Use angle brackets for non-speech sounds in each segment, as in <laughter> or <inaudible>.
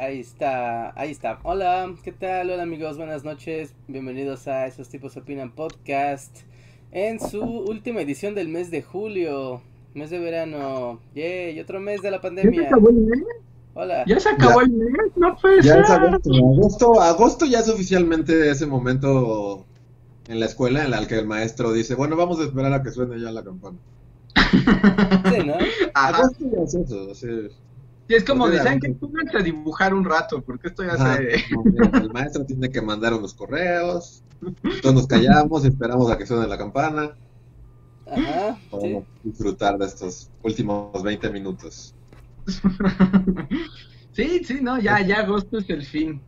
Ahí está, ahí está. Hola, ¿qué tal? Hola amigos, buenas noches. Bienvenidos a Esos Tipos Opinan Podcast. En su última edición del mes de julio, mes de verano. Yay, y otro mes de la pandemia. ¿Ya se acabó el mes? Hola. ¿Ya se acabó el mes? No puede Ya ser. es agosto. agosto. Agosto ya es oficialmente ese momento en la escuela en el que el maestro dice, bueno, vamos a esperar a que suene ya la campana. Sí, ¿no? Ajá. Agosto ya es eso. así Sí, es como Pues dicen que pónganse a dibujar un rato, porque esto ya se... no, <laughs> mira, el maestro tiene que mandar unos correos, todos nos callamos y esperamos a que suene la campana Ajá, sí. para disfrutar de estos últimos 20 minutos. <laughs> sí, sí, no, ya, ya agosto es el fin.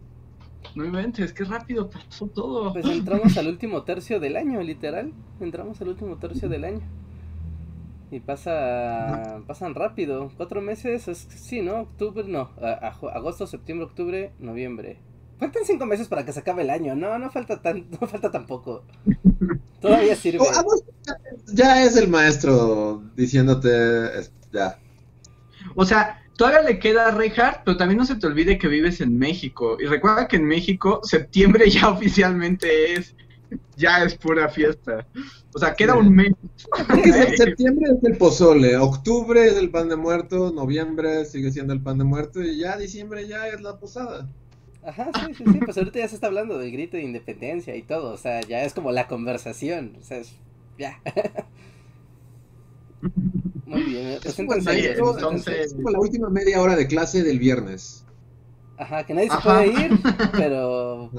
No inventes, qué rápido pasó todo. Pues entramos al último tercio del año, literal. Entramos al último tercio del año. Y pasa, pasan rápido. Cuatro meses, es, sí, ¿no? Octubre, no. a- a- agosto, septiembre, octubre, noviembre. Faltan cinco meses para que se acabe el año. No, no falta tan, <laughs> no falta tampoco. Todavía sirve. Oh, agosto ya- es el maestro diciéndote, ya, O sea, todavía le queda Reinhardt, pero también no se te olvide que vives en México. Y recuerda que en México septiembre <laughs> ya oficialmente es, ya es pura fiesta. O sea, queda Sí. un mes. Porque se- septiembre es el pozole, octubre es el pan de muerto, noviembre sigue siendo el pan de muerto y ya diciembre ya es la posada. Ajá, sí, sí, sí. Pues ahorita ya se está hablando del grito de independencia y todo. O sea, ya es como la conversación. O sea, es, ya. <laughs> Muy bien. Como- entonces- es como la última media hora de clase del viernes. Ajá, que nadie se Ajá. puede ir, <laughs> pero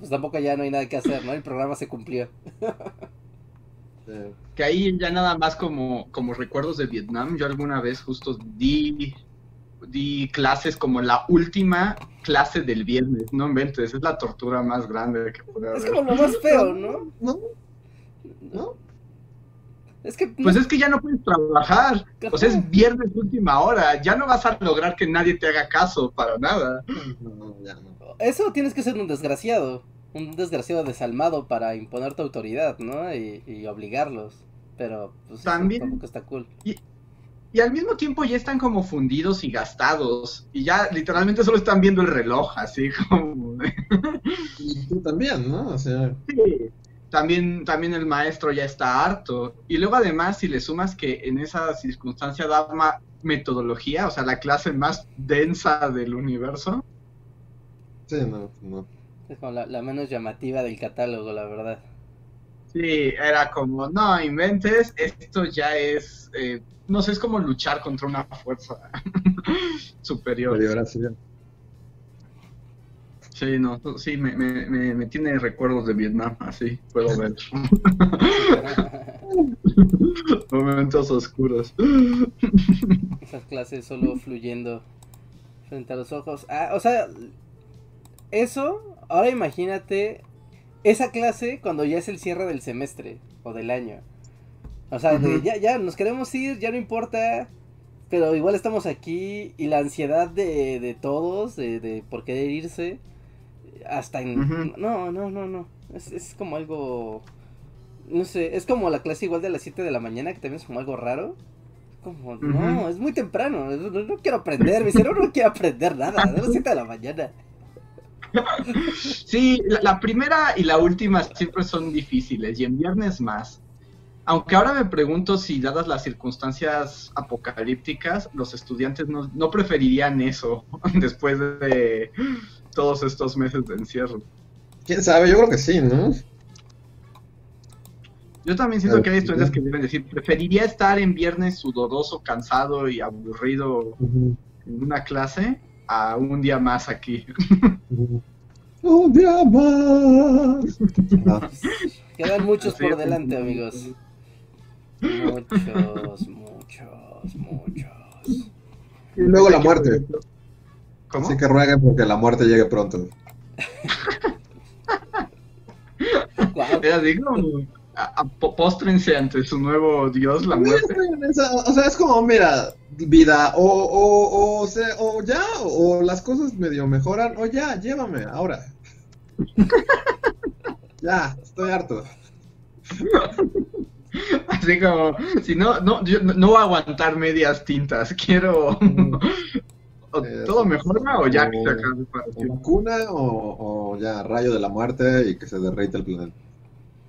pues tampoco ya no hay nada que hacer, ¿no? El programa se cumplió. <laughs> Que ahí ya nada más como, como recuerdos de Vietnam, yo alguna vez justo di, di clases como la última clase del viernes, no inventes, es la tortura más grande que puede Es haber. como lo más feo, ¿no? ¿No? ¿No? Es que Pues es que ya no puedes trabajar, o sea, es viernes última hora, ya no vas a lograr que nadie te haga caso para nada. No, no, ya no. eso tienes que ser un desgraciado, un desgraciado desalmado para imponer tu autoridad, ¿no? Y, y obligarlos. Pero pues eso También- tampoco está cool. Y al mismo tiempo ya están como fundidos y gastados, y ya literalmente solo están viendo el reloj, así como... Y tú también, ¿no? O sea, Sí, también, también el maestro ya está harto. Y luego además, si le sumas que en esa circunstancia da ma- metodología, o sea, la clase más densa del universo, sí, no, no. Es como la, la menos llamativa del catálogo, la verdad. sí, era como, no inventes, esto ya es, eh, no sé, es como luchar contra una fuerza <laughs> superior. Pero ahora sí. No, sí, me, me, me, me tiene recuerdos de Vietnam, así, puedo ver. <laughs> Momentos oscuros. Esas clases solo fluyendo frente a los ojos. Ah, o sea, eso, ahora imagínate esa clase cuando ya es el cierre del semestre o del año. O sea, de ya, ya nos queremos ir, ya no importa, pero igual estamos aquí y la ansiedad de, de todos, de, de por querer irse, hasta en... No, no, no, no. Es, es como algo... No sé, es como la clase igual de las 7 de la mañana, que también es como algo raro. Como, no, es muy temprano, no, no quiero aprender, mi cerebro no quiere aprender nada, es las 7 de la mañana. Sí, la, la primera y la última siempre son difíciles y en viernes más. Aunque ahora me pregunto si dadas las circunstancias apocalípticas, los estudiantes no, no preferirían eso <laughs> después de todos estos meses de encierro. ¿Quién sabe? Yo creo que sí, ¿no? Yo también siento que hay sí. estudiantes que deben decir, preferiría estar en viernes sudoroso, cansado y aburrido en una clase a un día más aquí. Un día más. <laughs> Quedan muchos Así por es. delante, amigos. Muchos, muchos, muchos. Y luego la muerte. ¿Cómo? Así que rueguen porque la muerte llegue pronto. Era po- póstrense ante su nuevo dios, la muerte. O sea, es como, mira, vida, o, o, o, ya, o las cosas medio mejoran, o ya, llévame, ahora. <laughs> ya, estoy harto. Así como, si no, no, yo no no voy a aguantar medias tintas, <laughs> quiero... Eh, ¿Todo mejora o ya que o- se acabe para O vacuna, o, o ya, rayo de la muerte y que se derrite el planeta.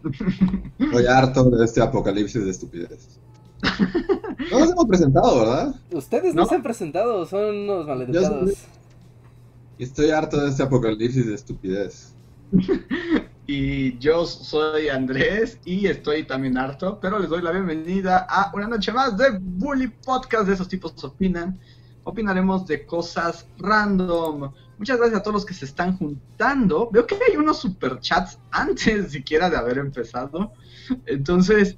<laughs> Estoy harto de este apocalipsis de estupidez. No nos hemos presentado, ¿verdad? Ustedes no, ¿No? se han presentado, son unos maleducados. Y estoy harto de este apocalipsis de estupidez. <laughs> Y yo soy Andrés y estoy también harto, pero les doy la bienvenida a una noche más de Bully Podcast. De esos tipos opinan. Opinaremos de cosas random. Muchas gracias a todos los que se están juntando. Veo que hay unos superchats antes siquiera de haber empezado. Entonces,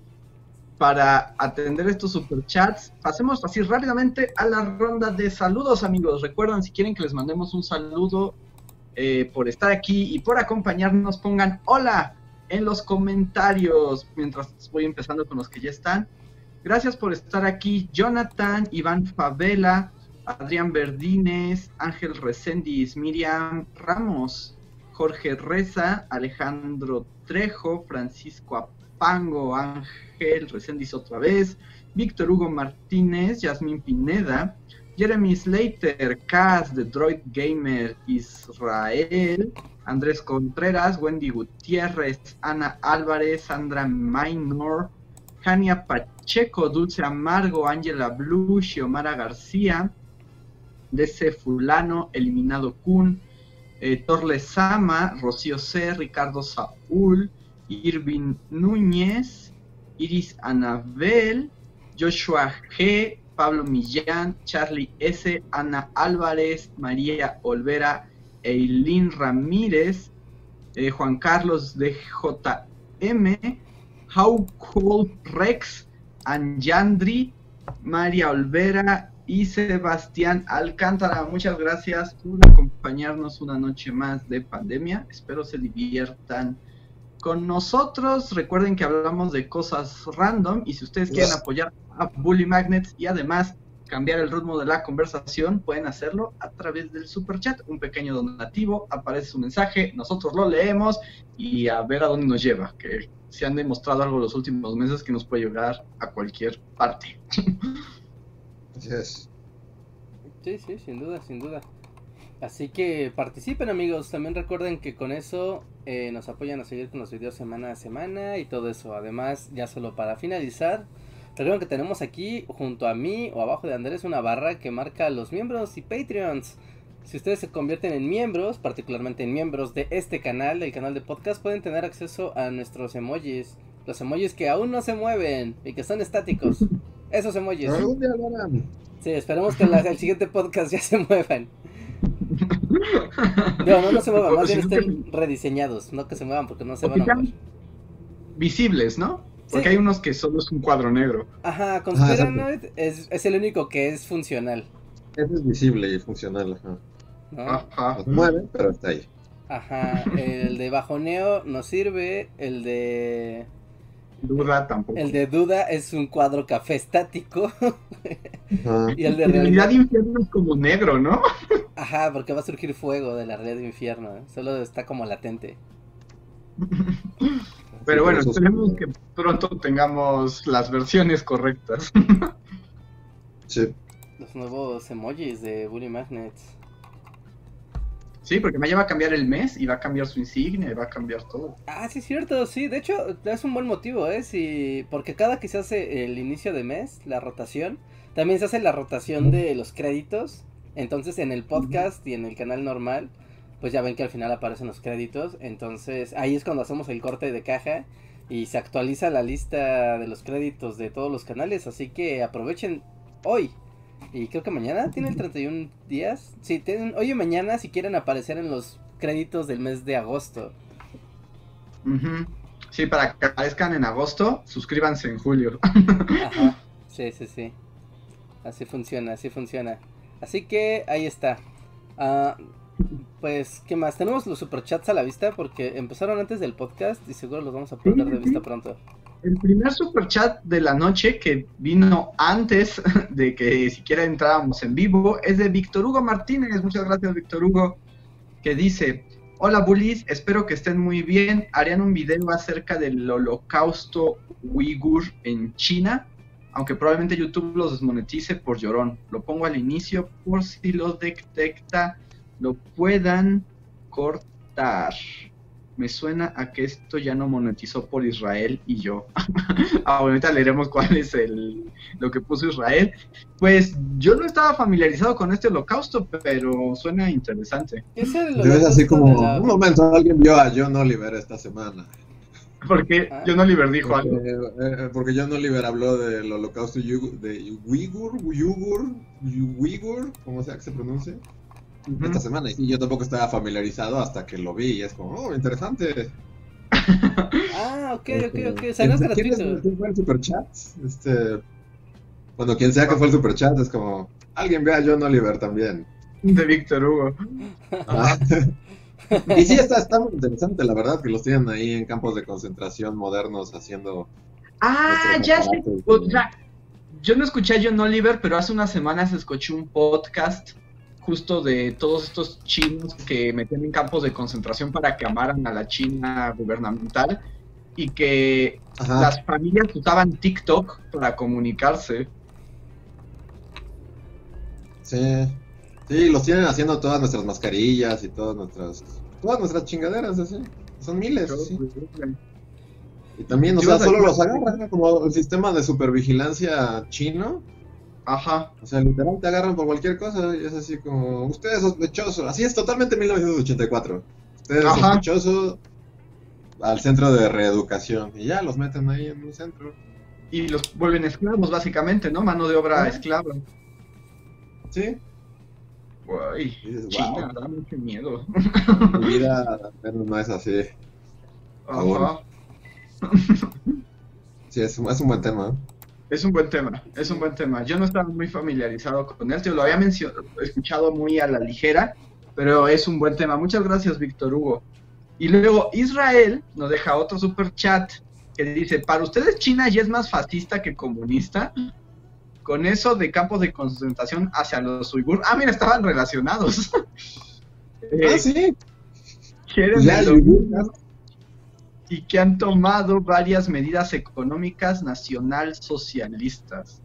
para atender estos superchats, pasemos así rápidamente a la ronda de saludos, amigos. Recuerden, si quieren que les mandemos un saludo eh, por estar aquí y por acompañarnos, pongan hola en los comentarios mientras voy empezando con los que ya están. Gracias por estar aquí, Jonathan, Iván Favela, Adrián Verdines, Ángel Recendis, Miriam Ramos, Jorge Reza, Alejandro Trejo, Francisco Apango, Ángel Recendis otra vez, Víctor Hugo Martínez, Yasmín Pineda, Jeremy Slater, The Droid Gamer, Israel, Andrés Contreras, Wendy Gutiérrez, Ana Álvarez, Sandra Minor, Jania Pacheco, Dulce Amargo, Ángela Blue, Xiomara García, DC Fulano, Eliminado Kun, eh, Torle Sama, Rocío C, Ricardo Saúl, Irvin Núñez, Iris Anabel, Joshua G, Pablo Millán, Charlie S, Ana Álvarez, María Olvera, Eileen Ramírez, eh, Juan Carlos DJM, How Cool Rex, Anjandri, María Olvera y Sebastián Alcántara. Muchas gracias por acompañarnos una noche más de pandemia. Espero se diviertan con nosotros. Recuerden que hablamos de cosas random y si ustedes quieren apoyar a Bully Magnets y además cambiar el ritmo de la conversación, pueden hacerlo a través del super chat. Un pequeño donativo, aparece su mensaje, nosotros lo leemos y a ver a dónde nos lleva. Que se han demostrado algo los últimos meses que nos puede llegar a cualquier parte. <laughs> Así es. Sí, sí, sin duda, sin duda. Así que participen amigos, también recuerden que con eso eh, nos apoyan a seguir con los videos semana a semana y todo eso. Además, ya solo para finalizar, recuerden que tenemos aquí junto a mí o abajo de Andrés una barra que marca los miembros y Patreons. Si ustedes se convierten en miembros, particularmente en miembros de este canal, del canal de podcast, pueden tener acceso a nuestros emojis. Los emojis que aún no se mueven y que son estáticos. Esos emojis. Algún día lo harán. Sí, esperemos que en la- el siguiente podcast ya se muevan. No, no, no se muevan, más bien estén rediseñados, no que se muevan porque no se O van a mover. Visibles, ¿no? Porque Sí. hay unos que solo es un cuadro negro. Ajá, Conspiranoid es, es el único que es funcional, Ese es visible y funcional. Ajá. ¿no? Ajá. Mueve, pero está ahí. Ajá, el de bajoneo no sirve, el de Duda tampoco. el de duda es un cuadro café estático Ajá. y el de realidad realidad, infierno es como negro, ¿no? ajá, porque va a surgir fuego de la red de infierno, ¿eh? solo está como latente. Pero bueno, Sí, por eso- esperemos que pronto tengamos las versiones correctas. Sí. Los nuevos emojis de Bully Magnets. Sí, porque Maya va a cambiar el mes y va a cambiar su insignia y va a cambiar todo. Ah, sí, es cierto, sí. De hecho, es un buen motivo, ¿eh? Sí, porque cada que se hace el inicio de mes, la rotación, también se hace la rotación de los créditos. Entonces, en el podcast y en el canal normal, pues ya ven que al final aparecen los créditos. Entonces, ahí es cuando hacemos el corte de caja y se actualiza la lista de los créditos de todos los canales. Así que aprovechen hoy. Y creo que mañana tienen 31 días. Sí, tienen hoy y mañana si quieren aparecer en los créditos del mes de agosto. Ujú. Sí, para que aparezcan en agosto, suscríbanse en julio. <laughs> Ajá, sí, sí, sí. Así funciona, así funciona. Así que ahí está. Ah, pues, ¿qué más? Tenemos los superchats a la vista porque empezaron antes del podcast y seguro los vamos a perder de vista pronto. El primer superchat de la noche que vino antes <laughs> de que siquiera entráramos en vivo es de Víctor Hugo Martínez. Muchas gracias, Víctor Hugo. Que dice: Hola, bullies, espero que estén muy bien. Harían un video acerca del holocausto uigur en China, aunque probablemente YouTube los desmonetice por llorón. Lo pongo al inicio por si los detecta, lo puedan cortar me suena a que esto ya no monetizó por Israel y yo. <laughs> Ahorita leeremos cuál es el, lo que puso Israel. Pues yo no estaba familiarizado con este holocausto, pero suena interesante. Es, así como, un momento, alguien vio a John Oliver esta semana. Porque ah. John Oliver dijo algo. Eh, eh, porque John Oliver habló del holocausto de Uyghur, Uyghur, Uyghur, ¿cómo sea que se pronuncia? Esta semana. Y yo tampoco estaba familiarizado hasta que lo vi y es como, oh, interesante. <laughs> ah, ok, ok, ok. O sea, no es gratuito. ¿Quién fue el superchat? Este, bueno, quien sea que fue el superchat es como, alguien ve a John Oliver también. De Víctor Hugo. <laughs> y sí, está, está muy interesante, la verdad, que los tienen ahí en campos de concentración modernos haciendo... Ah, ya sé. yo no escuché a John Oliver, pero hace unas semanas escuché un podcast justo de todos estos chinos que metían en campos de concentración para que amaran a la China gubernamental y que las familias usaban TikTok para comunicarse. Sí, sí, los tienen haciendo todas nuestras mascarillas y todas nuestras, todas nuestras chingaderas, así. Son miles, sí. Y también, o sea, solo los agarran como el sistema de supervigilancia chino Ajá. O sea, literal te agarran por cualquier cosa y es así como, usted es sospechoso. Así es totalmente 1984. Usted es sospechoso al centro de reeducación. Y ya los meten ahí en un centro. Y los vuelven esclavos, básicamente, ¿no? Mano de obra esclava. Sí. Uy, China, da mucho miedo. <laughs> Mi vida no es así. Ajá. Sí, es, es un buen tema. Es un buen tema, es un buen tema. Yo no estaba muy familiarizado con él, te lo había escuchado muy a la ligera, pero es un buen tema. Muchas gracias, Víctor Hugo. Y luego Israel nos deja otro super chat que dice, para ustedes China ya es más fascista que comunista. Con eso de campos de concentración hacia los uigur. Ah, mira, estaban relacionados. ah, <laughs> sí. Quieren y que han tomado varias medidas económicas nacional socialistas.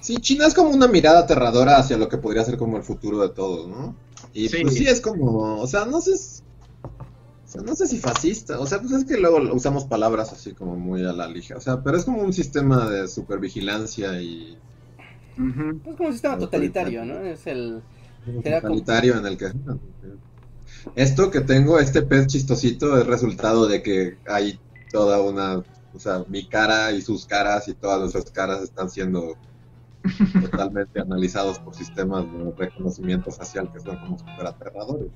Sí, China es como una mirada aterradora hacia lo que podría ser como el futuro de todos, ¿no? Y sí. pues sí es como, o sea, no sé, o sea, no sé si fascista, o sea, pues es que luego usamos palabras así como muy a la ligera, o sea, pero es como un sistema de supervigilancia y... Es como un sistema totalitario, ¿no? Es el... Totalitario en el que esto que tengo, este pez chistosito, es resultado de que hay toda una, o sea, mi cara y sus caras y todas nuestras caras están siendo <laughs> totalmente analizados por sistemas de reconocimiento facial que son como super aterradores.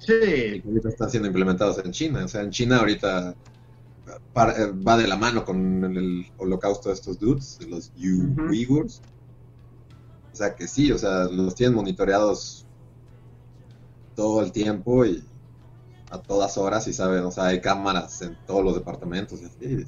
Sí. ahorita están siendo implementados en China. O sea, en China ahorita eh, va de la mano con el holocausto de estos dudes, de los Uyghurs. O sea que sí, o sea, los tienen monitoreados todo el tiempo y a todas horas y saben, o sea, hay cámaras en todos los departamentos y así.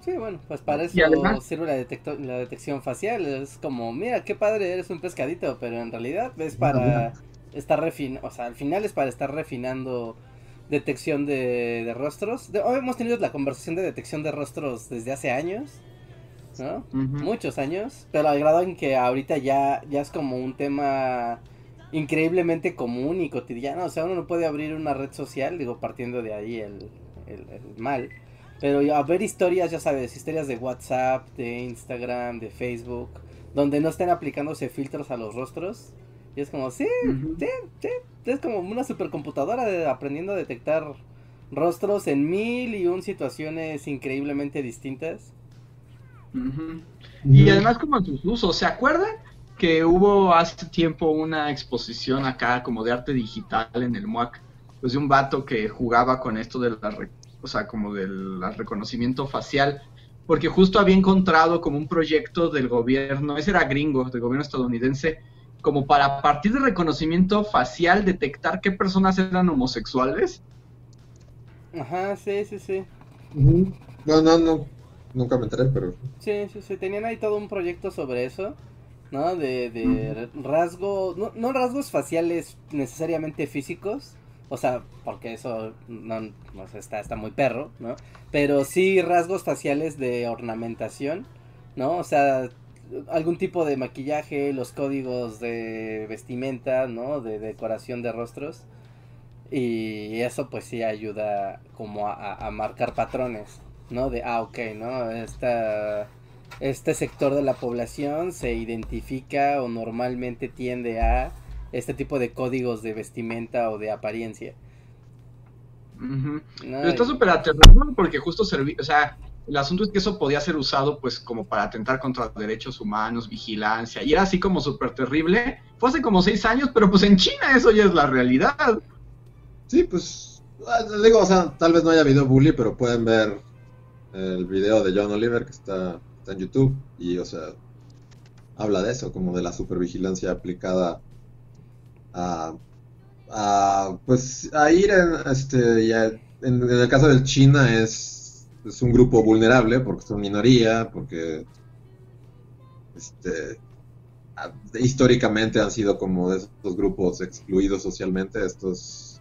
Sí, bueno, pues para eso sirve la, la detección facial. Es como, mira, qué padre, eres un pescadito, pero en realidad es para estar refinando, o sea, al final es para estar refinando detección de, rostros. hoy hemos tenido la conversación de detección de rostros desde hace años, ¿no? Muchos años, pero al grado en que ahorita ya, ya es como un tema increíblemente común y cotidiano. O sea, uno no puede abrir una red social, digo, partiendo de ahí el, el, mal. Pero a ver historias, ya sabes, historias de WhatsApp, de Instagram, de Facebook, donde no estén aplicándose filtros a los rostros. Y es como, sí, sí, sí. Es como una supercomputadora de, aprendiendo a detectar rostros en mil y un situaciones increíblemente distintas. Y además como sus usos, ¿se acuerdan? Que hubo hace tiempo una exposición acá como de arte digital en el MUAC, pues de un vato que jugaba con esto de la, o sea, como del reconocimiento facial, porque justo había encontrado como un proyecto del gobierno, ese era gringo, del gobierno estadounidense, como para a partir de reconocimiento facial detectar qué personas eran homosexuales. Ajá, sí, sí, sí. No, no, no. Nunca me enteré, pero. Sí, sí, sí. Tenían ahí todo un proyecto sobre eso. ¿No? De, de rasgos. No, no rasgos faciales necesariamente físicos. O sea, porque eso no, no está, está muy perro, ¿no? Pero sí rasgos faciales de ornamentación, ¿no? O sea, algún tipo de maquillaje, los códigos de vestimenta, ¿no? De decoración de rostros. Y eso pues sí ayuda como a, a marcar patrones, ¿no? De, ah, ok, ¿no? Esta, este sector de la población se identifica o normalmente tiende a este tipo de códigos de vestimenta o de apariencia. Pero está súper aterrador porque justo serví, o sea, el asunto es que eso podía ser usado pues como para atentar contra derechos humanos, vigilancia, y era así como súper terrible. Fue hace como seis años, pero pues en China eso ya es la realidad. Sí, pues, ah, digo, o sea, tal vez no haya habido bully, pero pueden ver el video de John Oliver que está, está en YouTube y, o sea, habla de eso, como de la supervigilancia aplicada a, pues a ir en, este ya, en, el caso del China es, es, un grupo vulnerable porque son minoría porque este históricamente han sido como de esos grupos excluidos socialmente estos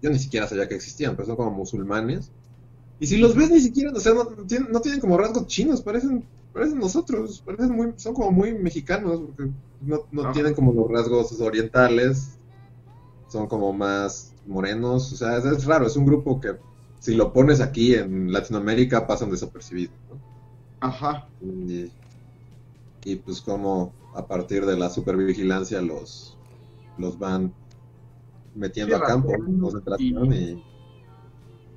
yo ni siquiera sabía que existían pero son como musulmanes y si los ves ni siquiera o sea no, tienen, no tienen como rasgos chinos parecen parecen nosotros parecen muy son como muy mexicanos porque no, no tienen como los rasgos orientales, son como más morenos, o sea, es, raro, es un grupo que si lo pones aquí en Latinoamérica pasan desapercibidos, ¿no? Ajá. Y, pues como a partir de la supervigilancia los, los van metiendo a campo, concentración y...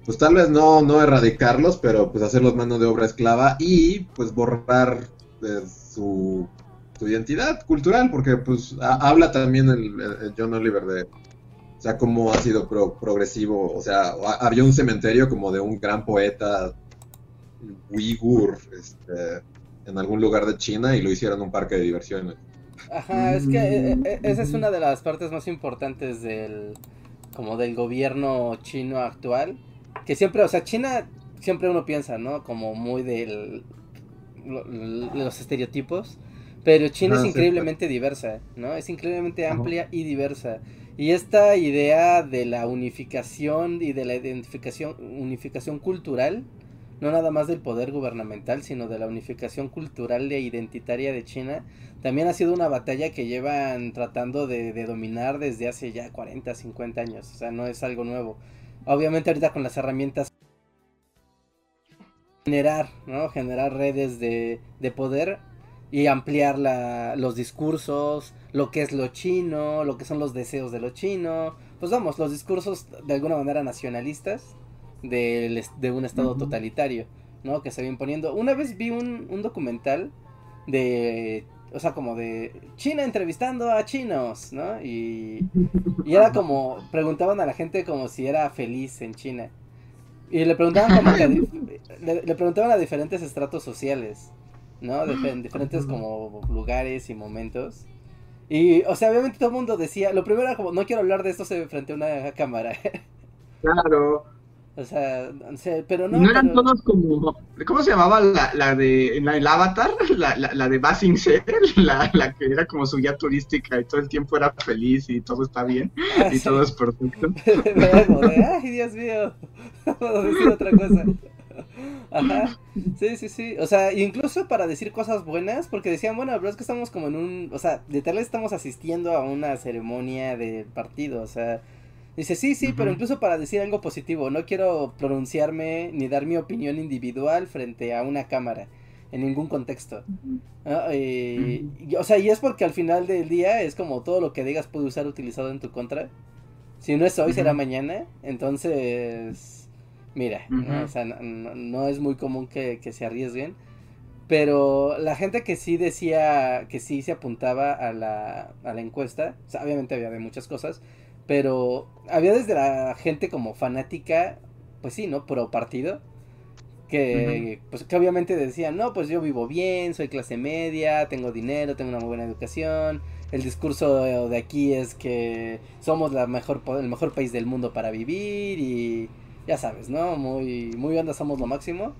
pues tal vez no, no erradicarlos, pero pues hacerlos mano de obra esclava y pues borrar de su tu identidad cultural, porque pues habla también el, John Oliver de, o sea, cómo ha sido progresivo, o sea, había un cementerio como de un gran poeta uigur este, en algún lugar de China y lo hicieron un parque de diversiones. Ajá, es que eh, eh, esa es una de las partes más importantes del, como del gobierno chino actual, que siempre, o sea, China siempre uno piensa, ¿no? Como muy de los estereotipos, pero China es increíblemente diversa, ¿no? Es increíblemente amplia y diversa. Y esta idea de la unificación y de la identificación, unificación cultural, no nada más del poder gubernamental, sino de la unificación cultural e identitaria de China, también ha sido una batalla que llevan tratando de, de dominar desde hace ya 40, 50 años. O sea, no es algo nuevo. Obviamente ahorita con las herramientas generar, ¿no? Generar redes de, de poder y ampliar la, los discursos, lo que es lo chino, lo que son los deseos de lo chino. Pues vamos, los discursos de alguna manera nacionalistas de, de un estado totalitario, ¿no? Que se viene poniendo. Una vez vi un, un documental de o sea, como de China entrevistando a chinos, ¿no? Y, era como, preguntaban a la gente como si era feliz en China. Y le preguntaban como que le, le, preguntaban a diferentes estratos sociales. ¿no? en diferentes como lugares y momentos. Y, o sea, obviamente todo el mundo decía, lo primero era como, no quiero hablar de esto frente a una cámara. <laughs> Claro. O sea, pero no. No eran todos como. ¿Cómo se llamaba la, la de. En el Avatar? La, la, la de Basing <laughs> la, la que era como su guía turística y todo el tiempo era feliz y todo está bien ah, y todo es perfecto. <laughs> Ay, Dios mío. <laughs> Puedo decir otra cosa. Ajá. Sí, sí, sí. O sea, incluso para decir cosas buenas, porque decían, bueno, pero es que estamos como en un. O sea, de tal estamos asistiendo a una ceremonia de partido. O sea, dice, sí, sí, pero incluso para decir algo positivo, no quiero pronunciarme ni dar mi opinión individual frente a una cámara. En ningún contexto. o sea, y es porque al final del día es como todo lo que digas puede ser utilizado en tu contra. Si no es hoy, será mañana. Entonces mira, ¿no? O sea, no, es muy común que, se arriesguen. Pero la gente que sí decía, que sí se apuntaba a la, a la encuesta, o sea, obviamente había de muchas cosas, pero había desde la gente como fanática, pues sí, ¿no? Pro partido, que, pues, que obviamente decían, no, pues yo vivo bien, soy clase media, tengo dinero, tengo una muy buena educación, el discurso de aquí es que somos la mejor, el mejor país del mundo para vivir y ya sabes, ¿no? Muy, muy onda, somos lo máximo.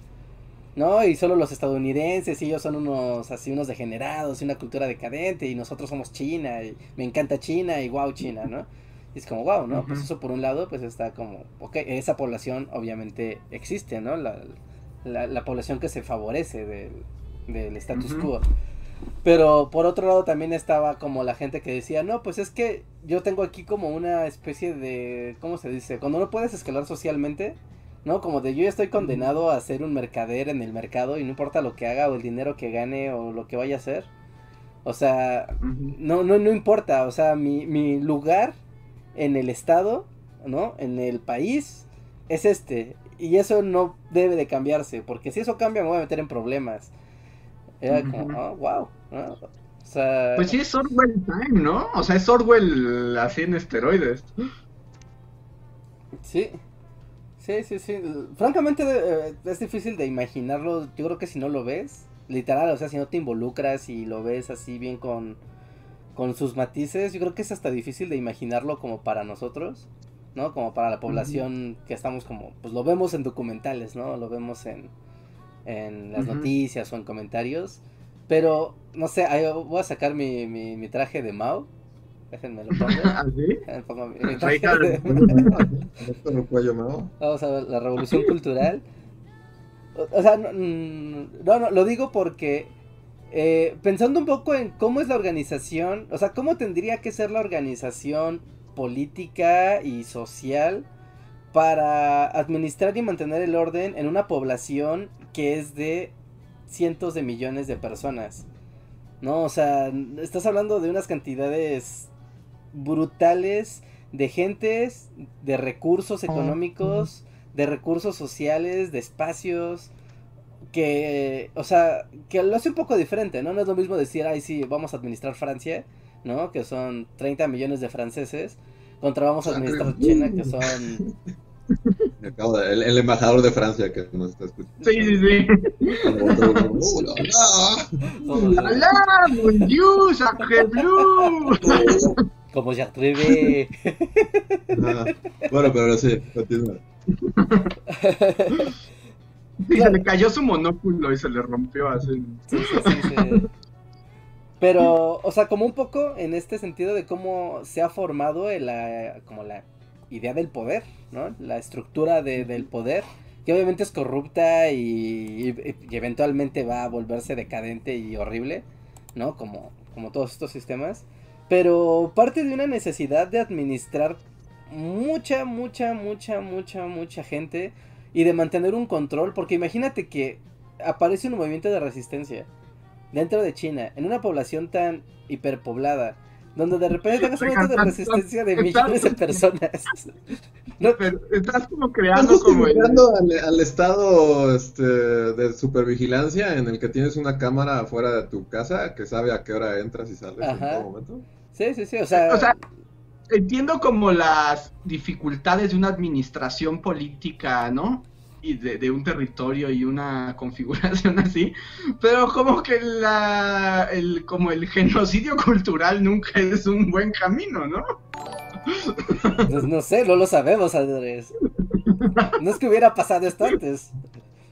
¿no? Y solo los estadounidenses y ellos son unos así unos degenerados y una cultura decadente y nosotros somos China y me encanta China y wow China, ¿no? Y es como wow, ¿no? Pues eso por un lado pues está como, ok, esa población obviamente existe, ¿no? La, la, población que se favorece del, del status quo. Pero por otro lado también estaba como la gente que decía, no, pues es que yo tengo aquí como una especie de, ¿cómo se dice? Cuando no puedes escalar socialmente, ¿no? Como de yo ya estoy condenado a ser un mercader en el mercado y no importa lo que haga o el dinero que gane o lo que vaya a hacer. O sea, no, no, no importa, o sea, mi, mi lugar en el estado, ¿no? En el país es este. Y eso no debe de cambiarse, porque si eso cambia me voy a meter en problemas. Era como, oh, wow. O sea, pues sí, es Orwell Time, ¿no? O sea, es Orwell así en esteroides. Sí. Sí, sí, sí. Francamente eh, es difícil de imaginarlo. Yo creo que si no lo ves, literal, o sea, si no te involucras y lo ves así bien con, con sus matices, yo creo que es hasta difícil de imaginarlo como para nosotros, ¿no? Como para la población que estamos como, pues lo vemos en documentales, ¿no? Lo vemos en, en las noticias o en comentarios. Pero, no sé, voy a sacar mi, mi, mi traje de Mao Déjenme lo pongo. ¿Ah, Vamos a ver, la revolución cultural. O, sea, mm, no, no, lo digo porque eh, pensando un poco en cómo es la organización, o sea, cómo tendría que ser la organización política y social para administrar y mantener el orden en una población que es de cientos de millones de personas. No, o sea, estás hablando de unas cantidades brutales de gentes, de recursos económicos, de recursos sociales, de espacios, que, o sea, que lo hace un poco diferente, ¿no? No es lo mismo decir, ay, sí, vamos a administrar Francia, ¿no? Que son 30 millones de franceses, contra vamos a administrar China, que son... El, el, embajador de Francia que nos está escuchando. Sí, sí, sí. Como se atreve. bueno, pero sí, continúa. <laughs> Y se le cayó su monóculo y se le rompió así. Sí, sí, sí, Pero, o sea, como un poco en este sentido de cómo se ha formado la, como la idea del poder, ¿no? La estructura de, del poder, que obviamente es corrupta y, y, eventualmente va a volverse decadente y horrible, ¿no? Como, como todos estos sistemas. Pero parte de una necesidad de administrar mucha, mucha, mucha, mucha, mucha gente y de mantener un control, porque imagínate que aparece un movimiento de resistencia dentro de China, en una población tan hiperpoblada, donde de repente tengas un movimiento de resistencia de millones de personas. <laughs> No, pero estás como creando como al, estado este, de supervigilancia en el que tienes una cámara afuera de tu casa que sabe a qué hora entras y sales en todo momento. Sí, sí, sí, o sea... entiendo como las dificultades de una administración política, ¿no? Y de, un territorio y una <laughs> configuración así, pero como que la, el, como el genocidio cultural nunca es un buen camino, ¿no? Pues no sé, no lo sabemos, Andrés. No es que hubiera pasado esto antes.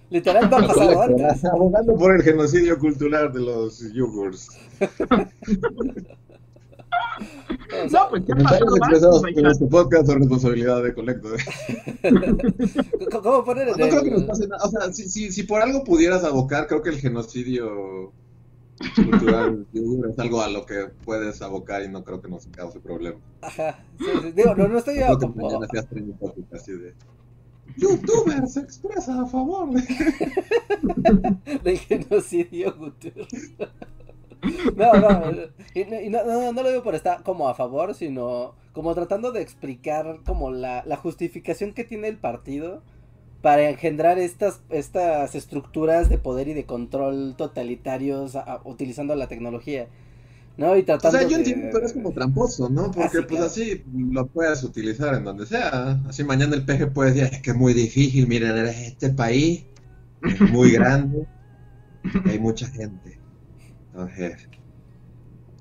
Literal no ha pasado antes. Abogando por el genocidio cultural de los yogurts. <laughs> no, pues ¿qué pasó? en este podcast son responsabilidad de Colecto. <laughs> ¿Cómo poner el... No creo que nos pase nada. O sea, si, si, si por algo pudieras abocar, creo que el genocidio cultural <laughs> es algo a lo que puedes abocar y no creo que nos cause problema. Ajá. Sí, sí. Digo, no, no estoy a como... mañana seas así de... Youtuber se expresa a favor de... <laughs> del genocidio cultural. <laughs> No, no, y no, no, lo digo por estar como a favor, sino como tratando de explicar como la, la justificación que tiene el partido para engendrar estas, estas estructuras de poder y de control totalitarios utilizando la tecnología. ¿no? Y tratando o sea, yo entiendo que eres como tramposo, ¿no? Porque pues así lo puedes utilizar en donde sea. Así mañana el PG puede decir, es que es muy difícil, miren, este país es muy <laughs> grande, hay mucha gente.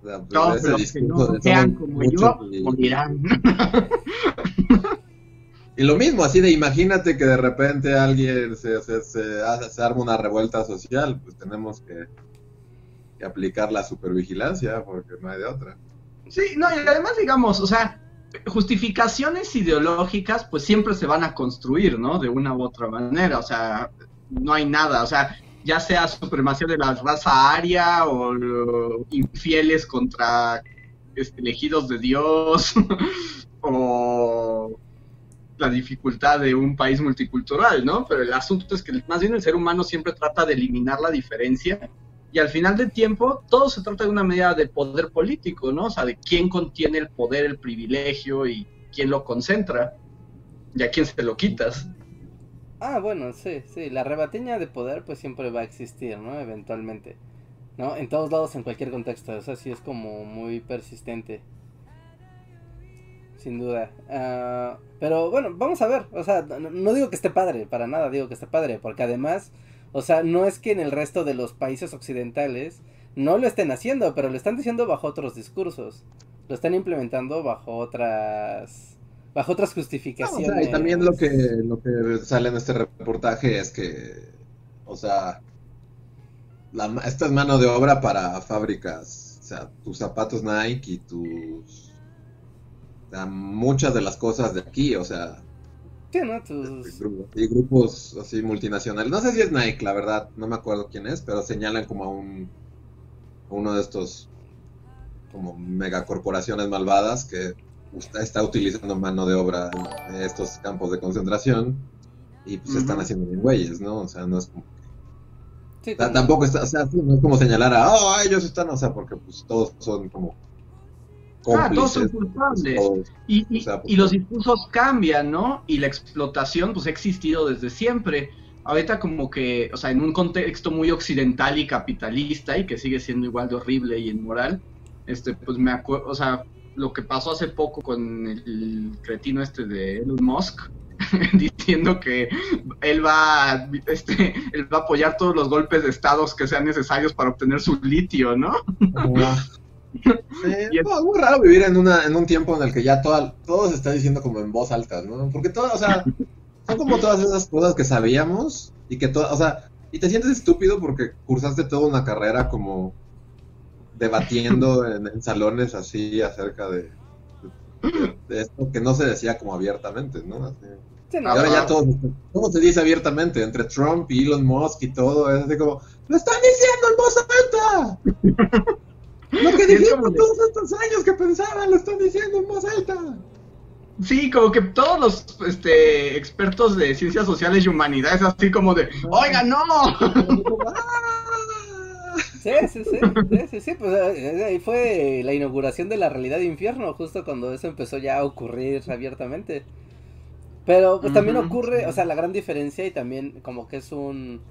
Pues, Todos los que no sean como yo y- morirán. <laughs> Y lo mismo, así de imagínate que de repente alguien se, se, se, hace- se arma una revuelta social, pues tenemos que, que aplicar la supervigilancia porque no hay de otra. Sí, no, y además, digamos, o sea, justificaciones ideológicas, pues siempre se van a construir, ¿no? De una u otra manera, o sea, no hay nada, o sea, ya sea supremacía de la raza aria o infieles contra este, elegidos de Dios <laughs> o la dificultad de un país multicultural, ¿no? Pero el asunto es que más bien el ser humano siempre trata de eliminar la diferencia y al final del tiempo todo se trata de una medida de poder político, ¿no? O sea, de quién contiene el poder, el privilegio y quién lo concentra y a quién se lo quitas. Ah, bueno, sí, sí, la rebatiña de poder pues siempre va a existir, ¿no? Eventualmente, ¿no? En todos lados, en cualquier contexto, eso sí es como muy persistente. Sin duda. Ah, pero bueno, vamos a ver, o sea, no, no digo que esté padre, para nada digo que esté padre, porque además, o sea, no es que en el resto de los países occidentales no lo estén haciendo, pero lo están diciendo bajo otros discursos. Lo están implementando bajo otras bajo otras No, o justificaciones. sea, y también lo que, lo que sale en este reportaje es que, o sea, la, esta es mano de obra para fábricas, o sea, tus zapatos Nike y tus... o sea, muchas de las cosas de aquí, o sea, Sí, ¿no? Tus... y grupos así multinacionales. No sé si es Nike, la verdad, no me acuerdo quién es, pero señalan como a un a uno de estos como megacorporaciones malvadas que está, está utilizando mano de obra en estos campos de concentración y pues se están haciendo bien güeyes, ¿no? O sea, no es como Sí, tampoco está, o sea, sí, no es como señalar a, oh, ellos están, o sea, porque pues todos son como Ah, todos son cómplices, culpables. todos- Y, y- O sea, pues, y los discursos cambian, ¿no? Y la explotación pues ha existido desde siempre. Ahorita como que, o sea, en un contexto muy occidental y capitalista y que sigue siendo igual de horrible y inmoral, este, pues me acuerdo, o sea, lo que pasó hace poco con el cretino este de Elon Musk, <laughs> diciendo que él va, a- este, él va a apoyar todos los golpes de estados que sean necesarios para obtener su litio, ¿no? Sí, <laughs> Y es- no, muy raro vivir en una en un tiempo en el que ya toda, todo se está diciendo como en voz alta, ¿no? Porque todo, o sea, son como todas esas cosas que sabíamos y que todo, o sea, y te sientes estúpido porque cursaste toda una carrera como debatiendo en, en salones así acerca de, de, de esto que no se decía como abiertamente, ¿no? Así. sí, Y no, ahora ya todo, se dice abiertamente, entre Trump y Elon Musk y todo, es así como, ¡lo están diciendo en voz alta! <laughs> Lo que dijimos todos estos años que pensaban, lo están diciendo en voz alta. Sí, como que todos los este, expertos de ciencias sociales y humanidades, así como de, oiga, no. <laughs> Sí, sí, sí, sí, sí, sí, pues eh, ahí fue la inauguración de la realidad de infierno, justo cuando eso empezó ya a ocurrir abiertamente. Pero pues también ocurre, o sea, la gran diferencia y también como que es un,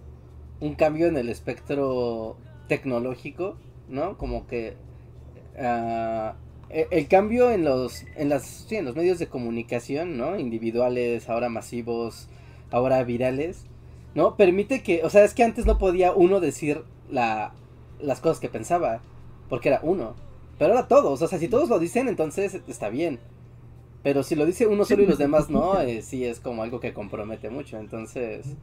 un cambio en el espectro tecnológico, ¿no? Como que e- el cambio en los, en las, sí, en los medios de comunicación, ¿no? Individuales, ahora masivos, ahora virales, ¿no? Permite que, o sea, es que antes no podía uno decir la, las cosas que pensaba, porque era uno. Pero ahora todos, o sea, si todos lo dicen, entonces está bien. Pero si lo dice uno solo y los demás no, <laughs> eh, sí es como algo que compromete mucho. Entonces,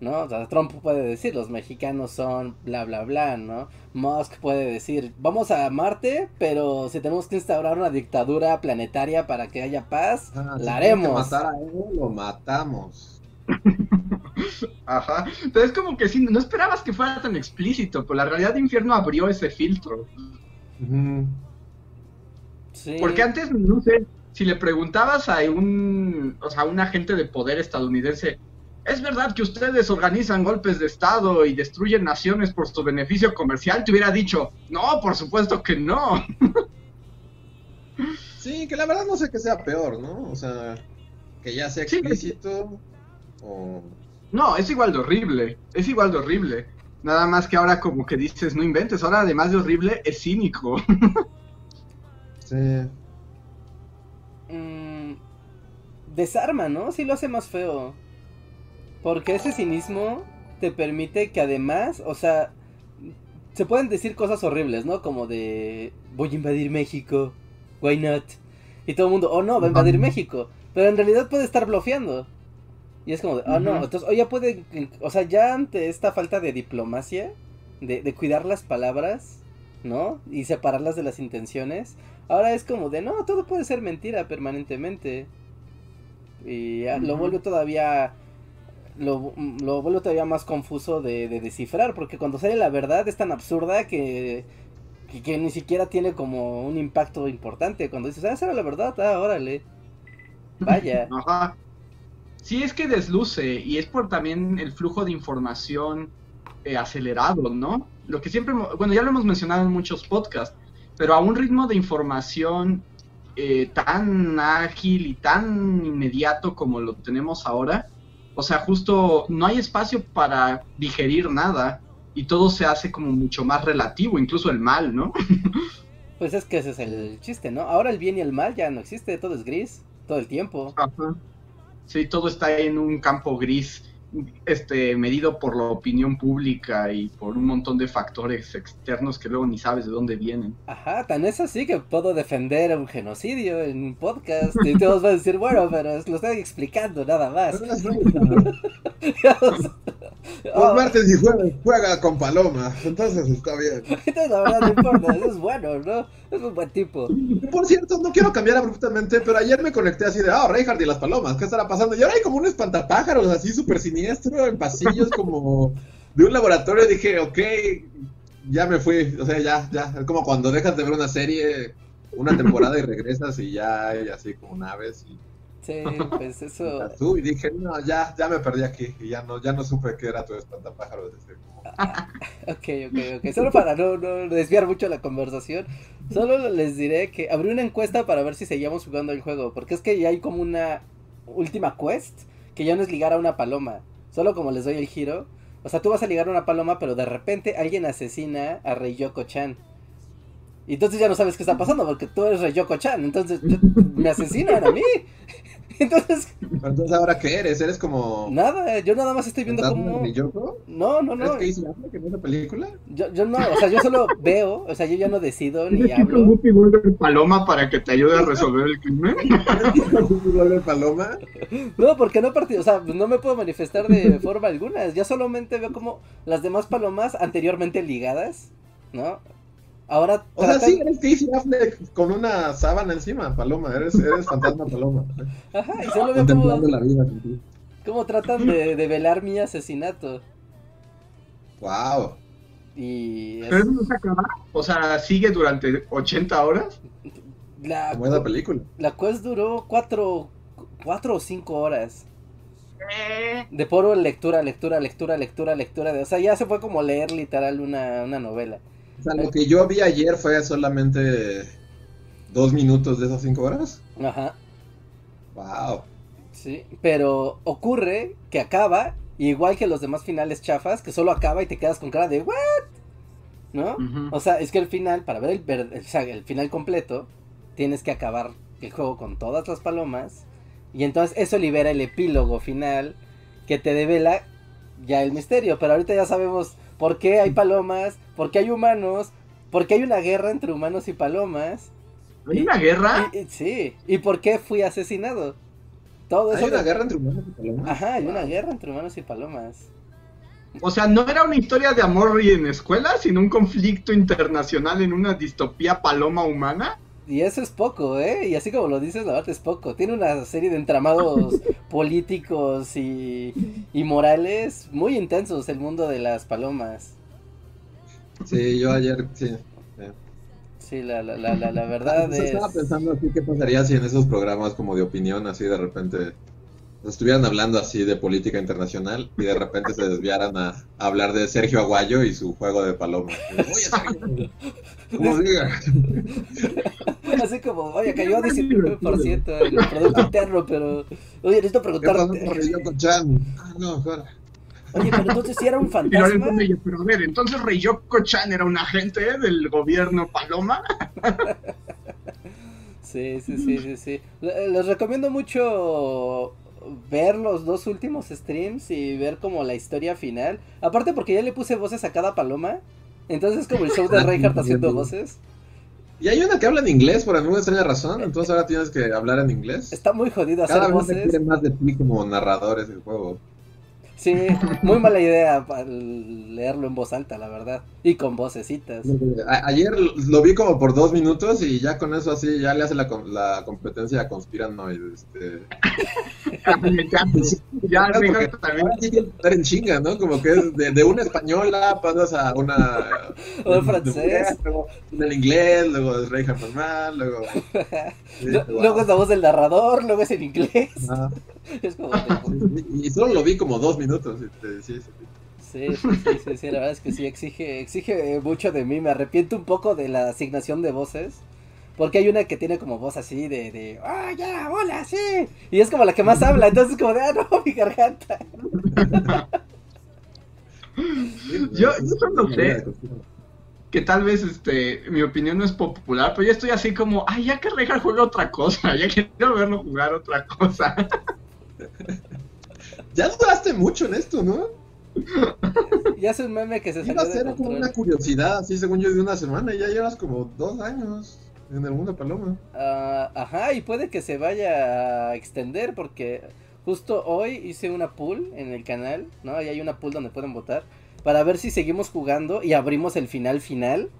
¿no? O sea, Trump puede decir, los mexicanos son bla, bla, bla, ¿no? Musk puede decir, vamos a Marte, pero si tenemos que instaurar una dictadura planetaria para que haya paz, Ah, si la que haremos. matar a él, lo matamos. <laughs> Ajá. Entonces como que sí, no esperabas que fuera tan explícito, pero la realidad de infierno abrió ese filtro. Sí. Porque antes, no sé, si le preguntabas a un, o sea, un agente de poder estadounidense, ¿es verdad que ustedes organizan golpes de Estado y destruyen naciones por su beneficio comercial? Te hubiera dicho, no, por supuesto que no. <laughs> Sí, que la verdad no sé qué sea peor, ¿no? O sea, que ya sea Sí, explícito o... No, es igual de horrible, es igual de horrible. Nada más que ahora como que dices, no inventes, ahora además de horrible, es cínico. <laughs> Sí. Mm, desarma, ¿no? Sí lo hace más feo. Porque ese cinismo te permite que además, o sea, se pueden decir cosas horribles, ¿no? Como de voy a invadir México, why not? Y todo el mundo, oh no, va a invadir México. Pero en realidad puede estar bloqueando. Y es como, de, oh no, entonces, o ya puede, o sea, ya ante esta falta de diplomacia, de, de cuidar las palabras, ¿no? Y separarlas de las intenciones, ahora es como de, no, todo puede ser mentira permanentemente. Y lo vuelve todavía lo, lo vuelve todavía más confuso de, de, descifrar, porque cuando sale la verdad es tan absurda que, que, ni siquiera tiene como un impacto importante. Cuando dices, ah, esa era la verdad, ah, órale. Vaya. <laughs> Ajá. Sí, es que desluce, y es por también el flujo de información eh, acelerado, ¿no? Lo que siempre, bueno, ya lo hemos mencionado en muchos podcasts, pero a un ritmo de información eh, tan ágil y tan inmediato como lo tenemos ahora, o sea, justo no hay espacio para digerir nada y todo se hace como mucho más relativo, incluso el mal, ¿no? <laughs> pues es que ese es el chiste, ¿no? Ahora el bien y el mal ya no existe, todo es gris, todo el tiempo. Ajá. Sí, todo está en un campo gris este, medido por la opinión pública y por un montón de factores externos que luego ni sabes de dónde vienen. Ajá, tan es así que puedo defender un genocidio en un podcast y todos van a decir, bueno, pero lo estoy explicando nada más. <laughs> Los martes y jueves juega con Paloma, entonces está bien. <laughs> Entonces la verdad no importa, es bueno, ¿no? Es un buen tipo. Por cierto, no quiero cambiar abruptamente, pero ayer me conecté así de, ah, oh, Reinhardt y las palomas, ¿qué estará pasando? Y ahora hay como un espantapájaros así súper siniestro en pasillos como de un laboratorio. Dije, ok, ya me fui, o sea, ya, ya, es como cuando dejas de ver una serie una temporada y regresas y ya hay así como naves y Sí, <laughs> pues eso. y dije, no, ya, ya me perdí aquí y ya no, ya no supe que era tu espantapájaros. Ah, ok, ok, ok. Solo para no, no, desviar mucho la conversación, solo les diré que abrí una encuesta para ver si seguíamos jugando el juego, porque es que ya hay como una última quest que ya no es ligar a una paloma, solo como les doy el giro. O sea, tú vas a ligar a una paloma, pero de repente alguien asesina a Rey Yoko-chan. Y entonces ya no sabes qué está pasando porque tú eres Rey Yoko-chan. Entonces me asesinan a mí. <laughs> Entonces. Entonces, ¿ahora qué eres? ¿Eres como.? Nada, yo nada más estoy viendo como. No, no, no. ¿Es que hice que no es película? Yo, yo no, o sea, yo solo veo, o sea, yo ya no decido ni hablo. Guppy paloma para que te ayude a <laughs> resolver el crimen? paloma? No, porque no partí, o sea, no me puedo manifestar de forma alguna. Ya solamente veo como las demás palomas anteriormente ligadas, ¿no? Ahora. O sea, sí, eres Casey Affleck con una sábana encima, Paloma. Eres, eres fantasma Paloma. Ajá, y solo veo como. La vida cómo tratan de, de, velar mi asesinato. Wow. Y. Es... Pero no se acaba. O sea, sigue durante 80 horas. La, la película. La quest duró 4 cuatro o 5 horas. De puro lectura, lectura, lectura, lectura, lectura. De, o sea, ya se fue como leer literal una, una novela. O sea, lo que yo vi ayer fue solamente dos minutos de esas cinco horas. Ajá. Wow. Sí, pero ocurre que acaba, igual que los demás finales chafas, que solo acaba y te quedas con cara de ¿what? ¿No? O sea, es que el final, para ver el, el, el final completo, tienes que acabar el juego con todas las palomas. Y entonces eso libera el epílogo final que te devela ya el misterio. Pero ahorita ya sabemos por qué hay palomas, por qué hay humanos, por qué hay una guerra entre humanos y palomas. ¿Hay una guerra? sí, y por qué fui asesinado. Todo ¿Hay una guerra entre humanos y palomas? Ajá, hay una guerra entre humanos y palomas. O sea, no era una historia de amor y en escuela, sino un conflicto internacional en una distopía paloma humana. Y eso es poco, ¿eh? Y así como lo dices, la verdad es poco. Tiene una serie de entramados <laughs> políticos y, y morales muy intensos el mundo de las palomas. Sí, yo ayer, sí. Sí, la, la, la, la, verdad es... Estaba pensando así, ¿qué pasaría si en esos programas como de opinión, así de repente, estuvieran hablando así de política internacional y de repente se desviaran a, hablar de Sergio Aguayo y su juego de paloma? Oye, ¿cómo diga? <laughs> Así como, oye, cayó 19% en el producto interno, pero... Oye, necesito preguntarte... Ah, no. Oye, pero entonces si era un fantasma. Pero, a ver, entonces Ryoko-chan era un agente del gobierno Paloma. <laughs> sí, sí, sí, sí, sí. Les recomiendo mucho ver los dos últimos streams y ver como la historia final. Aparte porque ya le puse voces a cada paloma. Entonces es como el show de <laughs> Reinhardt haciendo voces. Y hay una que habla en inglés por alguna extraña razón, <laughs> entonces ahora tienes que hablar en inglés. Está muy jodido hacer Cada vez voces. quiere más de ti como narrador ese juego. Sí, muy mala idea para leerlo en voz alta, la verdad. Y con vocecitas. A- ayer lo vi como por dos minutos y ya con eso así ya le hace la, la competencia a Conspiranoid. Este. <laughs> ya, Porque también. estar en chinga, ¿no? Como que es de, de una española pasas a una... <laughs> O francés. luego en el inglés, luego es Reinhardt normal, luego... <laughs> sí, Lu- wow. Luego es la voz del narrador, luego es en inglés. Es como Y solo lo vi como dos minutos. Este, sí, sí. Sí, sí, sí, sí, sí, la verdad es que sí, exige, exige mucho de mí. Me arrepiento un poco de la asignación de voces. Porque hay una que tiene como voz así de, de ¡Ah, ya, hola, sí! Y es como la que más habla, entonces como de, ¡ah, no, <laughs> mi garganta! <laughs> Yo- yo solo sé que tal vez este mi opinión no es popular, pero yo estoy así como, ay, ya que Reinhardt juega otra cosa, <laughs> ya quiero verlo jugar otra cosa. Ya duraste mucho en esto, ¿no? <laughs> Y hace un meme que se Iba salió a de ser como una curiosidad, así según yo, de una semana y ya llevas como dos años en el mundo paloma. Ah, ajá, y puede que se vaya a extender porque justo hoy hice una pool en el canal, ¿no? Y hay una pool donde pueden votar para ver si seguimos jugando y abrimos el final final.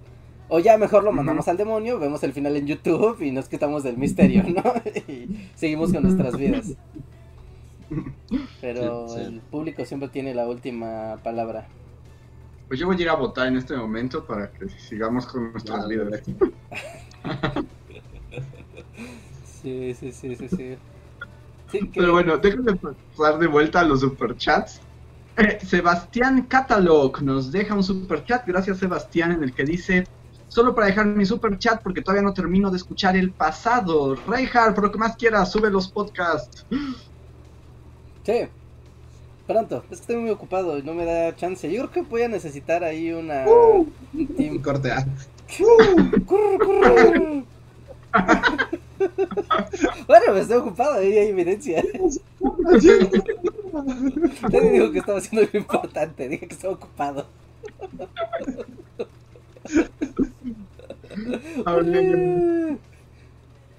O ya mejor lo mandamos al demonio, vemos el final en YouTube y nos quitamos del misterio, ¿no? <laughs> y seguimos con nuestras vidas. <laughs> Pero Sí, sí. el público siempre tiene la última palabra. Pues yo voy a ir a votar en este momento para que sigamos con nuestras vidas. perfecto. <laughs> Sí, sí, sí, sí, sí. Sí, que- Pero bueno, déjenme pasar de vuelta a los superchats. Eh, Sebastián Catalog nos deja un superchat. Gracias, Sebastián, en el que dice: Solo para dejar mi superchat porque todavía no termino de escuchar el pasado. Reinhardt, por lo que más quieras, sube los podcasts. Sí, pronto. Es que estoy muy ocupado y no me da chance. Yo creo que voy a necesitar ahí una... Uh. team. Corte A. Curr, curr. bueno, me estoy ocupado, ahí hay evidencia. Nadie dijo que estaba haciendo algo importante, dije que estaba ocupado. <laughs>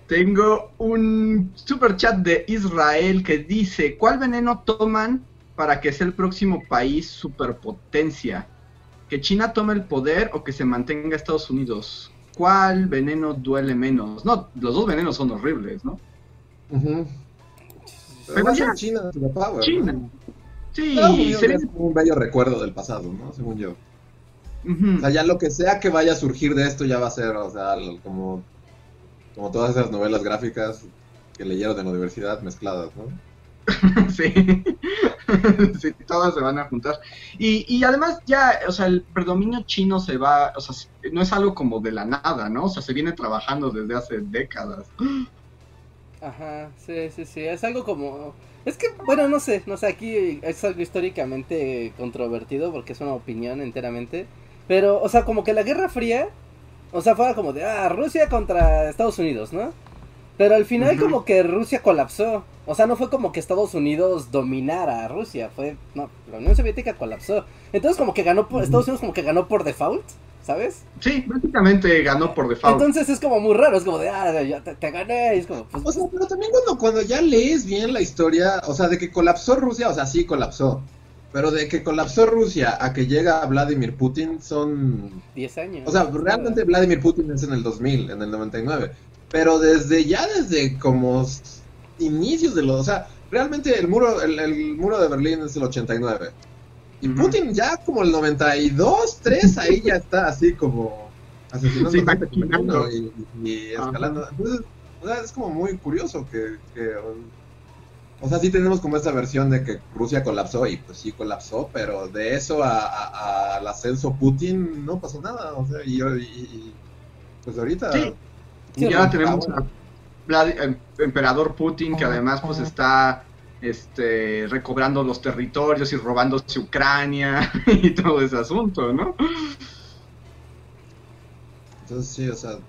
Tengo un super chat de Israel que dice, ¿cuál veneno toman para que sea el próximo país superpotencia? ¿Que China tome el poder o que se mantenga Estados Unidos? ¿Cuál veneno duele menos? No, los dos venenos son horribles, ¿no? Ujú. Pero Pero ya. China, la power, China. ¿no? Sí, No, yo se creo ve- que es un bello recuerdo del pasado, ¿no? Según yo. O sea, ya lo que sea que vaya a surgir de esto ya va a ser, o sea, como, como todas esas novelas gráficas que leyeron en la universidad mezcladas, ¿no? <laughs> Sí. <laughs> sí, todas se van a juntar. Y, y además ya, o sea, el predominio chino se va, o sea, no es algo como de la nada, ¿no? O sea, se viene trabajando desde hace décadas. <gasps> Ajá, sí, sí, sí, es algo como... Es que, bueno, no sé, no sé, aquí es algo históricamente controvertido porque es una opinión enteramente. Pero, o sea, como que la Guerra Fría, o sea, fuera como de, ah, Rusia contra Estados Unidos, ¿no? Pero al final como que Rusia colapsó. O sea, no fue como que Estados Unidos dominara a Rusia, fue, no, la Unión Soviética colapsó. Entonces como que ganó por, Estados Unidos como que ganó por default, ¿sabes? Sí, básicamente ganó por default. Entonces es como muy raro, es como de, ah, ya te, te gané, y es como, pues, O sea, pero también cuando, cuando ya lees bien la historia, o sea, de que colapsó Rusia, o sea, sí colapsó. Pero de que colapsó Rusia a que llega Vladimir Putin son 10 años. O sea, realmente Vladimir Putin es en el 2000, en el 99. Pero desde ya, desde como inicios de los... O sea, realmente el muro, el, el muro de Berlín es el 89. Y. Putin ya como el 92, 3, ahí ya está así como asesinando Sí, gente y- y escalando. Entonces, o sea, es como muy curioso que... que, o sea, sí tenemos como esta versión de que Rusia colapsó y pues sí colapsó, pero de eso a- a- al ascenso Putin no pasó nada. O sea, y, y- y- pues ahorita... Sí. Sí, y ¿no? tenemos a Vlad- em- emperador Putin que Ajá, además pues ajá. está este recobrando los territorios y robándose Ucrania <laughs> y todo ese asunto, ¿no? Entonces sí, o sea,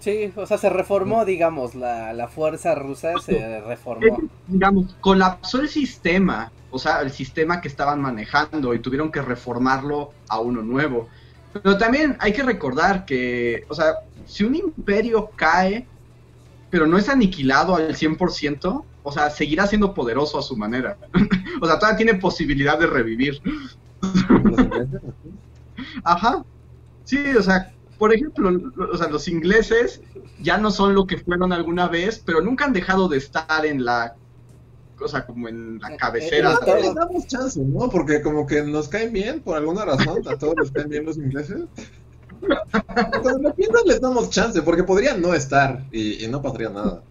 Sí, o sea, se reformó, digamos, la, la fuerza rusa se reformó. digamos, colapsó el sistema, o sea, el sistema que estaban manejando y tuvieron que reformarlo a uno nuevo. Pero también hay que recordar que, o sea, si un imperio cae, pero no es aniquilado al 100%, o sea, seguirá siendo poderoso a su manera. <laughs> o sea, todavía tiene posibilidad de revivir. Ajá. Sí, o sea, por ejemplo, o sea, los ingleses ya no son lo que fueron alguna vez, pero nunca han dejado de estar en la o sea, como en la cabecera. Eh, les damos chance, ¿no? Porque como que nos caen bien, por alguna razón, a todos les caen bien los ingleses. Cuando lo piensan les damos chance, porque podrían no estar y, y no pasaría nada.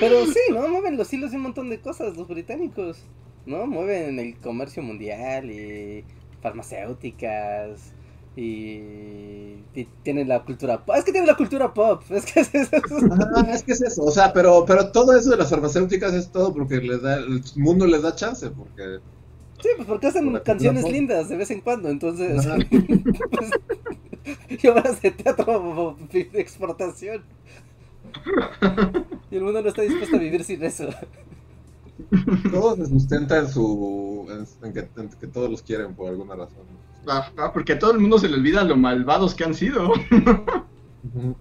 Pero sí, ¿no? Mueven los hilos de un montón de cosas los británicos, ¿no? Mueven el comercio mundial y farmacéuticas y, y tienen la cultura pop. Es que tienen la cultura pop. <laughs> Es que es eso. es que es eso. O sea, pero, pero todo eso de las farmacéuticas es todo porque les da, el mundo les da chance. Porque Sí, pues porque hacen canciones lindas de vez en cuando, entonces. <laughs> pues, y obras de teatro de exportación. Y el mundo no está dispuesto a vivir sin eso. Todo se sustenta en su. En, que, en que todos los quieren por alguna razón. Ajá, porque a todo el mundo se le olvida lo malvados que han sido. <laughs>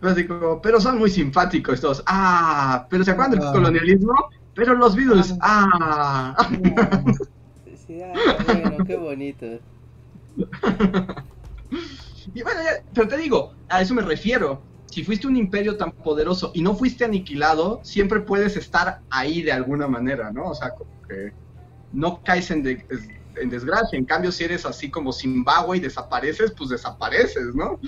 Así como, pero son muy simpáticos todos. Ah, pero ¿se acuerdan del Ah. colonialismo? Pero los Beatles, ah. Sí, ah, <laughs> bueno, qué bonito. Y bueno, ya, pero te digo, a eso me refiero. Si fuiste un imperio tan poderoso y no fuiste aniquilado, siempre puedes estar ahí de alguna manera, ¿no? O sea, como que no caes en, de- en desgracia. En cambio, si eres así como Zimbabue y desapareces, pues desapareces, ¿no?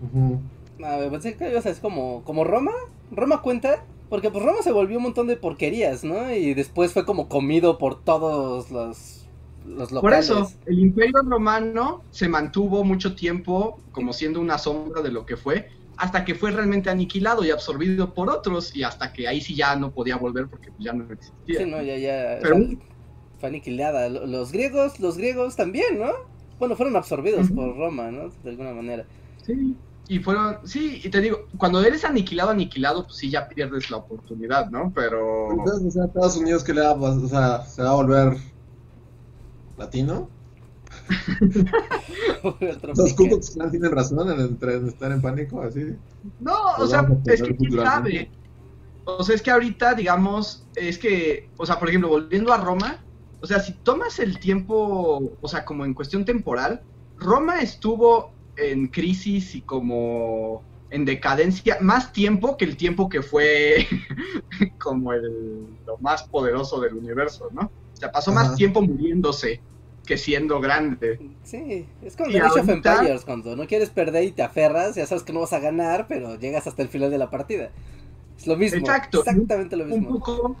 Ujú. A ver, pensé que ibas a decir como, como Roma. ¿Roma cuenta? Porque pues Roma se volvió un montón de porquerías, ¿no? Y después fue como comido por todos los, los Por eso, el imperio romano se mantuvo mucho tiempo como siendo una sombra de lo que fue, hasta que fue realmente aniquilado y absorbido por otros, y hasta que ahí sí ya no podía volver porque ya no existía. Sí, no, ya, ya. Pero- o sea, fue aniquilada. Lo- Los griegos, los griegos también, ¿no? Bueno, fueron absorbidos por Roma, ¿no? De alguna manera. Sí, y fueron, sí, y te digo, cuando eres aniquilado, aniquilado, pues sí ya pierdes la oportunidad, ¿no? Pero... Entonces, o sea, Estados Unidos que le va, a o sea, se va a volver latino. <laughs> Los Ku Klux Klan tienen razón en, estar en pánico, así. No, o sea, es que quién sabe. O sea, es que ahorita, digamos, es que, o sea, por ejemplo, volviendo a Roma, o sea, si tomas el tiempo, o sea, como en cuestión temporal, Roma estuvo en crisis y como en decadencia más tiempo que el tiempo que fue <laughs> como el, lo más poderoso del universo, ¿no? O sea, pasó más tiempo muriéndose que siendo grande. Sí, es como The Age of Empires, cuando no quieres perder y te aferras, ya sabes que no vas a ganar, pero llegas hasta el final de la partida. Es lo mismo. Exacto. Exactamente lo un mismo. poco,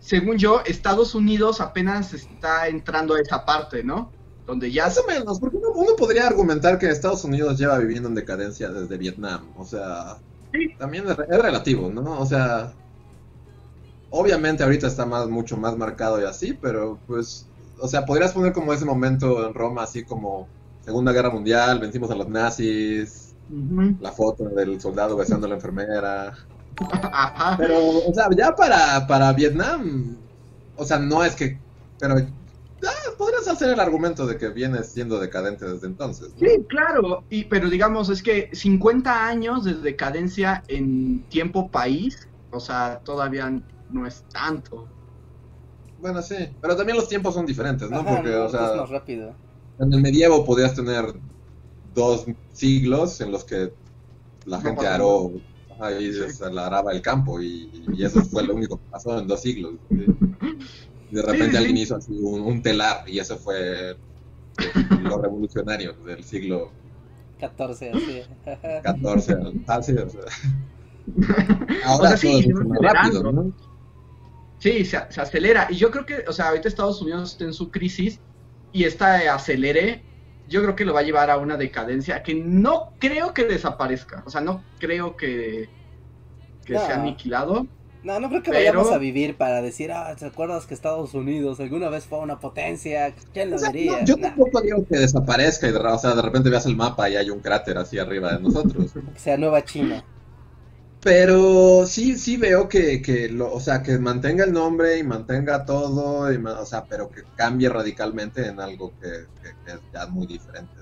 según yo, Estados Unidos apenas está entrando a esa parte, ¿no? Donde ya... Más o menos, porque uno, uno podría argumentar que Estados Unidos lleva viviendo en decadencia desde Vietnam. O sea, Sí. también es, es relativo, ¿no? O sea, obviamente ahorita está más, mucho más marcado y así, pero pues, o sea, podrías poner como ese momento en Roma, así como Segunda Guerra Mundial, vencimos a los nazis, la foto del soldado besando a la enfermera. Ajá. Pero, o sea, ya para, para Vietnam, o sea, no es que, pero ah, podrías hacer el argumento de que viene siendo decadente desde entonces. ¿no? Sí, claro, y, pero digamos, es que 50 años de decadencia en tiempo país, o sea, todavía no es tanto. Bueno, sí, pero también los tiempos son diferentes, ¿no? Ajá, Porque, no, o sea, es más rápido. en el medievo podías tener dos siglos en los que la No gente aró, y Sí. se la araba el campo, y, y eso fue lo único que pasó en dos siglos. ¿sí? De repente sí, alguien hizo así un, un telar, y eso fue lo revolucionario del siglo 14, así. XIV. Ah, sí, o sea. O Ahora sea, sí, todo es se mucho va más rápido. ¿no? Sí, se, se acelera. Y yo creo que, o sea, ahorita Estados Unidos está en su crisis y esta acelere, yo creo que lo va a llevar a una decadencia que no creo que desaparezca. O sea, no creo que, que No. sea aniquilado. No, no creo que Pero- vayamos a vivir para decir, ah, ¿te acuerdas que Estados Unidos alguna vez fue una potencia? ¿Quién lo O sea, diría? no, yo Nah, tampoco digo que desaparezca y de, o sea, de repente veas el mapa y hay un cráter así arriba de nosotros. <laughs> que sea Nueva China. Pero sí, sí veo que, que lo, o sea, que mantenga el nombre y mantenga todo, y o sea, pero que cambie radicalmente en algo que, que, es ya muy diferente.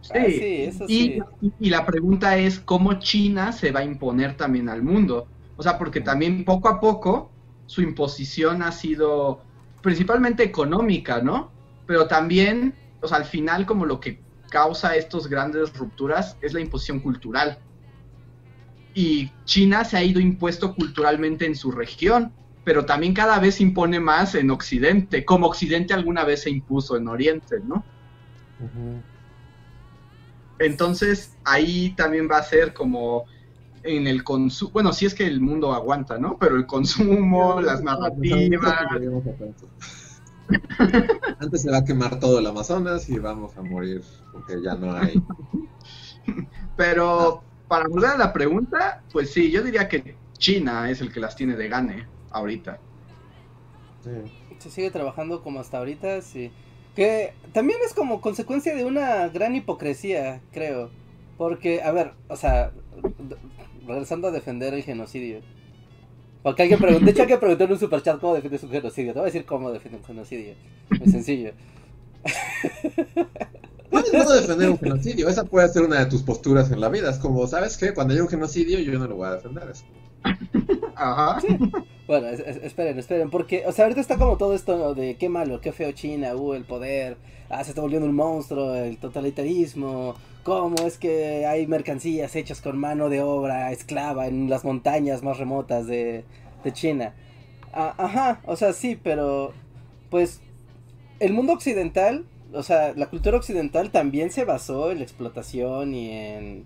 Sí, ah, eso y, sí. y la pregunta es cómo China se va a imponer también al mundo. O sea, porque también poco a poco su imposición ha sido principalmente económica, ¿no? Pero también, o sea, al final como lo que causa estas grandes rupturas es la imposición cultural y China se ha ido impuesto culturalmente en su región, pero también cada vez se impone más en Occidente, como Occidente alguna vez se impuso en Oriente, ¿no? Entonces ahí también va a ser como en el consumo, bueno, si es que el mundo aguanta, ¿no? Pero el consumo, las narrativas. <laughs> Antes se va a quemar todo el Amazonas y vamos a morir porque ya no hay. <laughs> Pero para volver a la pregunta, pues sí, yo diría que China es el que las tiene de gane ahorita. Se sigue trabajando como hasta ahorita, sí. Que también es como consecuencia de una gran hipocresía, creo. Porque, a ver, o sea, regresando a defender el genocidio. Porque alguien preguntó, de hecho alguien preguntó en un superchat cómo defiendes un genocidio. Te voy a decir cómo defiende un genocidio. Muy sencillo. <laughs> Puedes no defender un genocidio, esa puede ser una de tus posturas en la vida. Es como, ¿sabes qué? Cuando hay un genocidio, yo no lo voy a defender. Ajá. Bueno, esperen, esperen, porque, o sea, ahorita está como todo esto de qué malo, qué feo China, uh, el poder, ah, se está volviendo un monstruo, el totalitarismo, cómo es que hay mercancías hechas con mano de obra esclava en las montañas más remotas de, de China. Ah, ajá, o sea, sí, pero, pues, el mundo occidental o sea, la cultura occidental también se basó en la explotación y en,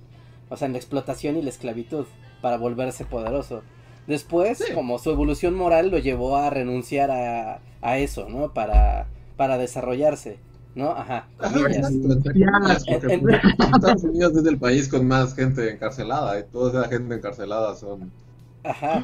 o sea, en la explotación y la esclavitud para volverse poderoso. Después, como su evolución moral lo llevó a renunciar a, a eso, ¿no? Para, para desarrollarse, ¿no? Ajá. <laughs> Estados Unidos es el país con más gente encarcelada y toda esa gente encarcelada son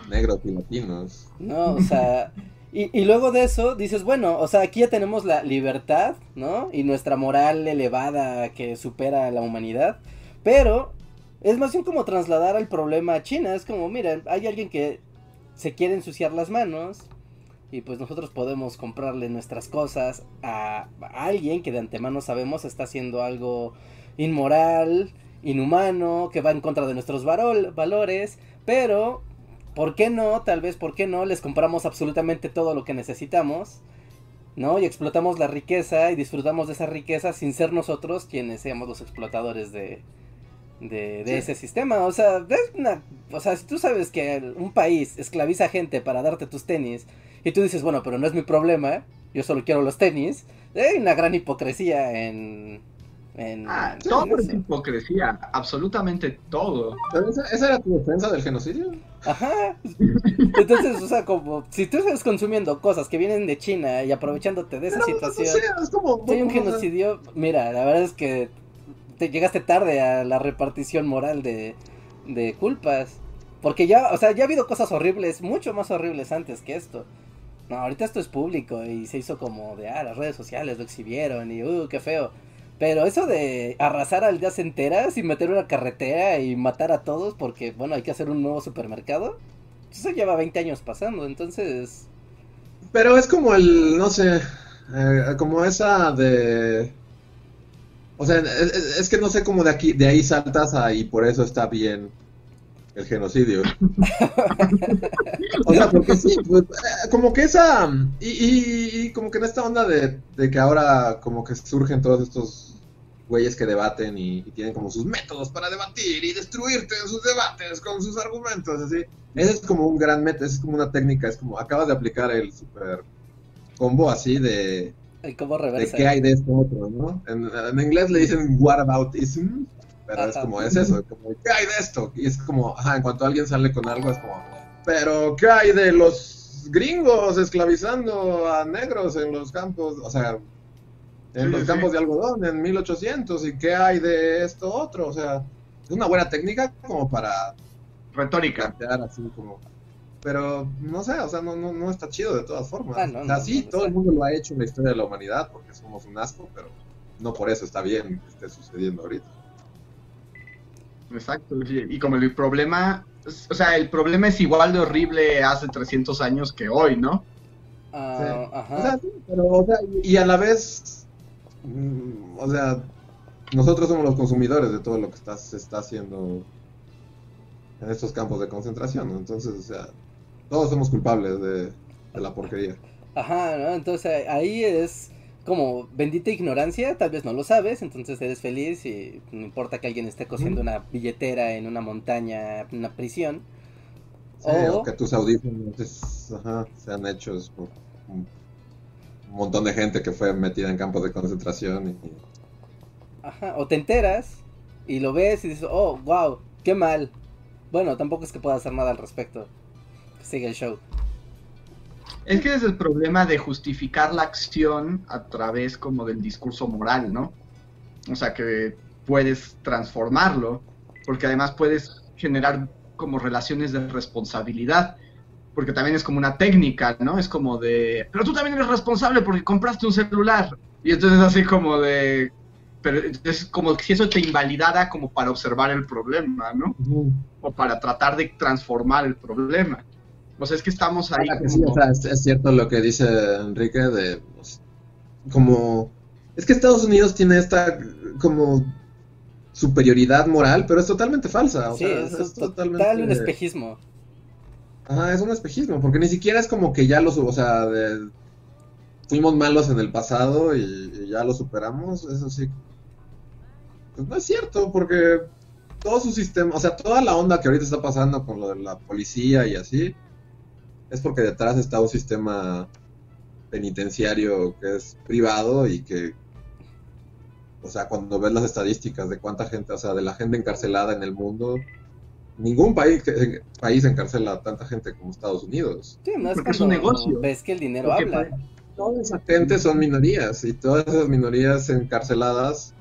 negros y latinos. No, o sea, <laughs> y, luego de eso dices, bueno, o sea, aquí ya tenemos la libertad, ¿no? Y nuestra moral elevada que supera a la humanidad. Pero es más bien como trasladar al problema a China. Es como, mira, hay alguien que se quiere ensuciar las manos. Y pues nosotros podemos comprarle nuestras cosas a alguien que de antemano sabemos está haciendo algo inmoral, inhumano, que va en contra de nuestros valores. Pero ¿por qué no? Tal vez, ¿por qué no? Les compramos absolutamente todo lo que necesitamos, ¿no? Y explotamos la riqueza y disfrutamos de esa riqueza sin ser nosotros quienes seamos los explotadores de, de, ese sistema. O sea, es una, o sea, si tú sabes que un país esclaviza gente para darte tus tenis y tú dices, bueno, pero no es mi problema, yo solo quiero los tenis, hay una gran hipocresía en, ah, todo es hipocresía, absolutamente todo. esa, era tu defensa del genocidio? Ajá. Entonces, o sea, como si tú estás consumiendo cosas que vienen de China y aprovechándote de esa situación, si hay un genocidio, mira, la verdad es que te llegaste tarde a la repartición moral de, de culpas. Porque ya, o sea, ya ha habido cosas horribles, mucho más horribles antes que esto. No, ahorita esto es público y se hizo como de, ah, las redes sociales lo exhibieron y, uh, qué feo. Pero eso de arrasar aldeas enteras y meter una carretera y matar a todos porque, bueno, hay que hacer un nuevo supermercado, eso lleva 20 años pasando, entonces... Pero es como el, no sé, eh, como esa de... O sea, es, que no sé cómo de aquí, de ahí saltas a y por eso está bien el genocidio. <laughs> o sea, porque sí, pues, eh, como que esa, y, y, como que en esta onda de, de, que ahora como que surgen todos estos güeyes que debaten y, tienen como sus métodos para debatir y destruirte en sus debates con sus argumentos, así. Ese es como un gran método, es como una técnica, es como acabas de aplicar el super combo así de... El combo reversa. De qué hay de esto otro, ¿no? En, inglés le dicen whataboutism, pero es como, es eso, como, ¿qué hay de esto? Y es como, ajá, en cuanto alguien sale con algo es como, pero ¿qué hay de los gringos esclavizando a negros en los campos? O sea, en los campos de algodón en 1800 y qué hay de esto otro, o sea, es una buena técnica como para retórica, así como pero no sé, o sea, no, no, no está chido de todas formas. Ah, o sea, sí, todo el mundo lo ha hecho en la historia de la humanidad porque somos un asco, pero no por eso está bien que esté sucediendo ahorita. Exacto, y como el problema o sea, el problema es igual de horrible hace 300 años que hoy, ¿no? Ah, O ajá. sea, sí, pero, o sea, y a la vez, mm, o sea, nosotros somos los consumidores de todo lo que está, se está haciendo en estos campos de concentración, ¿no? Entonces, o sea, todos somos culpables de, de la porquería. Ajá, ¿no? Entonces ahí es como bendita ignorancia, tal vez no lo sabes, entonces eres feliz y no importa que alguien esté cosiendo una billetera en una montaña, en una prisión. Sí, O- o que tus audífonos es- ajá, sean hechos por un, un montón de gente que fue metida en campos de concentración. Y, Ajá, o te enteras y lo ves y dices, oh, wow, qué mal. Bueno, tampoco es que pueda hacer nada al respecto. Sigue el show. Es que es el problema de justificar la acción a través como del discurso moral, ¿no? O sea, que puedes transformarlo, porque además puedes generar como relaciones de responsabilidad, porque también es como una técnica, ¿no? Es como de, pero tú también eres responsable porque compraste un celular. Y entonces así como de, pero es como si eso te invalidara como para observar el problema, ¿no? O para tratar de transformar el problema. O sea, es que estamos ahí Ah, que sí, como- o sea, es, es cierto lo que dice Enrique de pues, como es que Estados Unidos tiene esta como superioridad moral, pero es totalmente falsa. O sí, sea, es, es, un total totalmente un espejismo. Ajá, es un espejismo, porque ni siquiera es como que ya lo, su- o sea, de- fuimos malos en el pasado y, y ya lo superamos, eso sí. Pues no es cierto, porque todo su sistema, o sea, toda la onda que ahorita está pasando con lo de la policía y así, es porque detrás está un sistema penitenciario que es privado y que, o sea, cuando ves las estadísticas de cuánta gente, o sea, de la gente encarcelada en el mundo, ningún país, que- país encarcela a tanta gente como Estados Unidos. Sí, más Porque es un negocio. ves que el dinero Porque, habla. Toda esa gente son minorías y todas esas minorías encarceladas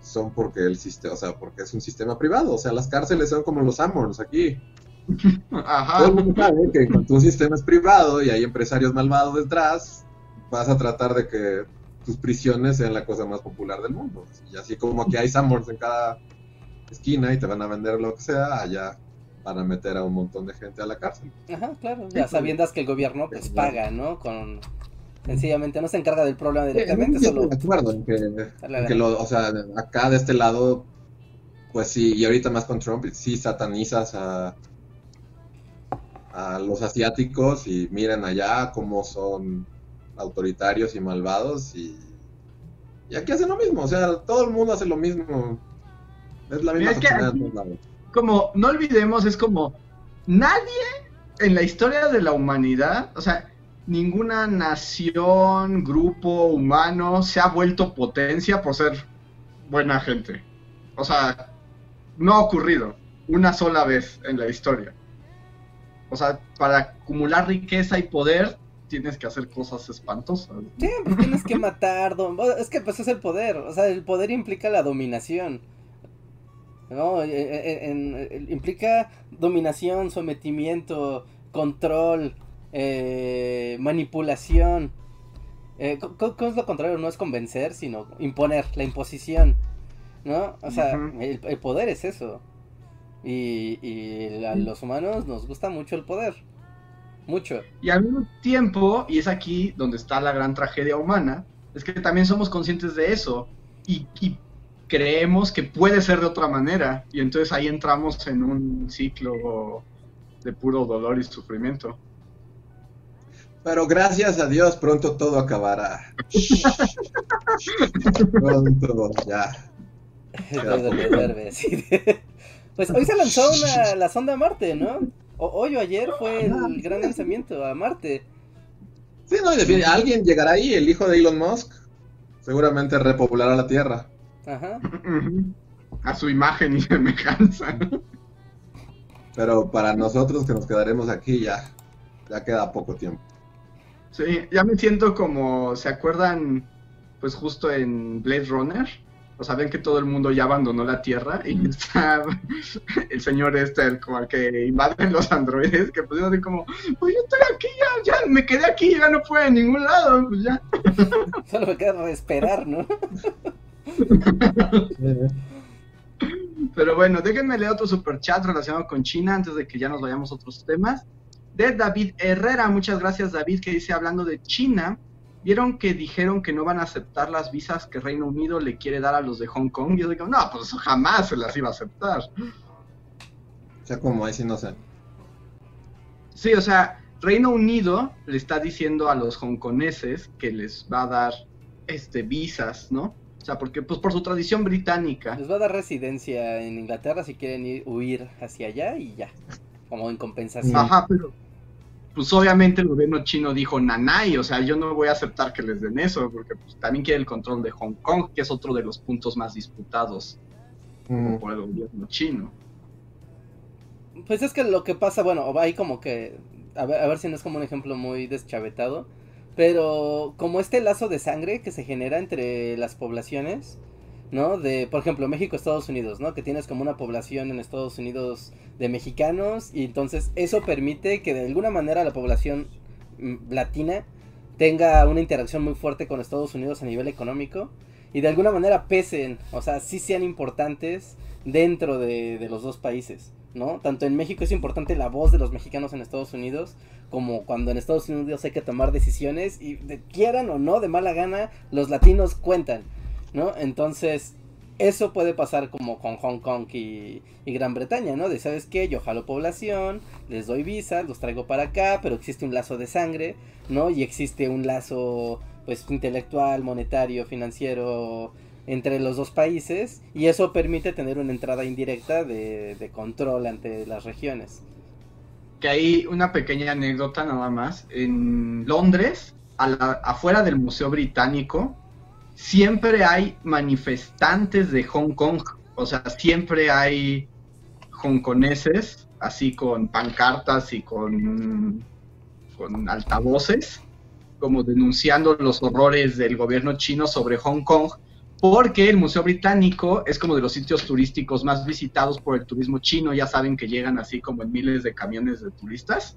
son porque el sistema, o sea, porque es un sistema privado, o sea, las cárceles son como los Amorns aquí. Todo el mundo sabe que cuando un sistema es privado y hay empresarios malvados detrás, vas a tratar de que tus prisiones sean la cosa más popular del mundo. Y así como aquí hay Summers en cada esquina y te van a vender lo que sea, allá van a meter a un montón de gente a la cárcel. Ajá, claro. Sí, Ya pues. sabiendas que el gobierno pues Sí, paga, ¿no? Con sencillamente no se encarga del problema Sí, directamente, yo solo de acuerdo en que, en que lo, o sea, acá de este lado, pues sí, y ahorita más con Trump, sí satanizas a, a los asiáticos y miren allá cómo son autoritarios y malvados y, y aquí hacen lo mismo, o sea, todo el mundo hace lo mismo. Es la misma Es que. Como, no olvidemos, es como, nadie en la historia de la humanidad, o sea, ninguna nación, grupo humano se ha vuelto potencia por ser buena gente. O sea, no ha ocurrido una sola vez en la historia. O sea, para acumular riqueza y poder, tienes que hacer cosas espantosas. Sí, pues tienes que matar, es que pues es el poder, o sea, el poder implica la dominación. No, Eh, eh, en- en- implica dominación, sometimiento, control, eh, manipulación. Eh, ¿Cómo es lo contrario? No es convencer, sino imponer, la imposición. ¿No? O sea, el poder es eso. Y, y a los humanos nos gusta mucho el poder. Mucho. Y al mismo tiempo, y es aquí donde está la gran tragedia humana, es que también somos conscientes de eso y, y creemos que puede ser de otra manera. Y entonces ahí entramos en un ciclo de puro dolor y sufrimiento. Pero gracias a Dios pronto todo acabará. <laughs> pronto, ya. <laughs> Sí. Pues hoy se lanzó una, la sonda a Marte, ¿no? O- hoy o ayer fue el gran lanzamiento a Marte. Sí, no, y alguien llegará ahí, el hijo de Elon Musk, seguramente repoblará la Tierra. Ajá. A su imagen y semejanza. Pero para nosotros que nos quedaremos aquí ya, ya queda poco tiempo. Sí, ya me siento como, ¿se acuerdan? Pues justo en Blade Runner. O sea, ven que todo el mundo ya abandonó la Tierra y está <laughs> el señor este, el, como el que invaden los androides, que pues así como, pues yo estoy aquí, ya, ya, me quedé aquí, ya no fue a ningún lado, pues ya. <laughs> Solo me queda esperar, ¿no? <laughs> Pero bueno, déjenme leer otro super chat relacionado con China antes de que ya nos vayamos a otros temas. De David Herrera, muchas gracias David, que dice hablando de China, ¿vieron que dijeron que no van a aceptar las visas que Reino Unido le quiere dar a los de Hong Kong? Y yo digo, no, pues jamás se las iba a aceptar. O sea, como ahí sí no sé. Sí, o sea, Reino Unido le está diciendo a los hongkoneses que les va a dar este visas, ¿no? O sea, porque pues por su tradición británica. Les va a dar residencia en Inglaterra si quieren ir, huir hacia allá y ya, como en compensación. Ajá, pero pues obviamente el gobierno chino dijo nanay, o sea, yo no voy a aceptar que les den eso, porque pues, también quiere el control de Hong Kong, que es otro de los puntos más disputados Mm. por el gobierno chino. Pues es que lo que pasa, bueno, ahí como que, a ver, a ver si no es como un ejemplo muy deschavetado, pero como este lazo de sangre que se genera entre las poblaciones, ¿no? De, por ejemplo, México, Estados Unidos, ¿no? Que tienes como una población en Estados Unidos de mexicanos y entonces eso permite que de alguna manera la población mm, latina tenga una interacción muy fuerte con Estados Unidos a nivel económico y de alguna manera pesen, o sea, sí sean importantes dentro de, de los dos países, ¿no? Tanto en México es importante la voz de los mexicanos en Estados Unidos, como cuando en Estados Unidos hay que tomar decisiones y de, quieran o no, de mala gana, los latinos cuentan, ¿no? Entonces, eso puede pasar como con Hong Kong y, Gran Bretaña, ¿no? De, ¿sabes qué? Yo jalo población, les doy visa, los traigo para acá, pero existe un lazo de sangre, ¿no? Y existe un lazo, pues, intelectual, monetario, financiero entre los dos países y eso permite tener una entrada indirecta de, de control ante las regiones. Que hay una pequeña anécdota nada más. En Londres, a la- afuera del Museo Británico, siempre hay manifestantes de Hong Kong. O sea, siempre hay hongkoneses, así con pancartas y con, con altavoces, como denunciando los horrores del gobierno chino sobre Hong Kong, porque el Museo Británico es como de los sitios turísticos más visitados por el turismo chino. Ya saben que llegan así como en miles de camiones de turistas.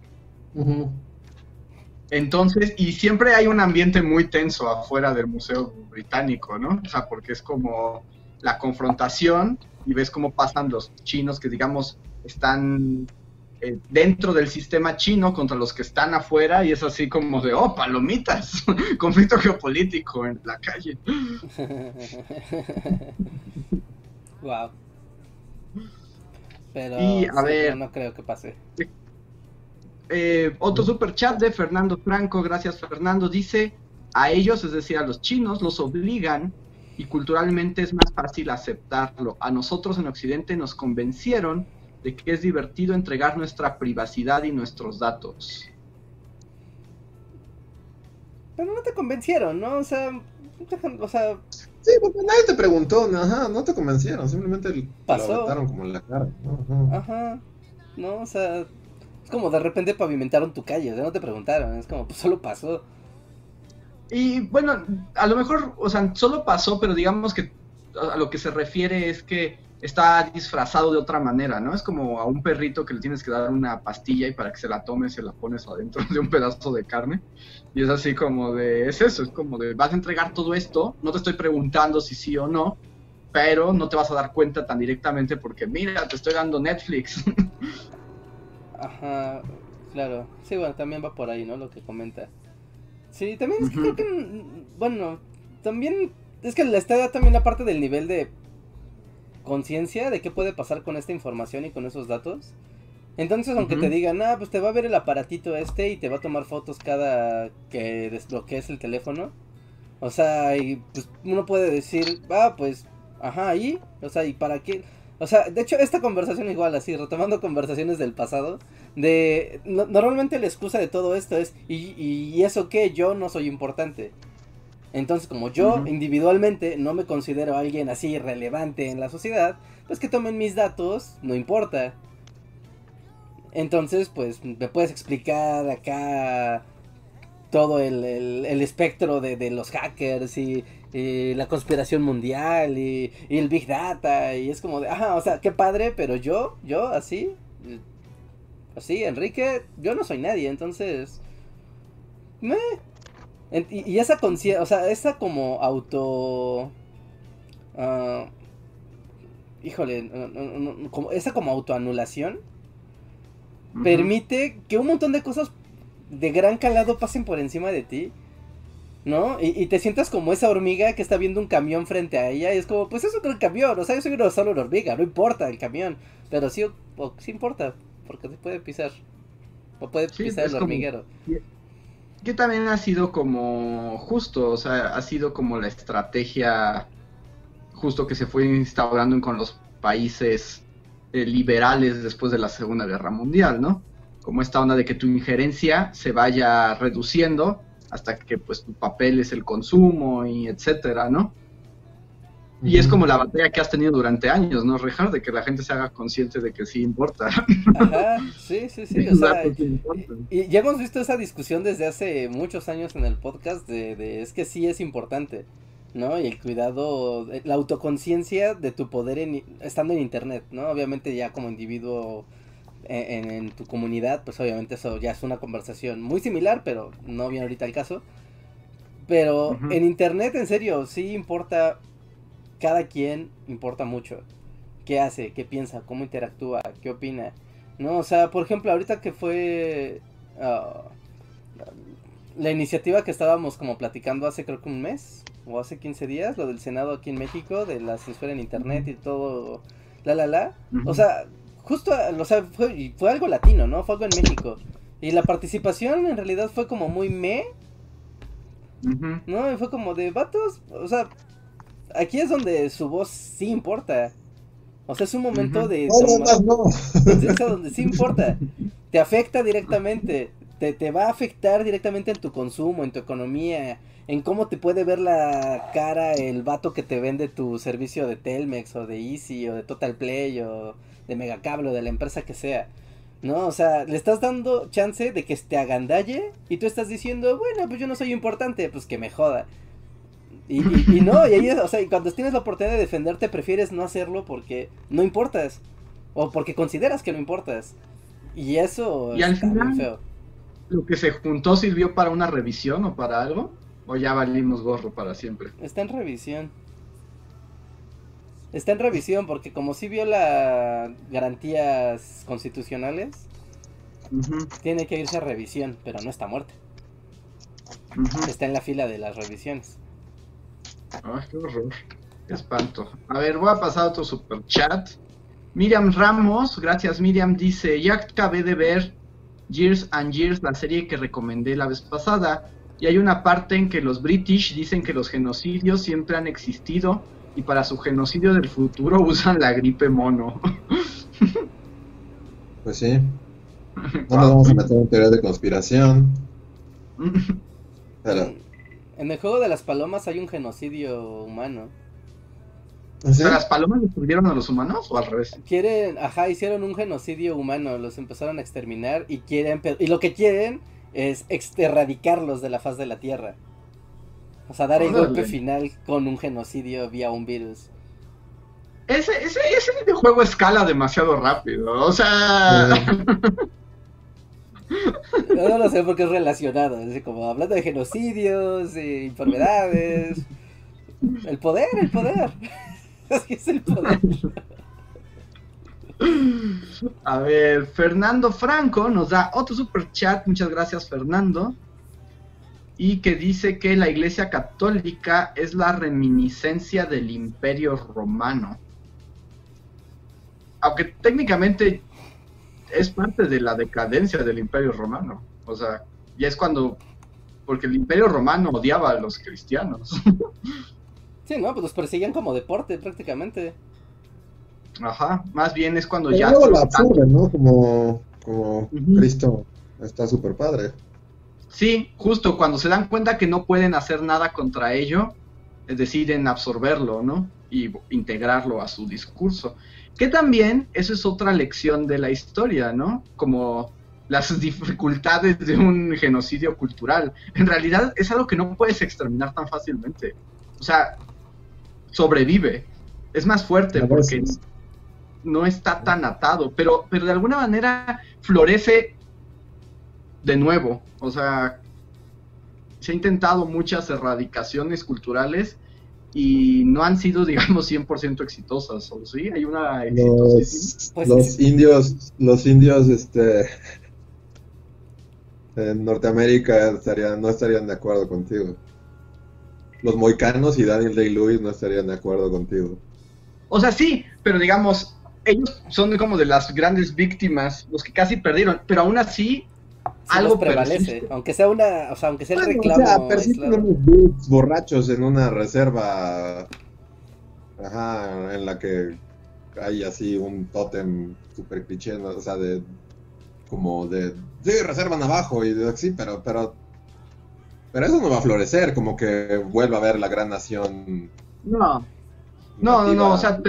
Entonces, y siempre hay un ambiente muy tenso afuera del Museo Británico, ¿no? O sea, porque es como la confrontación y ves cómo pasan los chinos que, digamos, están eh, dentro del sistema chino contra los que están afuera y es así como de, oh, palomitas, <laughs> conflicto geopolítico en la calle. <laughs> wow. Pero Y, a sí, ver. no creo que pase. Eh, otro super chat de Fernando Franco, gracias Fernando, dice, a ellos, es decir, a los chinos, los obligan y culturalmente es más fácil aceptarlo. A nosotros en Occidente nos convencieron de que es divertido entregar nuestra privacidad y nuestros datos. Pero no te convencieron, ¿no? O sea, o sea, Sí, porque nadie te preguntó, no, ajá, no te convencieron, simplemente te Pasó. lo aventaron como en la cara. ¿no? Ajá. ajá. No, o sea, como de repente pavimentaron tu calle, o sea, no te preguntaron, es como, pues solo pasó. Y bueno, a lo mejor, o sea, solo pasó, pero digamos que a lo que se refiere es que está disfrazado de otra manera, ¿no? Es como a un perrito que le tienes que dar una pastilla y para que se la tome se la pones adentro <laughs> de un pedazo de carne. Y es así como de, es eso, es como de, vas a entregar todo esto, no te estoy preguntando si sí o no, pero no te vas a dar cuenta tan directamente porque mira, te estoy dando Netflix. <laughs> Ajá, claro. Sí, bueno, también va por ahí, ¿no? Lo que comenta. Sí, también es que creo que, mm, bueno, también es que está también la parte del nivel de conciencia de qué puede pasar con esta información y con esos datos. Entonces, aunque te digan, ah, pues te va a ver el aparatito este y te va a tomar fotos cada que desbloquees el teléfono. O sea, y pues uno puede decir, ah, pues, ajá, ahí, o sea, ¿y para qué? O sea, de hecho, esta conversación igual, así, retomando conversaciones del pasado, de, no- normalmente la excusa de todo esto es, ¿y, y eso qué? Yo no soy importante. Entonces, como yo individualmente no me considero alguien así relevante en la sociedad, pues que tomen mis datos, no importa. Entonces, pues, me puedes explicar acá todo el, el- el espectro de, de los hackers y, y la conspiración mundial y, y el Big Data y es como de, ajá, o sea, qué padre, pero yo, yo, así, así, Enrique, yo no soy nadie, entonces, meh. Y, y esa conciencia, o sea, esa como auto, ah, híjole, como, esa como autoanulación permite que un montón de cosas de gran calado pasen por encima de ti. ¿No? Y, te sientas como esa hormiga que está viendo un camión frente a ella y es como, pues es otro camión, o sea, yo soy solo una hormiga, no importa el camión, pero sí, sí importa, porque se puede pisar, o puede pisar el hormiguero. que también ha sido como justo, o sea, ha sido como la estrategia justo que se fue instaurando con los países eh, liberales después de la Segunda Guerra Mundial, ¿no? Como esta onda de que tu injerencia se vaya reduciendo hasta que pues tu papel es el consumo y etcétera, ¿no? Y es como la batalla que has tenido durante años, ¿no, Rejar? De que la gente se haga consciente de que sí importa. Ajá, sí, sí, sí. O sea, y, ya hemos visto esa discusión desde hace muchos años en el podcast de, de es que sí es importante. ¿no? Y el cuidado, eh, la autoconciencia de tu poder estando en internet, ¿no? Obviamente ya como individuo en, tu comunidad, pues obviamente eso ya es una conversación muy similar, pero no viene ahorita el caso. Pero en internet, en serio, sí importa, cada quien importa mucho. ¿Qué hace? ¿Qué piensa? ¿Cómo interactúa? ¿Qué opina? ¿No? O sea, por ejemplo, ahorita que fue... Ah, la iniciativa que estábamos como platicando hace creo que un mes, o hace 15 días, lo del Senado aquí en México, de la censura en Internet y todo, la, la, la. O sea, justo, o sea, fue, fue algo latino, ¿no? Fue algo en México. Y la participación en realidad fue como muy me. ¿No? Y fue como de vatos, o sea, aquí es donde su voz sí importa. O sea, es un momento de... No, no, Es donde sí importa. Te afecta directamente. Te, te va a afectar directamente en tu consumo, en tu economía, en cómo te puede ver la cara el vato que te vende tu servicio de Telmex o de Easy o de Total Play o de Megacable o de la empresa que sea. ¿No? O sea, le estás dando chance de que te agandalle y tú estás diciendo, bueno, pues yo no soy importante, pues que me joda. Y, y, no, y ahí, o sea, y cuando tienes la oportunidad de defenderte, prefieres no hacerlo porque no importas. O porque consideras que no importas. Y eso ¿Y al final, feo. ¿Lo que se juntó sirvió para una revisión o para algo? ¿O ya valimos gorro para siempre? Está en revisión. Está en revisión porque como si viola garantías constitucionales, tiene que irse a revisión, pero no está muerta. Está en la fila de las revisiones. Ay, qué horror. Qué espanto. A ver, voy a pasar a otro super chat. Miriam Ramos, gracias Miriam, dice, ya acabé de ver Years and Years, la serie que recomendé la vez pasada. Y hay una parte en que los British dicen que los genocidios siempre han existido y para su genocidio del futuro <laughs> usan la gripe mono. Pues sí. No nos vamos a meter en teoría de conspiración. <laughs> Pero... En el juego de las palomas hay un genocidio humano. ¿Las palomas destruyeron a los humanos o al revés? Quieren, ajá, hicieron un genocidio humano, los empezaron a exterminar y quieren, y lo que quieren es erradicarlos de la faz de la Tierra. O sea, dar el golpe final con un genocidio vía un virus. Ese, ese, ese videojuego escala demasiado rápido. O sea. <laughs> no, lo sé porque es relacionado. Es como hablando de genocidios, y enfermedades. El poder, el poder. <laughs> es que es el poder. A ver, Fernando Franco nos da otro super chat. Muchas gracias, Fernando. Y que dice que la Iglesia Católica es la reminiscencia del Imperio Romano. Aunque técnicamente es parte de la decadencia del Imperio Romano. O sea, ya es cuando. Porque el Imperio Romano odiaba a los cristianos. <laughs> Sí, no, pues los perseguían como deporte prácticamente. Ajá, más bien es cuando ya... Luego la absorben, ¿no? Como, como Cristo está súper padre. Sí, justo cuando se dan cuenta que no pueden hacer nada contra ello, eh, deciden absorberlo, ¿no? Y integrarlo a su discurso. Que también, eso es otra lección de la historia, ¿no? Como las <laughs> dificultades de un genocidio cultural. En realidad es algo que no puedes exterminar tan fácilmente. O sea, sobrevive. Es más fuerte porque no está tan atado, pero, pero de alguna manera florece de nuevo. O sea, se ha intentado muchas erradicaciones culturales y no han sido, <laughs> digamos, 100% exitosas, ¿o sí? Hay una. Los, pues los indios, los indios, este, en Norteamérica estarían, no estarían de acuerdo contigo. Los moicanos y Daniel Day-Lewis no estarían de acuerdo contigo. O sea, sí, pero digamos, ellos son como de las grandes víctimas, los que casi perdieron, pero aún así algo prevalece, aunque sea una, o sea, aunque sea el reclamo. O sea, persisten unos borrachos en una reserva, ajá, en la que hay así un tótem super cliché, o sea, de como de sí, reservan abajo y de, sí, pero pero pero eso no va a florecer, como que vuelva a ver la gran nación. No. No, no, no, o sea,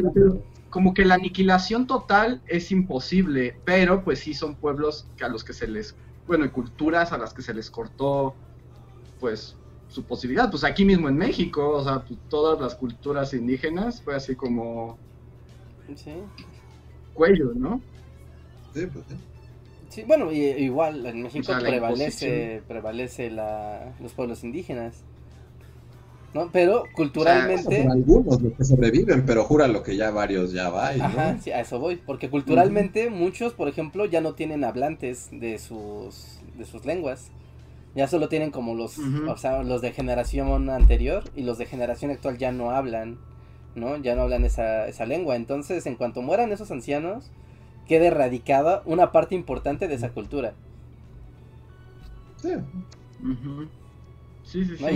como que la aniquilación total es imposible, pero pues sí son pueblos a los que se les bueno, y culturas a las que se les cortó, pues, su posibilidad. Pues aquí mismo en México, o sea, pues, todas las culturas indígenas fue así como... Sí. Cuello, ¿no? Sí, pues sí. Sí, bueno, igual en México prevalece, prevalece la, los pueblos indígenas. ¿No? Pero culturalmente... algunos los que sobreviven, pero jura lo que ya varios ya va. Ajá, sí, a eso voy. Porque culturalmente muchos, por ejemplo, ya no tienen hablantes de sus, de sus lenguas. Ya solo tienen como los, o sea, los de generación anterior y los de generación actual ya no hablan, ¿no? Ya no hablan esa, esa lengua. Entonces, en cuanto mueran esos ancianos, queda erradicada una parte importante de esa cultura. Sí.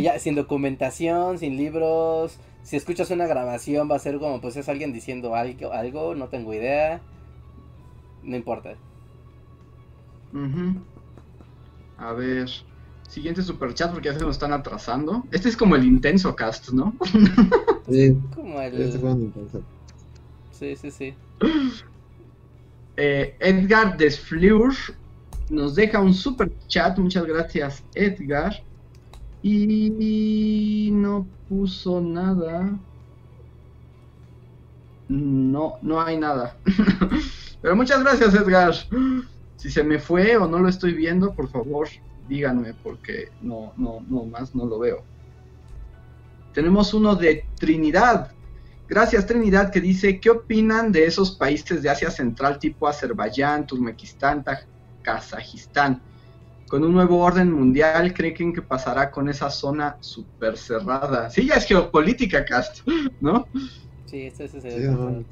Ya, sin documentación, sin libros. Si escuchas una grabación va a ser como, pues es alguien diciendo algo, algo no tengo idea. No importa. A ver. Siguiente super chat porque ya se nos están atrasando. Este es como el intenso cast, ¿no? <laughs> Sí. como el... Este fue un intenso. Sí, sí, sí. <gasps> Eh, Edgar Desfleur nos deja un super chat. Muchas gracias, Edgar. Y no puso nada. No, no hay nada. <laughs> Pero muchas gracias, Edgar. Si se me fue o no lo estoy viendo, por favor, díganme, porque no, no, no más no lo veo. Tenemos uno de Trinidad. Gracias, Trinidad, que dice: ¿Qué opinan de esos países de Asia Central tipo Azerbaiyán, Turkmenistán, Kazajistán? Con un nuevo orden mundial, ¿creen que pasará con esa zona súper cerrada? Sí, ya es geopolítica, Cast, ¿no? Sí, esto es... el...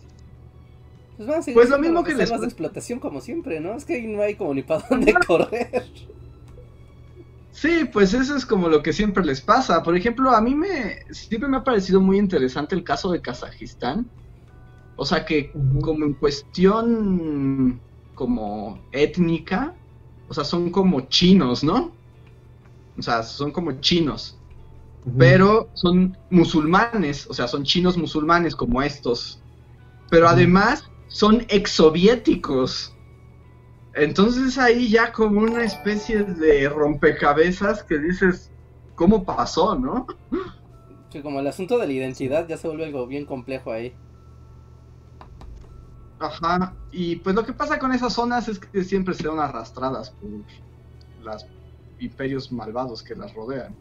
pues, pues lo mismo que les... de explotación como siempre, ¿no? Es que no hay como ni para dónde correr. Sí, pues eso es como lo que siempre les pasa. Por ejemplo, a mí me siempre me ha parecido muy interesante el caso de Kazajistán. O sea que como en cuestión como étnica, o sea, son como chinos, ¿no? O sea, son como chinos. Pero son musulmanes, o sea, son chinos musulmanes como estos. Pero además son exsoviéticos. Entonces ahí ya como una especie de rompecabezas que dices, ¿cómo pasó, no? Sí, como el asunto de la identidad ya se vuelve algo bien complejo ahí. Ajá, y pues lo que pasa con esas zonas es que siempre se dan arrastradas por los imperios malvados que las rodean.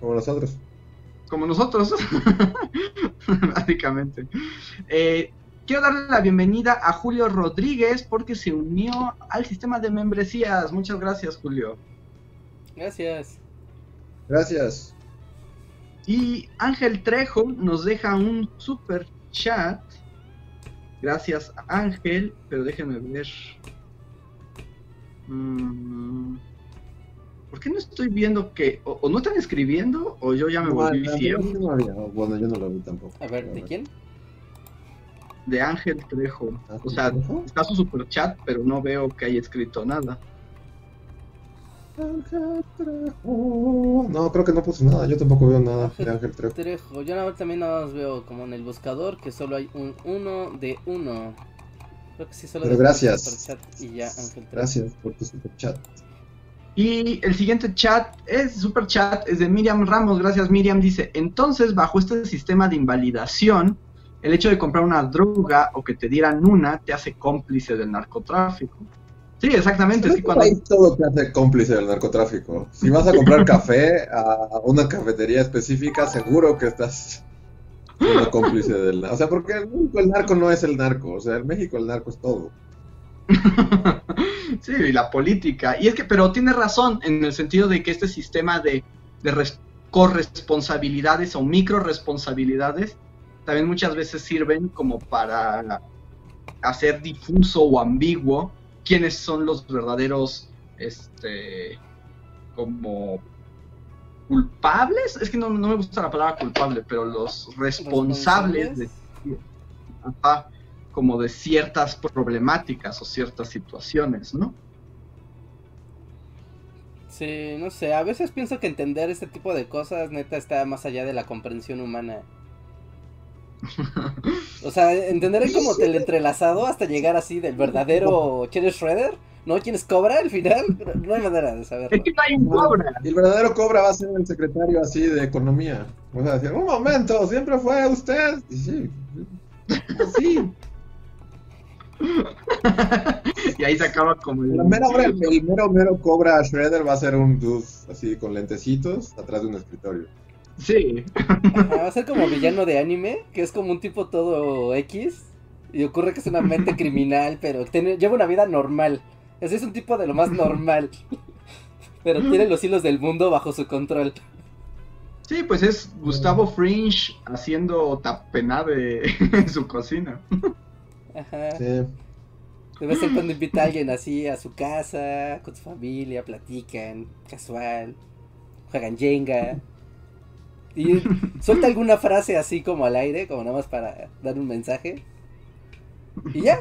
Como nosotros. Como nosotros, <laughs> básicamente. Eh, quiero darle la bienvenida a Julio Rodríguez porque se unió al sistema de membresías. Muchas gracias, Julio. Gracias. Gracias. Y Ángel Trejo nos deja un super chat Gracias Ángel, pero déjenme ver. Mm, ¿Por qué no estoy viendo que o, no están escribiendo o yo ya me volví ciego? bueno, yo no lo vi tampoco. A ver, ¿de quién? De Ángel Trejo. O sea, está su super chat, pero no veo que haya escrito nada. No, creo que no puso nada. Yo tampoco veo nada de Ángel Trejo. Yo también nada más veo como en el buscador que solo hay un 1 de 1. Creo que sí solo Pero gracias. Y ya, Ángel Trejo. Gracias por tu super chat. Y el siguiente chat es super chat, es de Miriam Ramos. Gracias, Miriam. Dice: Entonces, bajo este sistema de invalidación, el hecho de comprar una droga o que te dieran una te hace cómplice del narcotráfico. Sí, exactamente. Que cuando... Ahí todo te hace cómplice del narcotráfico. Si vas a comprar café a una cafetería específica, seguro que estás siendo cómplice del... O sea, porque en México el narco no es el narco. O sea, en México el narco es todo. <laughs> sí, y la política. Y es que, pero tiene razón en el sentido de que este sistema de, de corresponsabilidades o micro responsabilidades también muchas veces sirven como para hacer difuso o ambiguo quiénes son los verdaderos, este, como culpables, es que no, me gusta la palabra culpable, pero los responsables, de, como de ciertas problemáticas o ciertas situaciones, ¿no? Sí, no sé, a veces pienso que entender este tipo de cosas neta está más allá de la comprensión humana. O sea, entender el como entrelazado hasta llegar así del verdadero Cheddar Shredder. ¿No? ¿Quién es Cobra al final? No hay manera de saberlo. Es que no hay un Cobra. el verdadero Cobra va a ser el secretario así de Economía. O sea, decir, un momento, siempre fue usted. Y sí, sí. <laughs> y ahí se acaba como el... mero, el, mero, mero Cobra Shredder va a ser un dude así con lentecitos atrás de un escritorio. Sí. va a ser como villano de anime, que es como un tipo todo X. Y ocurre que es una mente <laughs> criminal, pero lleva una vida normal. Ese es un tipo de lo más normal. pero tiene los hilos del mundo bajo su control. Sí, pues es Gustavo Fringe haciendo tapenade <laughs> en su cocina. Ajá. Sí. De vez en cuando invita a alguien así a su casa, con su familia, platican, casual, juegan Jenga. Y <laughs> suelta alguna frase así como al aire, como nada más para dar un mensaje. Y ya,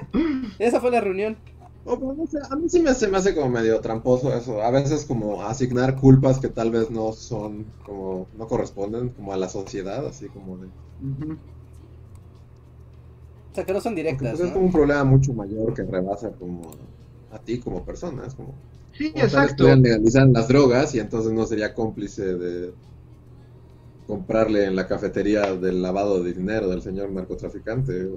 esa fue la reunión. a mí sí me, se me hace como medio tramposo eso. A veces como asignar culpas que tal vez no son, como, no corresponden como a la sociedad, así como de... O sea, que no son directas. Pues, es como un problema mucho mayor que rebasa como a ti como persona. Es como... Sí, exacto. legalizar las drogas y entonces no sería cómplice de comprarle en la cafetería del lavado de dinero del señor narcotraficante.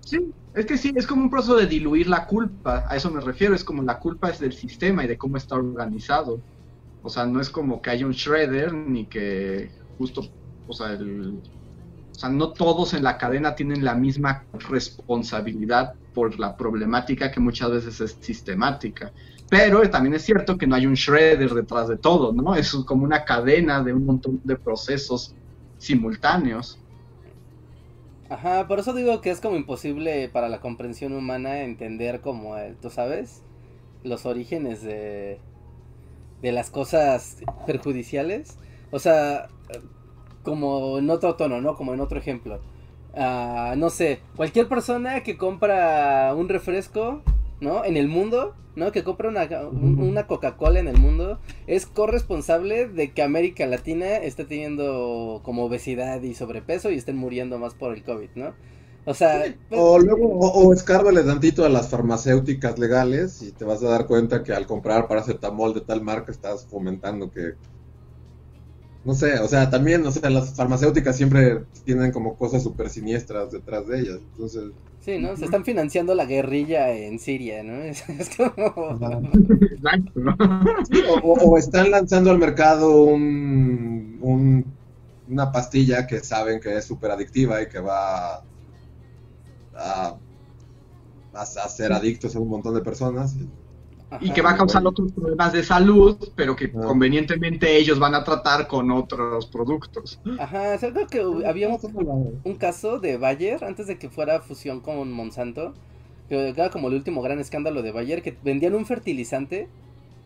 Sí, es que sí, es como un proceso de diluir la culpa, a eso me refiero, es como la culpa es del sistema y de cómo está organizado. O sea, no es como que haya un shredder ni que justo, o sea, el, o sea, no todos en la cadena tienen la misma responsabilidad por la problemática que muchas veces es sistemática. Pero también es cierto que no hay un shredder detrás de todo, ¿no? Es como una cadena de un montón de procesos simultáneos. Ajá, por eso digo que es como imposible para la comprensión humana entender como, tú sabes, los orígenes de, de las cosas perjudiciales. O sea, como en otro tono, ¿no? Como en otro ejemplo. Ah, no sé, cualquier persona que compra un refresco ¿no? En el mundo, ¿no? Que compra una, una Coca-Cola en el mundo, es corresponsable de que América Latina esté teniendo como obesidad y sobrepeso y estén muriendo más por el COVID, ¿no? O sea... Pues o luego, o, escárbale tantito a las farmacéuticas legales y te vas a dar cuenta que al comprar paracetamol de tal marca estás fomentando que... No sé, o sea, también, o sea, las farmacéuticas siempre tienen como cosas súper siniestras detrás de ellas, entonces... Sí, ¿no? Se están financiando la guerrilla en Siria, ¿no? <laughs> Es, como... o, están lanzando al mercado un, una pastilla que saben que es súper adictiva y que va a, a, hacer adictos a un montón de personas y que va a causar otros problemas de salud, pero que convenientemente ellos van a tratar con otros productos. Ajá, es algo que había un, caso de Bayer antes de que fuera fusión con Monsanto, que era como el último gran escándalo de Bayer, que vendían un fertilizante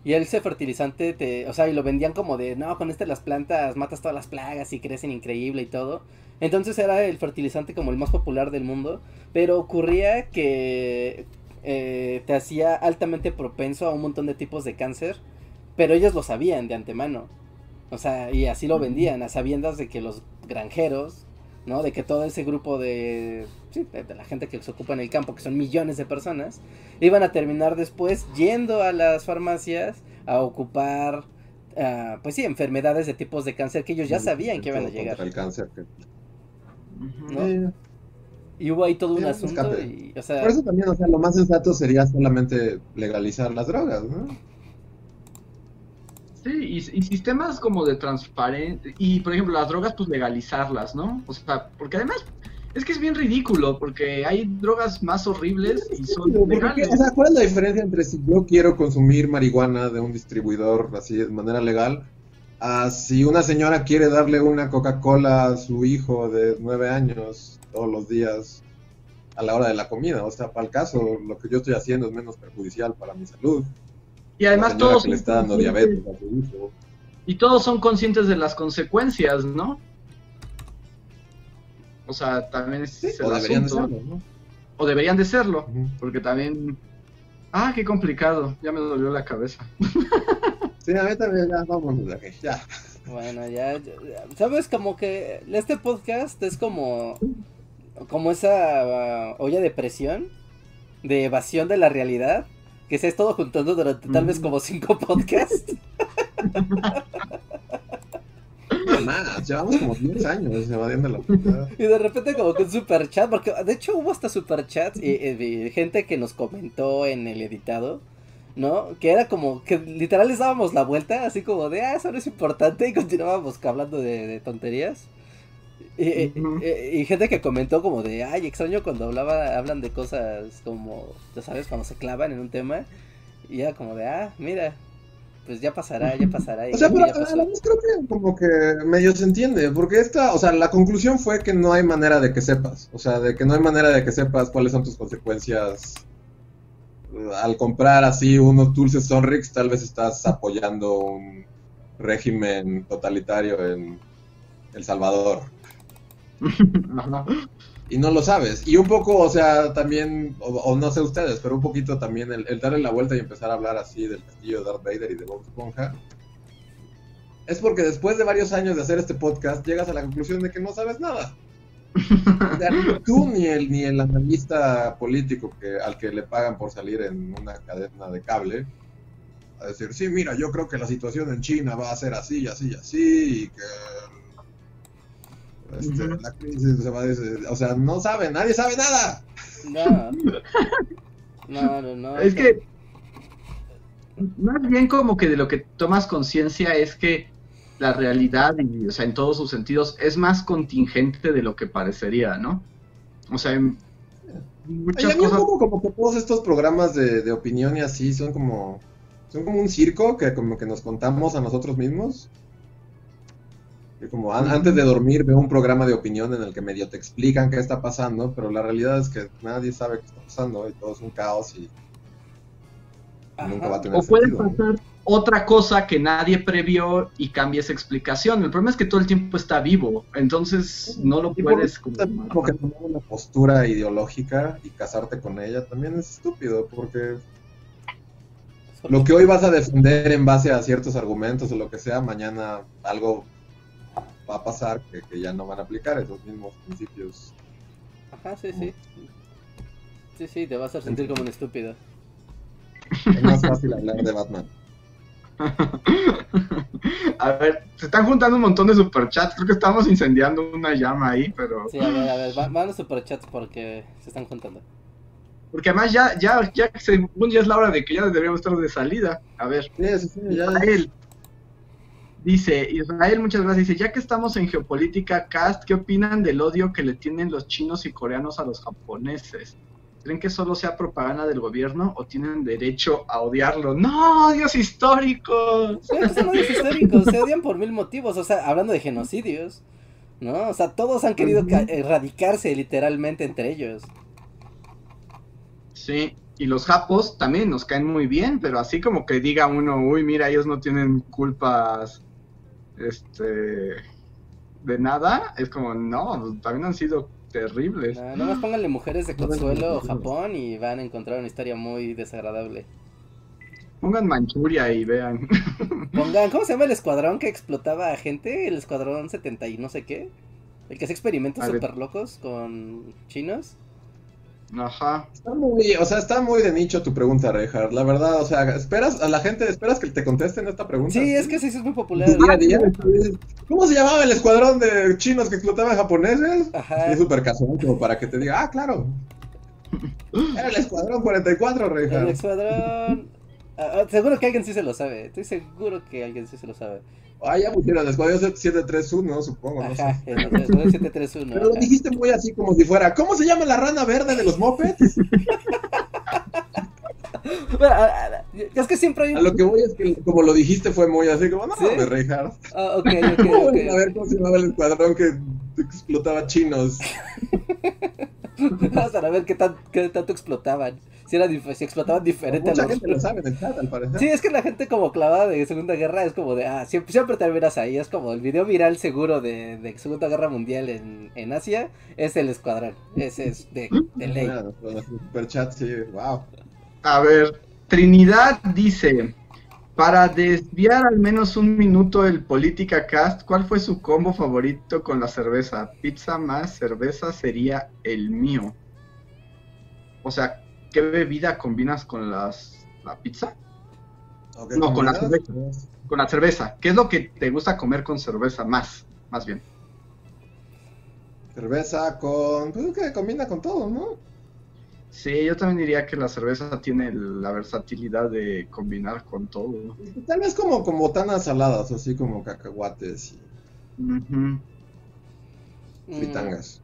y ese fertilizante, te, o sea, y lo vendían como de, no, con este las plantas matas todas las plagas y crecen increíble y todo. Entonces era el fertilizante como el más popular del mundo, pero ocurría que eh, te hacía altamente propenso a un montón de tipos de cáncer, pero ellos lo sabían de antemano. O sea, y así lo vendían, a sabiendas de que los granjeros, ¿no? De que todo ese grupo de, sí, de, la gente que se ocupa en el campo, que son millones de personas, iban a terminar después yendo a las farmacias a ocupar, uh, pues sí, enfermedades de tipos de cáncer que ellos ya sabían que iban a llegar. El cáncer. ¿no? Y hubo ahí todo un asunto escape. y, o sea, Por eso también, o sea, lo más sensato sería solamente legalizar las drogas, ¿no? Sí, y, y sistemas como de transparencia. Y por ejemplo, las drogas, pues legalizarlas, ¿no? O sea, porque además es que es bien ridículo, porque hay drogas más horribles y son Porque, legales. o sea, ¿cuál es la diferencia entre si yo quiero consumir marihuana de un distribuidor así de manera legal a si una señora quiere darle una Coca-Cola a su hijo de nueve años todos los días a la hora de la comida? O sea, para el caso, lo que yo estoy haciendo es menos perjudicial para mi salud. Y además todos le son está dando diabetes a su hijo. Y todos son conscientes de las consecuencias, ¿no? O sea, también es Sí, el o deberían de serlo, ¿no? O deberían de serlo, porque también... Ah, qué complicado, ya me dolió la cabeza. Sí, a mí también, ya, vámonos de aquí, ya. bueno, ya, ya- sabes como que este podcast es como como esa ah, olla de presión de evasión de la realidad que se ha estado juntando durante tal vez como cinco podcasts. <laughs> No más, llevamos como 10 años evadiendo la realidad. Y de repente como que un super chat, porque de hecho hubo hasta super chats y, gente que nos comentó en el editado, ¿no? Que era como que literal les dábamos la vuelta, así como de, ah, eso no es importante y continuábamos hablando de, de tonterías. Y, gente que comentó como de, ay, extraño cuando hablaba, hablan de cosas como, ya sabes, cuando se clavan en un tema. Y ya como de, ah, mira, pues ya pasará, ya pasará. Y O sea, pero a pasó. la vez creo que como que medio se entiende, porque esta, o sea, la conclusión fue que no hay manera de que sepas, o sea, de que no hay manera de que sepas cuáles son tus consecuencias eh, al comprar así unos dulces Sonrix, tal vez estás apoyando un régimen totalitario en El Salvador <laughs> Ajá. y no lo sabes. Y un poco, o sea, también, o, o no sé ustedes, pero un poquito también el, el darle la vuelta y empezar a hablar así del castillo de Darth Vader y de Bob Esponja. Es porque después de varios años de hacer este podcast, llegas a la conclusión de que no sabes nada. <laughs> O sea, ni tú ni el, ni el analista político que, al que le pagan por salir en una cadena de cable a decir, sí, mira, yo creo que la situación en China va a ser así, y así, y así, y que este, Ujú. la crisis se va a des- O sea, no sabe, nadie sabe nada. <laughs> No. No, no, no. Es que más bien como que de lo que tomas conciencia es que la realidad, y, o sea, en todos sus sentidos, es más contingente de lo que parecería, ¿no? O sea, Y muchas a mí un cosas... poco como que todos estos programas de, de opinión y así son como son como un circo que como que nos contamos a nosotros mismos. Como an- antes de dormir veo un programa de opinión en el que medio te explican qué está pasando, pero la realidad es que nadie sabe qué está pasando y todo es un caos y Ajá. nunca va a tener O puede sentido. ¿no? pasar otra cosa que nadie previó y cambia esa explicación. El problema es que todo el tiempo está vivo, entonces no lo puedes... también como que tomar una postura ideológica y casarte con ella también es estúpido porque lo que hoy vas a defender en base a ciertos argumentos o lo que sea, mañana algo va a pasar que, que ya no van a aplicar esos mismos principios. Ajá, sí, sí. Sí, sí, te vas a sentir como un estúpido. Es más fácil hablar de Batman. <laughs> A ver, se están juntando un montón de superchats. Creo que estamos incendiando una llama ahí, pero. Sí, a ver, a ver, va- van los superchats porque se están juntando. Porque además ya, ya, ya, según ya es la hora de que ya deberíamos estar de salida. A ver, Sí, sí, sí, ya. Israel. Dice, Israel, muchas gracias. Dice, ya que estamos en geopolítica, Cast, ¿qué opinan del odio que le tienen los chinos y coreanos a los japoneses? ¿Creen que solo sea propaganda del gobierno o tienen derecho a odiarlo? ¡No, odios históricos! Son odios históricos, se odian por mil motivos, o sea, hablando de genocidios, ¿no? O sea, todos han querido ca- erradicarse literalmente entre ellos. Sí, y los japos también nos caen muy bien, pero así como que diga uno, uy, mira, ellos no tienen culpas este de nada, es como, no, también han sido terribles. No, nomás pónganle mujeres de Consuelo o. Japón y van a encontrar una historia muy desagradable. Pongan Manchuria y vean. <laughs> Pongan, ¿cómo se llama el escuadrón que explotaba a gente? El escuadrón 70 y no sé qué. El que hace experimentos súper locos con chinos. Ajá. Está muy, o sea, está muy de nicho tu pregunta, Reinhardt. La verdad, o sea, esperas a la gente, esperas que te contesten esta pregunta. Sí, es que sí, sí es muy popular. Día a día. ¿Cómo se llamaba el escuadrón de chinos que explotaban japoneses? Ajá. Es súper casual, como para que te diga, ah, claro. <laughs> Era el escuadrón 44, El Reinhardt. escuadrón. ah, ah, seguro que alguien sí se lo sabe. Estoy seguro que alguien sí se lo sabe. Ah, ya pusieron el escuadrón 731, supongo, no Ajá, sé. el escuadrón 731. Pero lo dijiste muy así como si fuera, ¿cómo se llama la rana verde de los mopeds? <laughs> Bueno, ah, es que siempre hay A lo que voy es que como lo dijiste fue muy así como, no, ¿Sí? Reinhardt. Ah, ok, ok, <laughs> ¿Cómo ok. voy a ver cómo se llamaba el escuadrón que explotaba chinos? <laughs> Vamos a ver qué, tan, qué tanto explotaban. Si, era dif- si explotaban diferente a Mucha los. gente lo sabe en el chat, al parecer. Sí, es que la gente como clavada de Segunda Guerra es como de, ah, siempre, siempre terminas ahí, es como el video viral seguro de, de Segunda Guerra Mundial en, en Asia, es el escuadrón, ese es de, de ley. Con el superchat, sí, wow. A ver, Trinidad dice, para desviar al menos un minuto el Política Cast, ¿cuál fue su combo favorito con la cerveza? Pizza más cerveza sería el mío. O sea, ¿qué bebida combinas con las, la pizza? No, con la cerveza. Con la cerveza. ¿Qué es lo que te gusta comer con cerveza más? Más bien. Cerveza con. Pues que combina con todo, ¿no? Sí, yo también diría que la cerveza tiene la versatilidad de combinar con todo. Tal vez como con botanas saladas, así como cacahuates y Ujú. Mm, fritangas.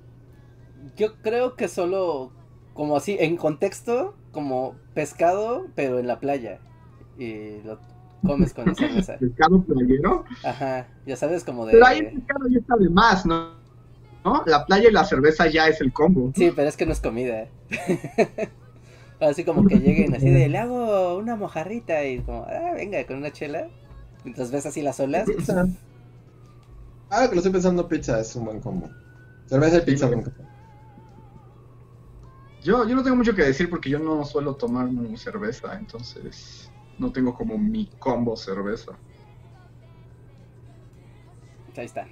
yo creo que solo, como así, en contexto, como pescado, pero en la playa, y lo comes con la cerveza. <laughs> Pescado playero. Ajá, ya sabes, como de... Pero ahí el pescado ya está de más, ¿no? ¿no? La playa y la cerveza ya es el combo. Sí, pero es que no es comida. <laughs> Así como que lleguen así de, le hago una mojarrita y como, ah, venga, con una chela. Mientras ves así las olas. Pizza. Ahora que lo estoy pensando, pizza es un buen combo. Cerveza y pizza nunca. Yo, yo no tengo mucho que decir porque yo no suelo tomar cerveza, entonces no tengo como mi combo cerveza. Ahí está.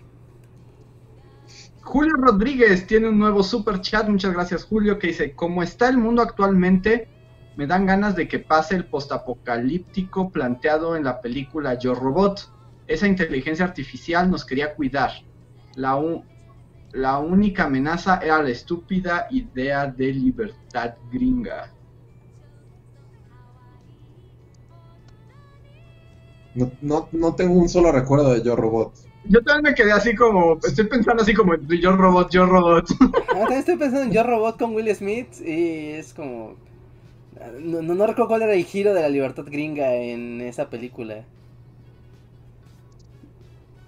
Julio Rodríguez tiene un nuevo super chat, muchas gracias Julio, que dice, como está el mundo actualmente, me dan ganas de que pase el postapocalíptico planteado en la película Yo Robot. Esa inteligencia artificial nos quería cuidar. La, u- la única amenaza era la estúpida idea de libertad gringa. No, no, no tengo un solo recuerdo de Yo Robot. Yo también me quedé así como, estoy pensando así como, Yo Robot, Yo Robot. <laughs> Ah, también estoy pensando en Yo Robot con Will Smith y es como... No, no, no recuerdo cuál era el giro de la libertad gringa en esa película.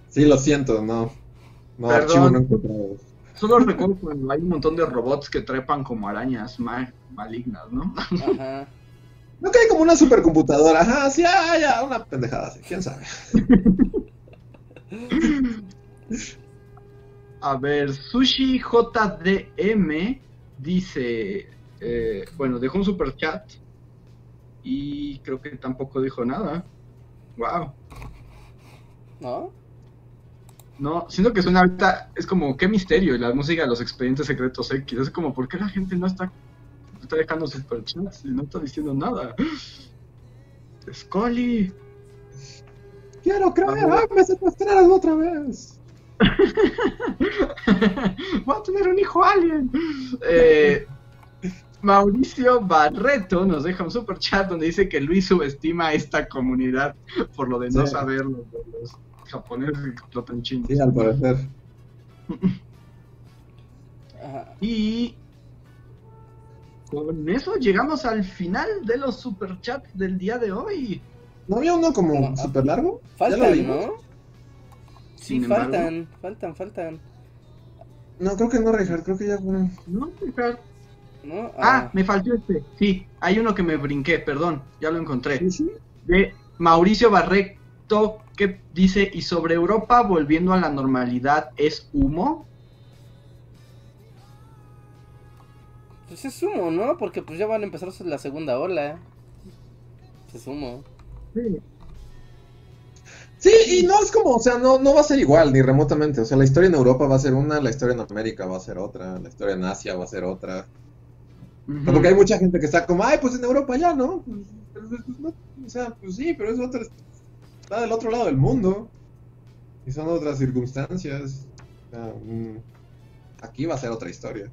Sí, lo siento, no. No, Perdón. archivo no encontrado. Solo recuerdo cuando hay un montón de robots que trepan como arañas ma- malignas, ¿no? Ajá. No que hay como una supercomputadora. Ajá, sí, ah, ya, una pendejada así, quién sabe. <laughs> A ver, Sushi JDM dice, eh, bueno, dejó un super chat y creo que tampoco dijo nada. Wow. ¿No? No, siento que suena ahorita, es como, qué misterio, y la música de los expedientes secretos X, es como, ¿por qué la gente no está, está dejando super chats y no está diciendo nada? Scully. Quiero creer, ah, me secuestraron otra vez. <laughs> Voy a tener un hijo alien. Eh, Mauricio Barreto nos deja un super chat donde dice que Luis subestima a esta comunidad por lo de no Sí. saber lo que explotan chinos. Sí, al parecer. Ajá. Y con eso llegamos al final de los superchats del día de hoy. ¿No había uno como No, ah. súper largo? ¿Ya lo Faltan? ¿no? Sí, Sin embargo- faltan, faltan, faltan. No, creo que no, Richard, creo que ya fue. No, Richard. ¿No? Ah, me faltó este. Sí, hay uno que me brinqué, perdón, ya lo encontré. Sí, sí. de Mauricio Que dice, ¿y sobre Europa volviendo a la normalidad es humo? Pues es humo, ¿no? Porque pues ya van a empezar la segunda ola. Es humo. Sí, y no es como, o sea, no, no va a ser igual, ni remotamente. O sea, la historia en Europa va a ser una, la historia en América va a ser otra, la historia en Asia va a ser otra. Sea, Porque hay mucha gente que está como, ay, pues en Europa ya, ¿no? Pues, pues, no, o sea, pues sí, pero es otro, está del otro lado del mundo. Y son otras circunstancias. Mm, aquí va a ser otra historia.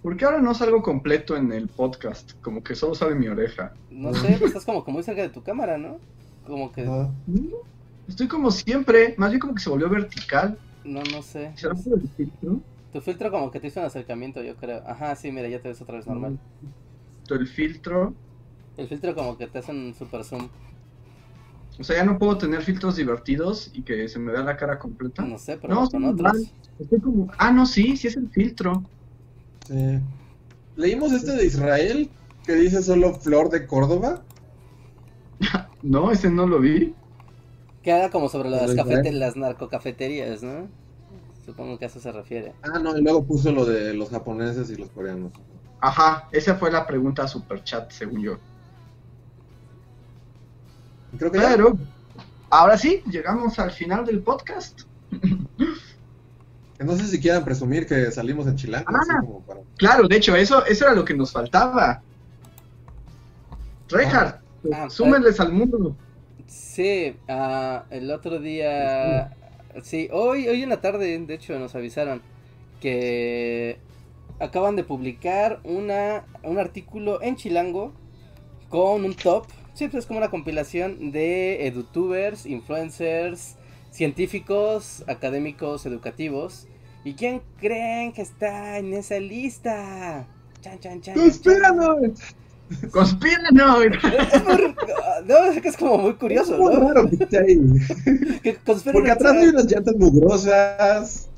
¿Por qué ahora no salgo completo en el podcast? Como que solo sale mi oreja. No sé, pues estás como que muy cerca de tu cámara, ¿no? Como que... Estoy como siempre, más bien como que se volvió vertical. No, no sé. ¿Será por el filtro? Tu filtro como que te hizo un acercamiento, yo creo. Ajá, sí, mira, ya te ves otra vez normal. El filtro. El filtro como que te hace un super zoom. O sea, ya no puedo tener filtros divertidos y que se me vea la cara completa. No sé, pero No, con otros. Estoy como... Ah, no, sí, sí es el filtro. Sí. Leímos este de Israel que dice solo Flor de Córdoba. <laughs> No, ese no lo vi. Que haga como sobre las, cafete- las narcocafeterías, ¿no? Supongo que a eso se refiere. Ah, no, y luego puso lo de los japoneses y los coreanos. Ajá, esa fue la pregunta super chat, según yo. Creo que ya. Pero, ahora sí, llegamos al final del podcast. Sé si quieran presumir que salimos en Chilango, Ah. así como para... Claro, de hecho, eso, eso era lo que nos faltaba. Reinhardt, Ah, súmenles al mundo. Sí, ah, el otro día... Sí, hoy, hoy en la tarde, de hecho, nos avisaron que acaban de publicar una, un artículo en Chilango con un top. Sí, pues es como una compilación de edutubers, influencers, científicos, académicos, educativos. ¿Y quién creen que está en esa lista? Chan, chan, chan. ¡Espéranos! ¡Conspíranoid! <laughs> Es muy- No, es que es como muy curioso, Es muy ¿no? raro que esté ahí. Que conspiren Porque atrás hay unas llantas mugrosas.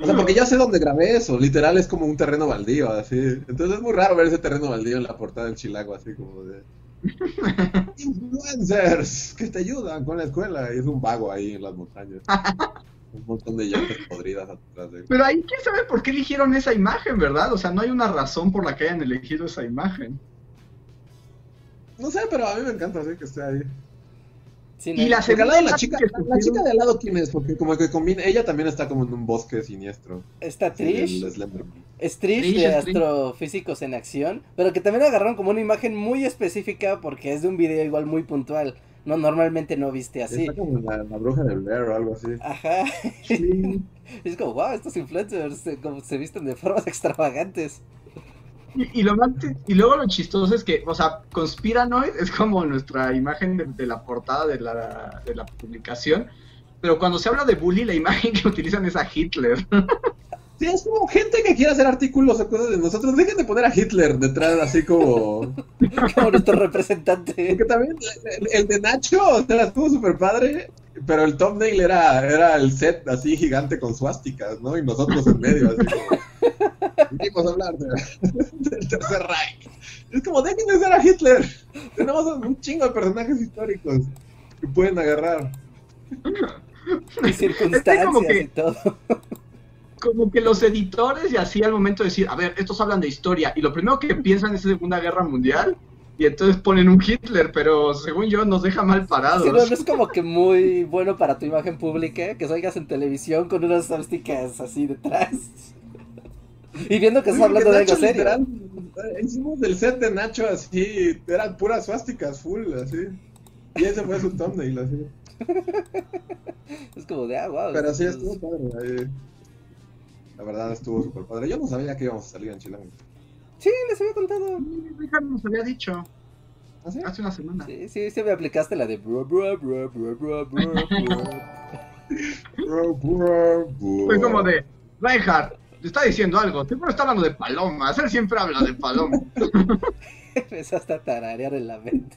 O sea, porque ya sé dónde grabé eso. Literal es como un terreno baldío, así. Entonces es muy raro ver ese terreno baldío en la portada del Chilago, así como de. <laughs> Influencers que te ayudan con la escuela. Y es un vago ahí en las montañas. <laughs> Un montón de llantas podridas atrás de él. Pero ahí, ¿quién sabe por qué eligieron esa imagen, verdad? O sea, no hay una razón por la que hayan elegido esa imagen. No sé, pero a mí me encanta así que esté ahí. Sí, no, Y la lado la segunda chica, la, la chica de al lado, ¿quién es? Porque como que combina, ella también está como en un bosque siniestro. Está Trish, es Trish Trish, de es Trish. Astrofísicos en Acción, pero que también agarraron como una imagen muy específica porque es de un video igual muy puntual. No, normalmente no viste así. Está como en la, la bruja del Blair o algo así. Ajá. Sí. <laughs> Es como, wow, estos influencers como se visten de formas <laughs> extravagantes. Y, y lo más, y luego lo chistoso es que, o sea, Conspiranoid es como nuestra imagen de, de la portada de la, de la publicación, pero cuando se habla de bully, la imagen que utilizan es a Hitler. Sí, es como gente que quiere hacer artículos o cosas de nosotros. Dejen de poner a Hitler detrás, así como. <laughs> Como nuestro representante. Porque también el, el de Nacho, o sea, estuvo súper padre. Pero el thumbnail era, era el set así gigante con suásticas, ¿no? Y nosotros en medio, así como. Venimos a hablar de- <laughs> del Tercer Reich. Es como, dejen de usar a Hitler. Tenemos un chingo de personajes históricos que pueden agarrar. Y circunstancias como que- y todo. <laughs> Como que los editores y así al momento de decir, a ver, estos hablan de historia, y lo primero que piensan es Segunda Guerra Mundial, y entonces ponen un Hitler, pero según yo nos deja mal parados. Sí, no, no es como que muy bueno para tu imagen pública que salgas en televisión con unas suásticas así detrás. Y viendo que estás hablando de algo serio. literal, hicimos del set de Nacho así, eran puras suásticas full, así. Y ese fue su thumbnail, así. Es como de, ah, wow. Pero sí, es- estuvo padre. ahí. La verdad estuvo súper padre. Yo no sabía que íbamos a salir en Chilango. Sí, les había contado. Richard nos había dicho ¿Ah, sí? hace una semana. Sí, sí, sí me aplicaste la de bro, bro, bro, bro, bro, bro, bro. <laughs> Bro, bro, bro. Fue como de, Reinhardt, está diciendo algo, siempre está hablando de palomas, él siempre habla de palomas. <laughs> Empezaste a tararear en la mente.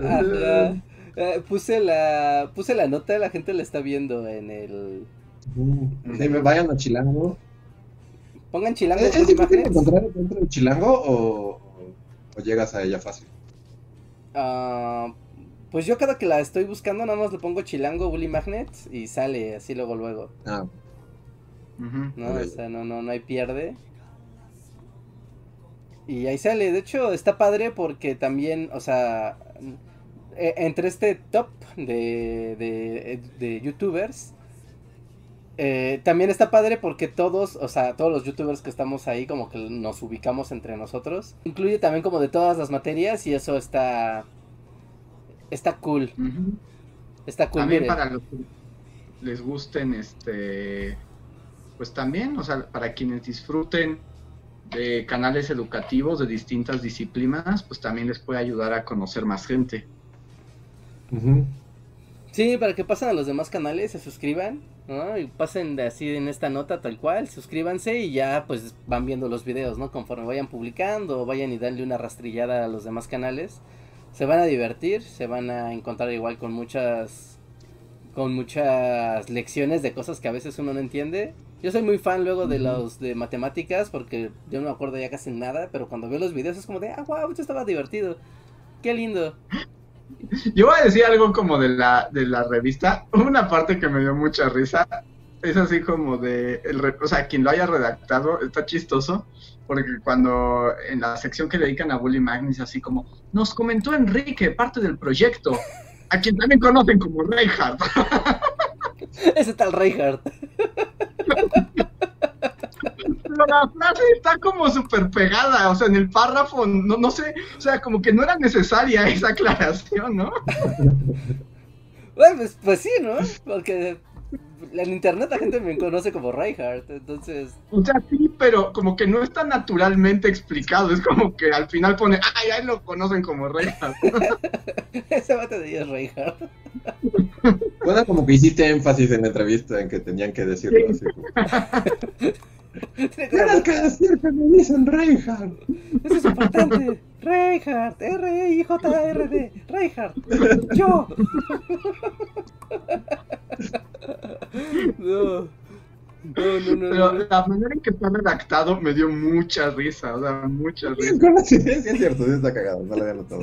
Ajá. Eh, puse la puse la nota, la gente la está viendo en el Sí, me vayan a Chilango. pongan chilango ¿Es, con es difícil imágenes. encontrar dentro de Chilango o, o llegas a ella fácil? Ah, pues yo cada que la estoy buscando nada más le pongo chilango Bully Magnet y sale así luego luego, Ah, ¿no? Ok. O sea, no no no hay pierde. Y ahí sale, de hecho está padre porque también, o sea, eh, entre este top de, de, de youtubers, eh, también está padre porque todos, o sea, todos los youtubers que estamos ahí como que nos ubicamos entre nosotros. Incluye también como de todas las materias y eso está... Está cool. Está cool. También para los que les gusten, este... Pues también, o sea, para quienes disfruten de canales educativos de distintas disciplinas, pues también les puede ayudar a conocer más gente. Sí, para que pasen a los demás canales, se suscriban, ¿no? Y pasen de así en esta nota tal cual, suscríbanse y ya pues van viendo los videos, ¿no? Conforme vayan publicando, vayan y darle una rastrillada a los demás canales. Se van a divertir, se van a encontrar igual con muchas con muchas lecciones de cosas que a veces uno no entiende. Yo soy muy fan luego de los de matemáticas porque yo no me acuerdo ya casi nada, pero cuando veo los videos es como de, ah, wow, esto estaba divertido. Qué lindo. Yo voy a decir algo como de la, de la revista. Una parte que me dio mucha risa es así como de, el, o sea, quien lo haya redactado está chistoso, porque cuando en la sección que le dedican a Bully Magnus, así como, nos comentó Enrique, parte del proyecto, a quien también conocen como Reinhardt. <laughs> Ese tal Reinhardt. <laughs> la frase está como súper pegada, o sea, en el párrafo, no, no sé, o sea, como que no era necesaria esa aclaración, ¿no? <laughs> bueno, pues, pues, sí, ¿no? Porque en internet la gente me conoce como Reinhardt, entonces... O sea, sí, pero como que no está naturalmente explicado, es como que al final pone, ay, ahí lo conocen como Reinhardt. <laughs> Ese bate de es Reinhardt. Bueno, como que hiciste énfasis en la entrevista en que tenían que decirlo así. <laughs> Tienes que decir que me dicen Reinhardt. Eso es importante. Reinhardt, R-E-I-J-R-D. Reinhardt. Yo. <laughs> No. No, no, no, Pero la manera en que está redactado me dio mucha risa, o sea, mucha risa. Sí, es cierto, sí está cagado, no lo había notado.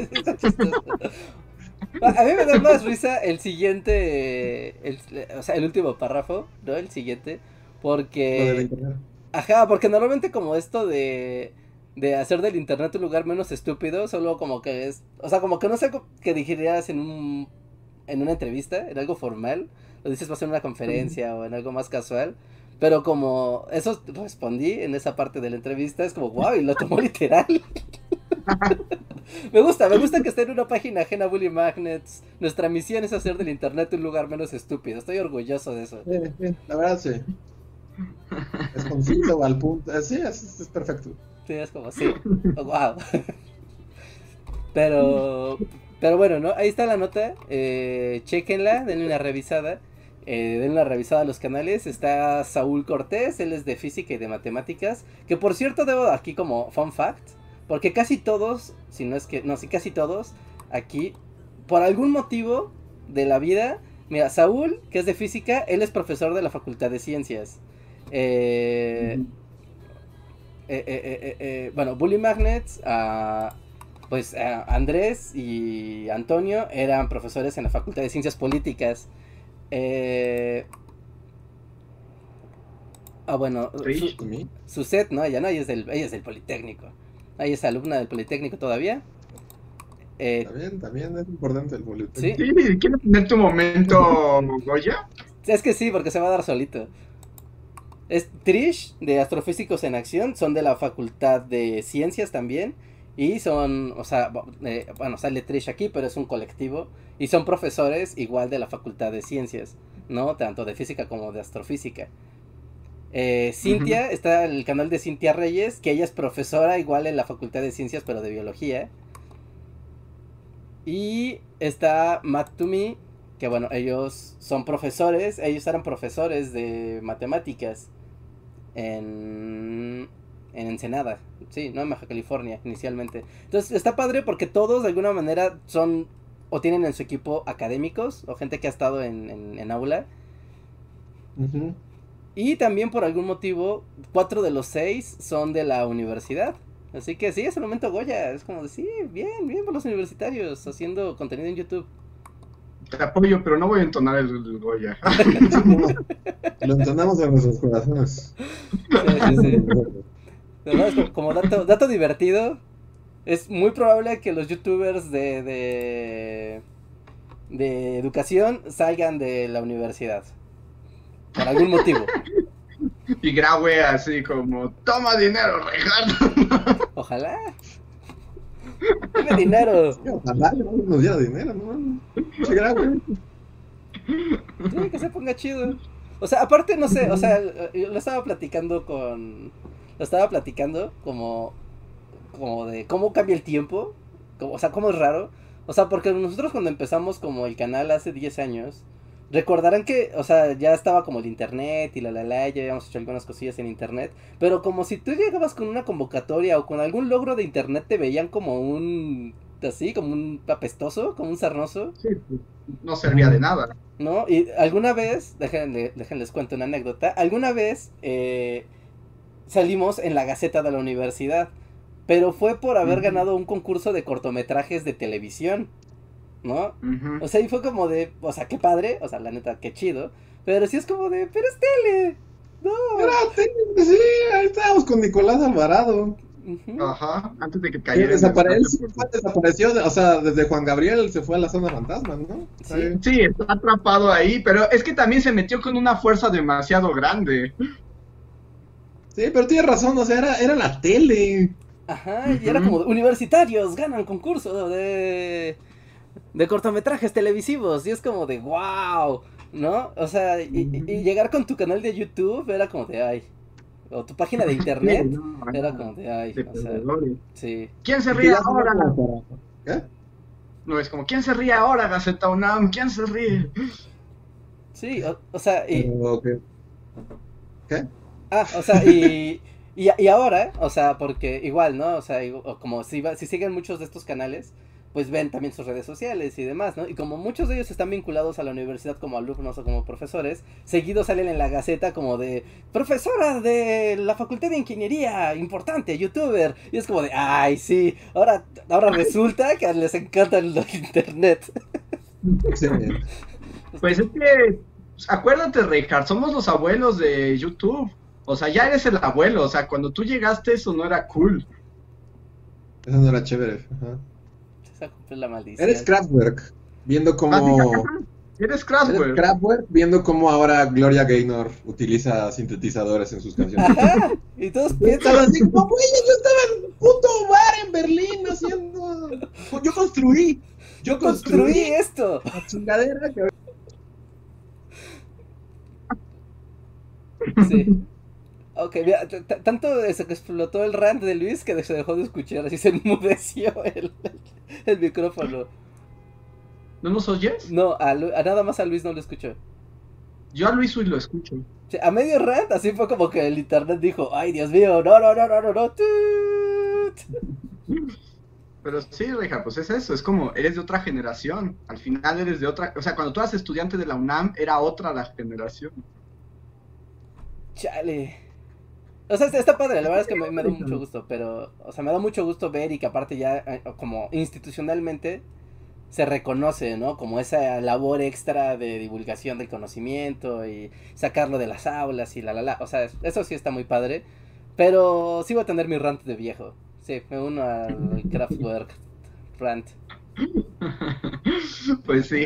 A mí me da más risa el siguiente, el, o sea, el último párrafo, ¿no? El siguiente, porque... Ajá, porque normalmente como esto de, de hacer del internet un lugar menos estúpido, solo como que es, o sea, como que no sé qué dijerías en un, en una entrevista, en algo formal, lo dices vas en una conferencia o en algo más casual, pero como eso respondí en esa parte de la entrevista, es como, wow, y lo tomó <laughs> literal. <laughs> me gusta, me gusta que esté en una página ajena a Bully Magnets. Nuestra misión es hacer del internet un lugar menos estúpido. Estoy orgulloso de eso. la verdad sí. Es conciso al punto. Sí, es, perfecto. Sí, es como, sí. wow. Pero, pero bueno, ¿no? Ahí está la nota. Eh, chequenla, denle una revisada. Eh, denle una revisada a los canales. Está Saúl Cortés, él es de física y de matemáticas. Que por cierto, debo aquí como fun fact. Porque casi todos, si no es que, no, si casi todos, aquí, por algún motivo de la vida, mira, Saúl, que es de física, él es profesor de la Facultad de Ciencias. Eh, eh, eh, eh, bueno, Bully Magnets, uh, pues Andrés y Antonio eran profesores en la Facultad de Ciencias Políticas. ah, bueno, su, set, ¿no? Ella no, ella es, del, ella es del Politécnico. Ella es alumna del Politécnico todavía. también, también es importante el Politécnico. ¿Sí? ¿Quieres tener tu momento, Goya? Es que sí, porque se va a dar solito. Es Trish de Astrofísicos en Acción, son de la Facultad de Ciencias también. Y son, o sea, eh, bueno, sale Trish aquí, pero es un colectivo. Y son profesores igual de la Facultad de Ciencias, ¿no? Tanto de física como de astrofísica. Eh, Cintia, está el canal de Cintia Reyes, que ella es profesora igual en la Facultad de Ciencias, pero de Biología. Y está Toomey, que bueno, ellos son profesores, ellos eran profesores de matemáticas en, en Ensenada, sí, no en Baja California inicialmente. Entonces está padre porque todos de alguna manera son o tienen en su equipo académicos o gente que ha estado en, en, aula. Y también por algún motivo, cuatro de los seis son de la universidad. Así que sí, es el momento Goya. Es como de, sí, bien, bien por los universitarios haciendo contenido en YouTube. Te apoyo, pero no voy a entonar el, Goya. <laughs> <laughs> Lo entonamos en nuestros corazones. Sí, sí, <laughs> como dato, dato divertido, es muy probable que los youtubers de, de, de educación salgan de la universidad. Por algún motivo. Y Graue así como, toma dinero, Ricardo. Ojalá. Dime dinero. Ojalá nos diera dinero, ¿no? Sí, grave. Sí, que se ponga chido. O sea, aparte, no sé, o sea, yo lo estaba platicando con. Lo estaba platicando como. Como de cómo cambia el tiempo. Como, o sea, cómo es raro. O sea, porque nosotros cuando empezamos como el canal hace 10 años. Recordarán que, o sea, ya estaba como el internet y la la la, ya habíamos hecho algunas cosillas en internet, pero como si tú llegabas con una convocatoria o con algún logro de internet te veían como un, así, como un apestoso, como un sarnoso, Sí, no servía de nada. ¿no? Y alguna vez, déjenle, déjenles cuento una anécdota, alguna vez eh, salimos en la Gaceta de la Universidad, pero fue por haber ganado un concurso de cortometrajes de televisión, ¿no? O sea, y fue como de, o sea, qué padre, o sea, la neta, qué chido. Pero sí es como de, pero es tele. No. Espérate, sí, ahí estábamos con Nicolás Alvarado. Ajá, antes de que cayera. desapare- él el- desapareció, de- o sea, desde Juan Gabriel se fue a la zona fantasma, ¿no? Sí. Está atrapado ahí, pero es que también se metió con una fuerza demasiado grande. Sí, pero tienes razón, o sea, era, era la tele. Ajá, y era como, universitarios ganan concurso de, de cortometrajes televisivos. Y es como de, wow, ¿no? O sea, y, llegar con tu canal de YouTube era como de, ay. O tu página de <laughs> internet Sí, no, era como de, ay. de O sea, perdedores. sí. ¿Quién se ríe ahora? ¿Qué? No, es como, ¿quién se ríe ahora, Gaceta UNAM? ¿Quién se ríe? Sí, o, o sea, y, Pero, ¿qué? ¿Qué? Ah, o sea, y, y, y ahora, o sea, porque igual, ¿no? O sea, como si, va- si siguen muchos de estos canales, pues ven también sus redes sociales y demás, ¿no? Y como muchos de ellos están vinculados a la universidad como alumnos o como profesores, seguidos salen en la gaceta como de profesora de la Facultad de Ingeniería, importante, youtuber. Y es como de, ay, sí, ahora, ahora resulta que les encanta el <laughs> internet. Excelente. Pues es que, acuérdate, Richard, somos los abuelos de YouTube. O sea, ya eres el abuelo. O sea, cuando tú llegaste, eso no era cool. Eso no era chévere. Ajá. Se cumple la maldición. Eres Kraftwerk, viendo Ah, cómo... ajá. Eres Eres Kraftwerk. Kraftwerk, viendo cómo ahora Gloria Gaynor utiliza sintetizadores en sus canciones. Ajá, <laughs> y todos piensan, así como, güey, yo estaba en un puto bar en Berlín haciendo... Yo construí, yo construí construí esto. la chingadera que... Sí. Ok, mira, tanto se que explotó el rant de Luis que se dejó de escuchar, así se <laughs> enmudeció el, el micrófono. ¿No nos oyes? No, a, Lu- a nada más a Luis no lo escuchó. Yo a Luis hoy lo escucho. Sí, a medio rant, así fue como que el internet dijo, ay Dios mío, no, no, no, no, no, no. tut". Pero sí, Richard, pues es eso. Es como, eres de otra generación. Al final eres de otra. O sea, cuando tú eras estudiante de la UNAM, era otra la generación. Chale. O sea, está- padre, la verdad es que me, me da mucho gusto, pero, o sea, me da mucho gusto ver y que aparte ya, eh, como institucionalmente, se reconoce, ¿no? Como esa labor extra de divulgación del conocimiento y sacarlo de las aulas y la, la, la. O sea, eso sí está muy padre, pero sí voy a tener mi rant de viejo. Sí, me uno al <laughs> Kraftwerk rant. pues sí.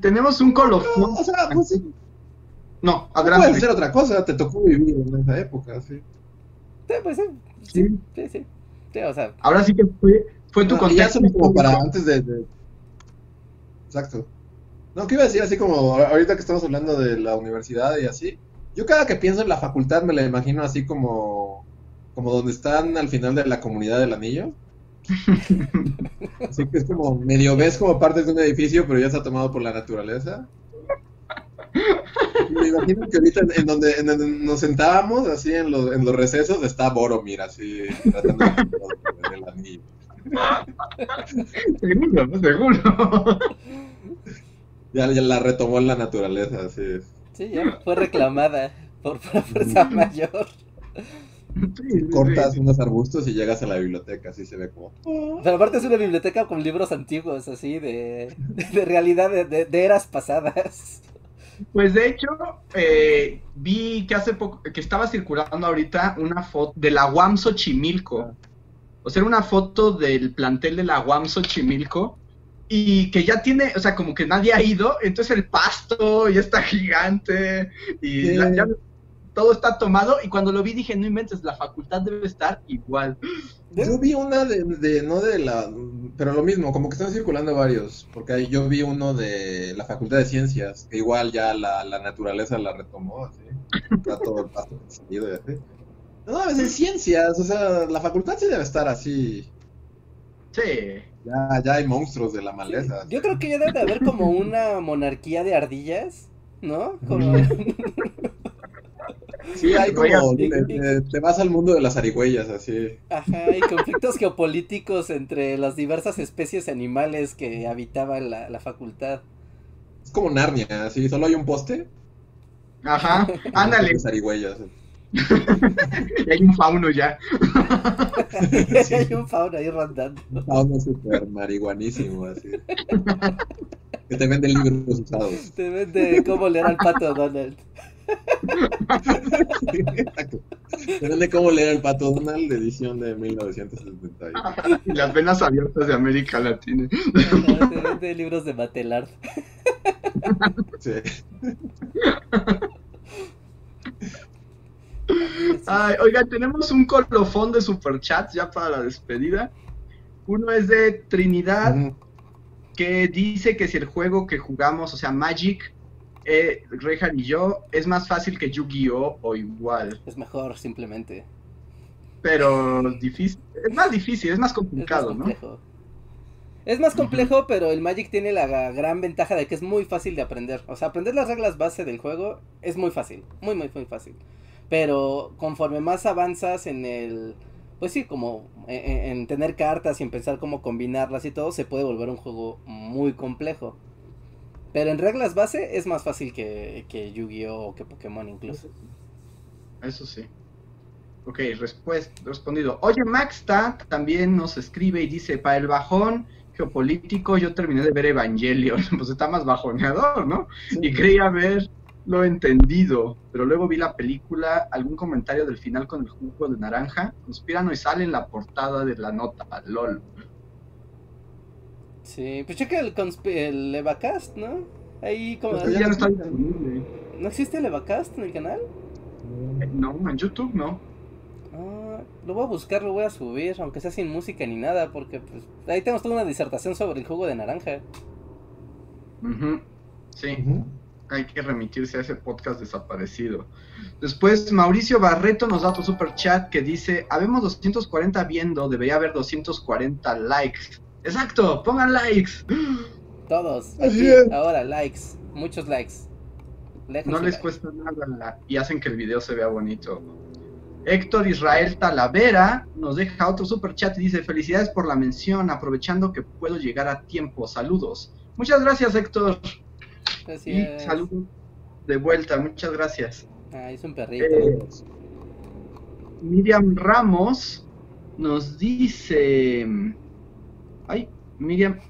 Tenemos un colofón. O sea, pues sí, No, puedes hacer otra cosa, te tocó vivir en esa época, sí. Sí, pues sí, Sí. sí, sí. Sí, o sea, Ahora sí que fue, fue tu No, ya contexto. como para antes de, de- Exacto. No, ¿qué iba a decir? Así como ahorita que estamos hablando de la universidad y así. Yo cada que pienso en la facultad me la imagino así como... Como donde están al final de la comunidad del anillo. <laughs> Así que es como medio ves como parte de un edificio, pero ya está tomado por la naturaleza. Me imagino que ahorita en, en donde, en donde nos sentábamos, así en los, en los recesos, está Boromir, así tratando de el anillo. Seguro, ¿no? seguro. Ya, ya la retomó en la naturaleza, así. sí, ya fue reclamada por, por la fuerza mayor. Sí, sí, Cortas sí. unos arbustos y llegas a la biblioteca, así se ve como. Pero aparte es una biblioteca con libros antiguos, así, de, de realidad, de, de- de eras pasadas. Pues de hecho, eh, vi que hace poco, que estaba circulando ahorita una foto de la UAM Xochimilco. O sea, era una foto del plantel de la UAM Xochimilco y que ya tiene, o sea, como que nadie ha ido, entonces el pasto ya está gigante y Sí. la- ya todo está tomado y cuando lo vi dije, no inventes, la facultad debe estar igual. Yo vi una de, de- no de la, pero lo mismo, como que están circulando varios, porque ahí yo vi uno de la Facultad de Ciencias, que igual ya la, la naturaleza la retomó, así, está todo <laughs> salido y así. No, es de ciencias, o sea, la facultad sí debe estar así, Sí. ya, ya hay monstruos de la maleza. Yo creo que ya debe de haber como una monarquía de ardillas, ¿no? Como... <laughs> Sí, hay como, te, vas al mundo de las arigüeyas, así. Ajá, y conflictos geopolíticos entre las diversas especies animales que habitaban la, la facultad. Es como Narnia, así, solo hay un poste. Ajá, <laughs> ándale, Las y hay un fauno ya. <laughs> Hay un fauna ahí rondando. Ah, uno súper marihuanísimo, así. Que te venden libros usados. Te vende cómo leer al pato Donald. Exacto. Te vende cómo leer el pato Donald de edición de 1971. Y las venas abiertas de América Latina. Te vende libros de Matelard. Sí. Ay, oigan, tenemos un colofón de superchats ya para la despedida. Uno es de Trinidad, que dice que si el juego que jugamos, o sea, Magic, eh, Rehan y yo, es más fácil que Yu-Gi-Oh! o igual. Es mejor, simplemente. Pero difícil, es más difícil, es más Es más complicado, ¿no? complejo. Es más complejo, pero el Magic tiene la gran ventaja de que es muy fácil de aprender. O sea, aprender las reglas base del juego es muy fácil. Muy, muy, muy fácil. Pero conforme más avanzas en el... Pues sí, como en, en- en tener cartas y en pensar cómo combinarlas y todo, se puede volver un juego muy complejo. Pero en reglas base es más fácil que, que Yu-Gi-Oh! o que Pokémon incluso. Eso sí. Ok, respondido. Oye, Maxta también nos escribe y dice, para el bajón geopolítico yo terminé de ver Evangelion. <laughs> Pues está más bajoneador, ¿no? Y creía haberlo entendido, pero luego vi la película, algún comentario del final con el jugo de naranja, conspiran y sale en la portada de la nota, lol. Sí, pues checa el, el Evacast, ¿no? Ahí como... Pues ya no está disponible. ¿No existe el Evacast en el canal? Eh, No, en YouTube no. Ah, lo voy a buscar, lo voy a subir, aunque sea sin música ni nada, porque pues ahí tenemos toda una disertación sobre el jugo de naranja. Ujú. Sí. Hay que remitirse a ese podcast desaparecido. Después, Mauricio Barreto nos da otro super chat que dice: Habemos 240 viendo, debería haber 240 likes. Exacto, pongan likes. Todos, Así aquí, es. ahora, likes, muchos likes. No les like. cuesta nada y hacen que el video se vea bonito. Héctor Israel Talavera nos deja otro super chat y dice: Felicidades por la mención, aprovechando que puedo llegar a tiempo. Saludos. Muchas gracias, Héctor. Así Y es. saludos de vuelta, muchas gracias. Ah, es un perrito. Eh, Miriam Ramos nos dice. Ay, Miriam,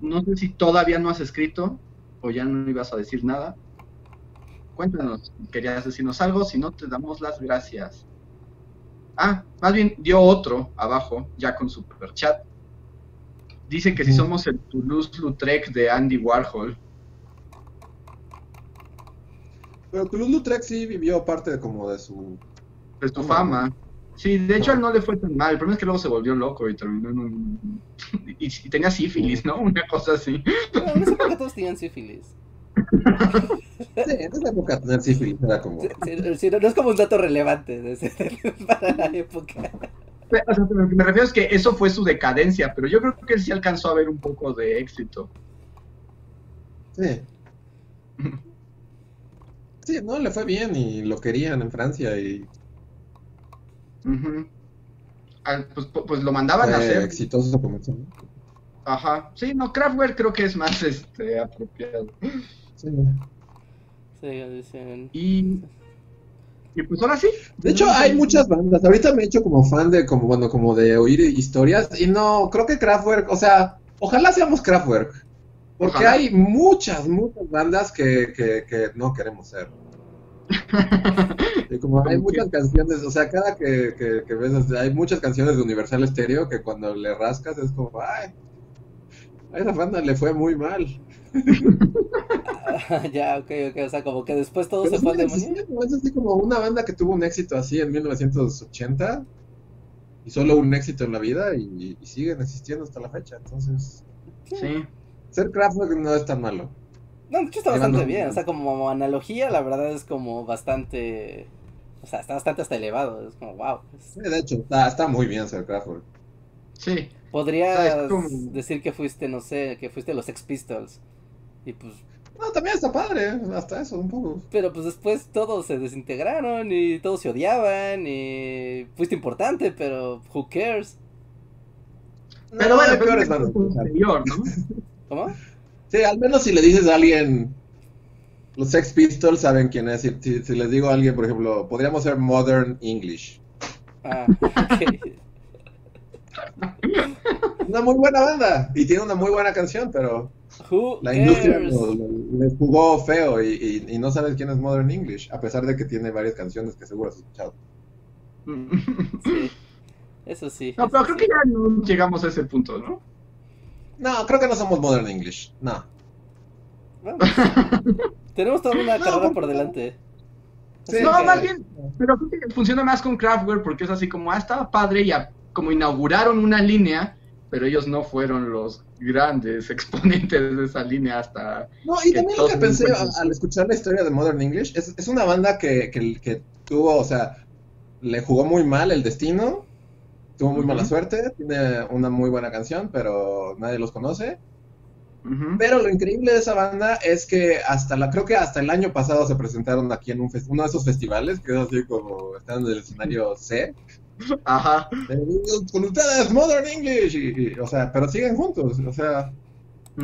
no sé si todavía no has escrito o ya no ibas a decir nada. Cuéntanos, querías decirnos algo, si no te damos las gracias. Ah, más bien dio otro abajo, ya con super chat. Dice que si somos el Toulouse-Lautrec de Andy Warhol. Pero Toulouse-Lautrec sí vivió parte de como de su... de su Fama. fama. Sí, de hecho a él no le fue tan mal. El problema es que luego se volvió loco y terminó en un. <laughs> Y, y tenía sífilis, ¿no? Una cosa así. Bueno, en esa época todos tenían sífilis. <laughs> Sí, en esa época tener sífilis era como... Sí, sí, sí, no, no es como un dato relevante de ese- <laughs> para la época. O sea, lo que me refiero es que eso fue su decadencia, pero yo creo que él sí alcanzó a ver un poco de éxito. Sí. Sí, no, le fue bien y lo querían en Francia y Ujú. Ah, pues, pu- pues lo mandaban a fue hacer. exitoso comercial. Ajá. Sí, no, Kraftwerk creo que es más este, apropiado. Sí. Sí, dicen. Y. Y pues ahora sí. De hecho, hay muchas bandas. Ahorita me he hecho como fan de como bueno, como de oír historias y no, creo que Kraftwerk, o sea, ojalá seamos Kraftwerk, porque Ojalá. hay muchas, muchas bandas que, que, que no queremos ser. <laughs> Y como hay ¿Cómo muchas canciones, o sea, cada que, que, que ves, o sea, hay muchas canciones de Universal Stereo que cuando le rascas es como, ay, A esa banda le fue muy mal. <laughs> ya, ok, ok, o sea, como que después todo Pero se fue al demonio. Es así como una banda que tuvo un éxito así en 1980 y solo un éxito en la vida y, y siguen existiendo hasta la fecha. Entonces, Sí. ser Kraftwerk no es tan malo. No, de hecho está bastante bien, o sea, como analogía, la verdad es como bastante. O sea, está bastante hasta elevado, es como, wow. Sí, de hecho, está, está muy bien ser Kraftwerk. Sí. Podrías O sea, es como- decir que fuiste, no sé, que fuiste los Sex Pistols. Y pues, No, también está padre, hasta eso, un poco. pero pues después todos se desintegraron y todos se odiaban y fuiste importante, pero who cares? Pero No, bueno, peores es posterior, ¿no? ¿Cómo? Sí, al menos si le dices a alguien, los Sex Pistols saben quién es. Si, si- si les digo a alguien, por ejemplo, podríamos ser Modern English. Ah. Una muy buena banda y tiene una muy buena canción, pero Who la industria cares? lo- lo- les jugó feo y, y- y no sabes quién es Modern English, a pesar de que tiene varias canciones que seguro has escuchado. Sí, eso sí. No, eso pero creo sí. que ya no llegamos a ese punto, ¿no? No, creo que no somos Modern English. No. Bueno, <laughs> tenemos toda una No, carrera por delante. Sí, no, que- más bien, pero creo que funciona más con Kraftwerk porque es así como, ah, estaba padre y a- como inauguraron una línea, pero ellos no fueron los grandes <laughs> exponentes de esa línea hasta... No, y que también lo que pensé al escuchar la historia de Modern English es, es una banda que, que, que tuvo, o sea, le jugó muy mal el destino, tuvo muy mala suerte, tiene una muy buena canción, pero nadie los conoce. Pero lo increíble de esa banda es que hasta la, creo que hasta el año pasado se presentaron aquí en un uno de esos festivales, que es así como están en el escenario C. Ajá. Con ustedes, Modern English, y- y, o sea, pero siguen juntos, o sea,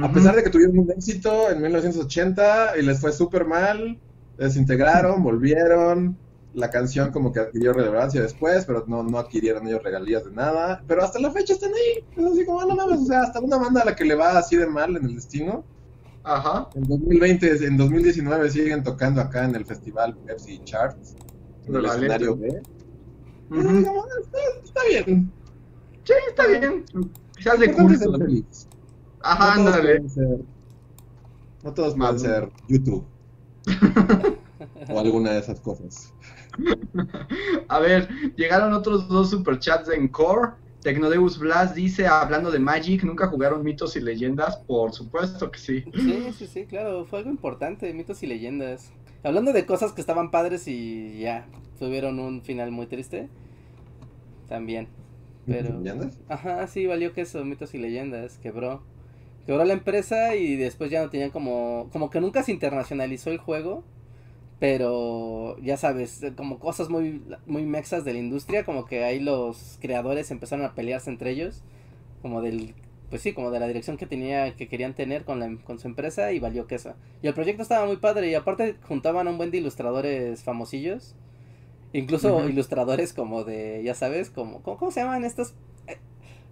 A pesar de que tuvieron un éxito en 1980 y les fue súper mal, desintegraron, <laughs> volvieron, la canción como que adquirió relevancia después, pero no, no adquirieron ellos regalías de nada, pero hasta la fecha están ahí, es así como, ah, no mames, o sea, hasta una banda a la que le va así de mal en el destino, Ajá. en 2020, en 2019 siguen tocando acá en el festival Pepsi Charts, en el escenario B. Ah, está, está bien, Sí, está bien. Ser culto. feliz. Ajá, no todos ándale. pueden ser, no todos pueden ser YouTube. <laughs> o alguna de esas cosas. <laughs> A ver, llegaron otros dos superchats de Encore. Tecnodeus Blast dice, hablando de Magic, ¿nunca jugaron mitos y leyendas? Por supuesto que sí. Sí, sí, sí, claro, fue algo importante, mitos y leyendas. Hablando de cosas que estaban padres y ya tuvieron un final muy triste, también. Pero, ¿Entiendes? ajá, sí, valió que eso, mitos y leyendas, quebró. Quebró la empresa y después ya no tenían como, como que nunca se internacionalizó el juego, pero ya sabes, como cosas muy, muy mexas de la industria, como que ahí los creadores empezaron a pelearse entre ellos, como del, pues sí, como de la dirección que tenía, que querían tener con, la, con su empresa y valió queso. Y el proyecto estaba muy padre y aparte juntaban a un buen de ilustradores famosillos, incluso ilustradores como de, ya sabes, como, ¿cómo, cómo se llaman estos?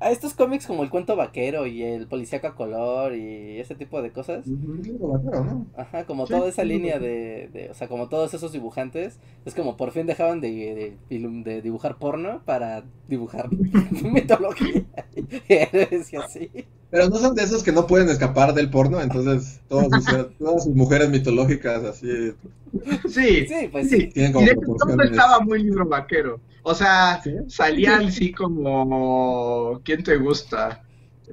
A estos cómics como el cuento vaquero y el policíaco a color y ese tipo de cosas. Un libro vaquero, ¿no? Ajá, como Sí, toda esa sí, línea sí. de, de, o sea, como todos esos dibujantes, es como por fin dejaban de, de, ilum- de dibujar porno para dibujar <laughs> <laughs> mitología <laughs> y así. Pero no son de esos que no pueden escapar del porno, entonces todas sus, <laughs> todas sus mujeres mitológicas así Sí, Sí, pues sí. sí. tienen Y de proporciones. estaba muy libro vaquero. O sea, ¿Sí? salían así como... ¿Quién te gusta?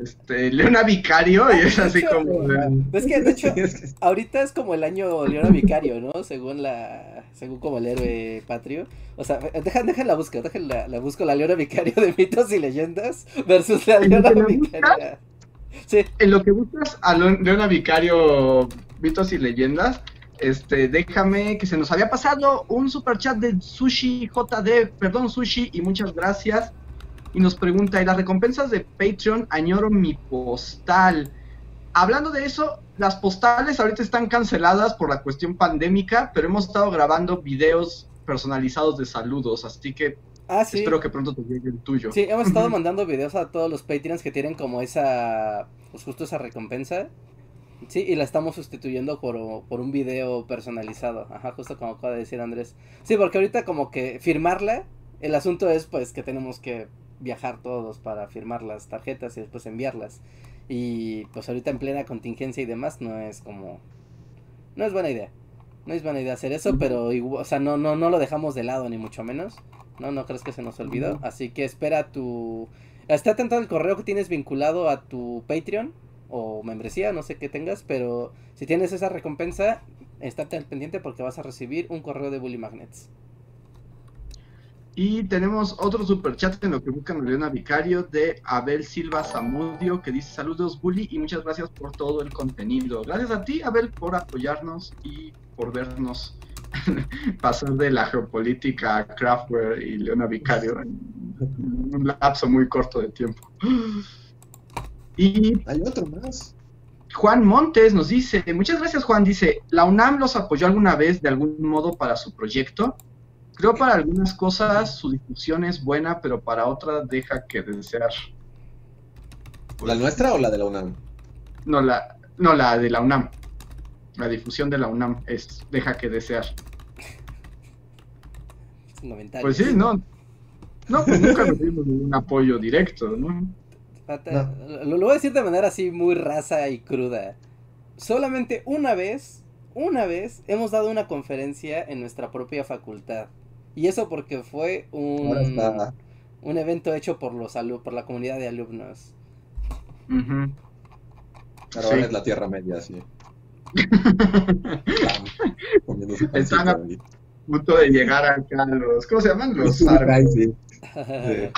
Este, Leona Vicario y es así como... de- Es que de hecho, <laughs> ahorita es como el año Leona Vicario, ¿no? Según la, según como el héroe patrio. O sea, dejan, dejan la busco, dejan la, la busco la Leona Vicario de <laughs> mitos y leyendas versus la ¿En lo Leona Vicario. En lo que buscas a Leona Vicario, mitos y leyendas, este, déjame que se nos había pasado un super chat de Sushi JD, perdón Sushi, y muchas gracias. Y nos pregunta, ¿y las recompensas de Patreon añoro mi postal? Hablando de eso, las postales ahorita están canceladas por la cuestión pandémica, pero hemos estado grabando videos personalizados de saludos, así que ah, sí. espero que pronto te llegue el tuyo. Sí, hemos estado mandando videos a todos los Patreons que tienen como esa, pues justo esa recompensa. Sí, y la estamos sustituyendo por, por un video personalizado. Ajá, justo como acaba de decir Andrés. Sí, porque ahorita como que firmarla, el asunto es pues que tenemos que viajar todos para firmar las tarjetas y después enviarlas. Y pues ahorita en plena contingencia y demás no es como... No es buena idea. No es buena idea hacer eso, pero igual, o sea, no, no, no lo dejamos de lado ni mucho menos. No, no crees que se nos olvidó. Así que espera tu... Está atento al correo que tienes vinculado a tu Patreon o membresía, no sé qué tengas, pero si tienes esa recompensa, estate al pendiente porque vas a recibir un correo de Bully Magnets. Y tenemos otro super chat en lo que buscan Leona Vicario de Abel Silva Zamudio que dice saludos Bully y muchas gracias por todo el contenido. Gracias a ti Abel por apoyarnos y por vernos <laughs> pasar de la geopolítica a Craftware y Leona Vicario en un lapso muy corto de tiempo. Y hay otro más. Juan Montes nos dice, muchas gracias Juan, dice, ¿la UNAM los apoyó alguna vez de algún modo para su proyecto? Creo para algunas cosas su difusión es buena, pero para otras deja que desear. ¿La nuestra o la de la UNAM? No, la, no, la de la UNAM. La difusión de la UNAM es deja que desear. Pues sí, no. No, pues nunca recibimos ningún apoyo directo, ¿no? Lo, lo voy a decir de manera así muy rasa y cruda. Solamente una vez, una vez, hemos dado una conferencia en nuestra propia facultad. Y eso porque fue un, un evento hecho por los por la comunidad de alumnos. Ahora es la Tierra Media, sí. Están a punto de llegar acá los. ¿Cómo se llaman? Los sí. <laughs>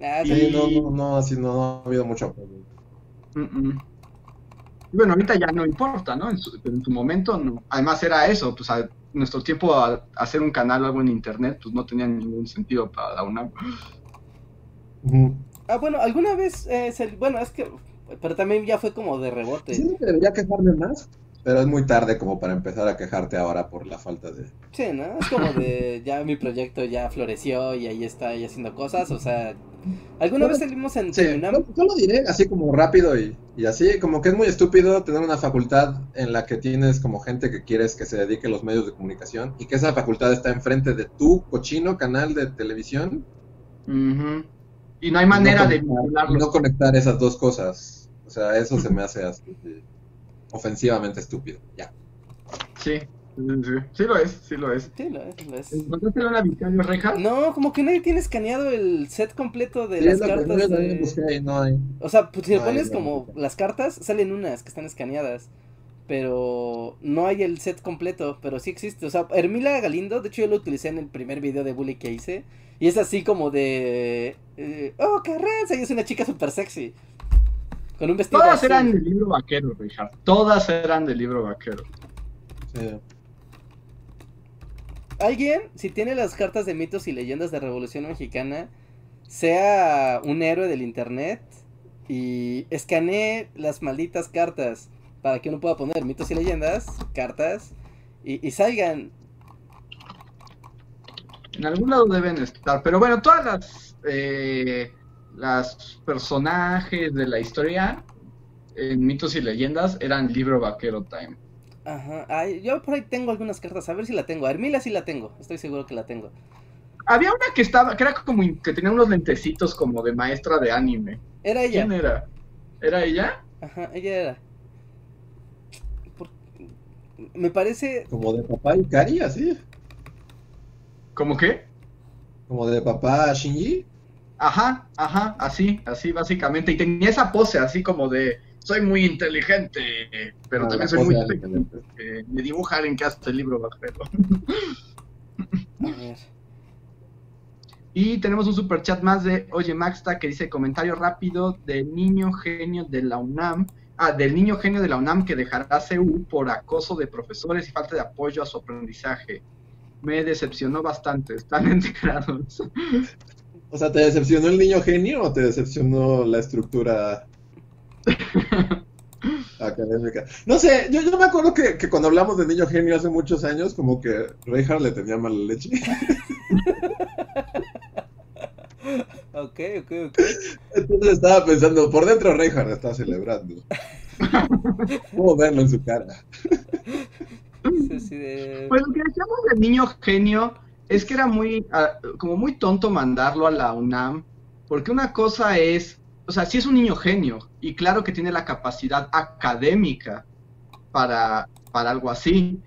Ah, sí, no, no, no, así no, ha habido mucho apoyo. Bueno, ahorita ya no importa, ¿no? En su, en su momento, no. además era eso, pues a nuestro tiempo a, hacer un canal o algo en internet, pues no tenía ningún sentido para la UNAM. Ah, bueno, alguna vez, eh, bueno, es que, pero también ya fue como de rebote. Sí, debería quejarme más. Pero es muy tarde como para empezar a quejarte ahora por la falta de... Sí, ¿no? Es como de <laughs> ya mi proyecto ya floreció y ahí está ahí haciendo cosas, o sea... ¿Alguna vez salimos en sí, yo, lo diré así como rápido y, y, así, como que es muy estúpido tener una facultad en la que tienes como gente que quieres que se dedique a los medios de comunicación y que esa facultad está enfrente de tu cochino canal de televisión. Y no hay manera de no conectar esas dos cosas. O sea, eso se me hace así ofensivamente estúpido. Ya. Sí. Sí, lo es, sí lo es. Sí lo es, lo es. ¿Encontraste una Vicario Reja? No, como que nadie tiene escaneado el set completo de las cartas. De... no hay. O sea, pues, si le pones como las cartas, salen unas que están escaneadas. Pero no hay el set completo, pero sí existe. O sea, Hermila Galindo, de hecho yo lo utilicé en el primer video de Bully que hice. Y es así como de... Eh, oh, qué raza, y es una chica súper sexy. Con un vestido Todas eran del libro vaquero, Richard. Todas eran del libro vaquero. Sí. Alguien, si tiene las cartas de mitos y leyendas de Revolución Mexicana, sea un héroe del internet y escanee las malditas cartas para que uno pueda poner mitos y leyendas, cartas, y, salgan. En algún lado deben estar, pero bueno, todas las eh, las personajes de la historia en mitos y leyendas eran libro vaquero time. Ajá, yo por ahí tengo algunas cartas, a ver si la tengo. A Hermila sí la tengo, estoy seguro que la tengo. Había una que estaba, que era como que tenía unos lentecitos como de maestra de anime. Era ella. ¿Quién era? ¿Era ella? Ajá, ella era. Me parece. Como de papá y Kari, así. ¿Cómo qué? Como de papá Shinji. Ajá, ajá, así, así básicamente. Y tenía esa pose así como de, soy muy inteligente, pero ah, también soy muy inteligente. me dibuja en que hace el libro bajero. <laughs> Y tenemos un super chat más de Oye Maxta que dice comentario rápido del niño genio de la UNAM. Ah, del niño genio de la UNAM que dejará CU por acoso de profesores y falta de apoyo a su aprendizaje. Me decepcionó bastante, están integrados. <laughs> O sea, ¿te decepcionó el niño genio o te decepcionó la estructura <laughs> académica? No sé, yo, yo me acuerdo que, que, cuando hablamos de niño genio hace muchos años, como que Reinhardt le tenía mala leche. <laughs> ok, ok, ok. Entonces estaba pensando, por dentro Reinhardt está celebrando. ¿Cómo verlo en su cara? Pues lo que decíamos del niño genio es que era muy, ah, como muy tonto mandarlo a la UNAM, porque una cosa es, o sea, sí es un niño genio, y claro que tiene la capacidad académica para, para algo así,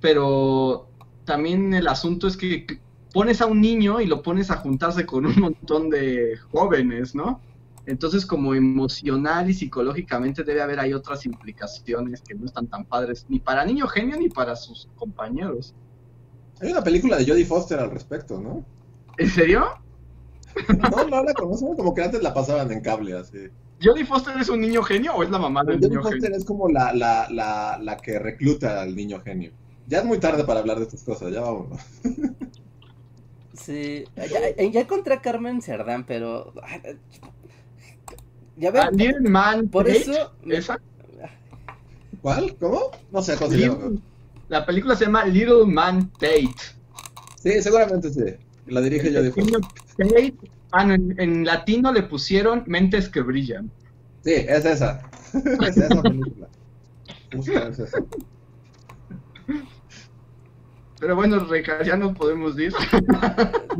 pero también el asunto es que pones a un niño y lo pones a juntarse con un montón de jóvenes, ¿no? Entonces, como emocional y psicológicamente debe haber ahí otras implicaciones que no están tan padres, ni para niño genio ni para sus compañeros. Hay una película de Jodie Foster al respecto, ¿no? ¿En serio? No, no la conocen, como que antes la pasaban en cable, así. ¿Jodie Foster es un niño genio o es la mamá del Jodie niño Foster genio? es como la, la, la, la que recluta al niño genio. Ya es muy tarde para hablar de estas cosas, ya vámonos. Sí, ya, ya encontré a Carmen Cerdán, pero... Ya Ah, ven, Little Man por eso... ¿Esa? ¿Cuál? ¿Cómo? No sé cómo se llama. La película se llama Little Man Tate. Sí, seguramente sí. La dirige Jodie Foster. Tate, ah, no, en, en latino le pusieron Mentes que brillan. Sí, es esa. <laughs> es esa película. Justo es esa. Pero bueno, Reca, ya nos podemos ir. <laughs>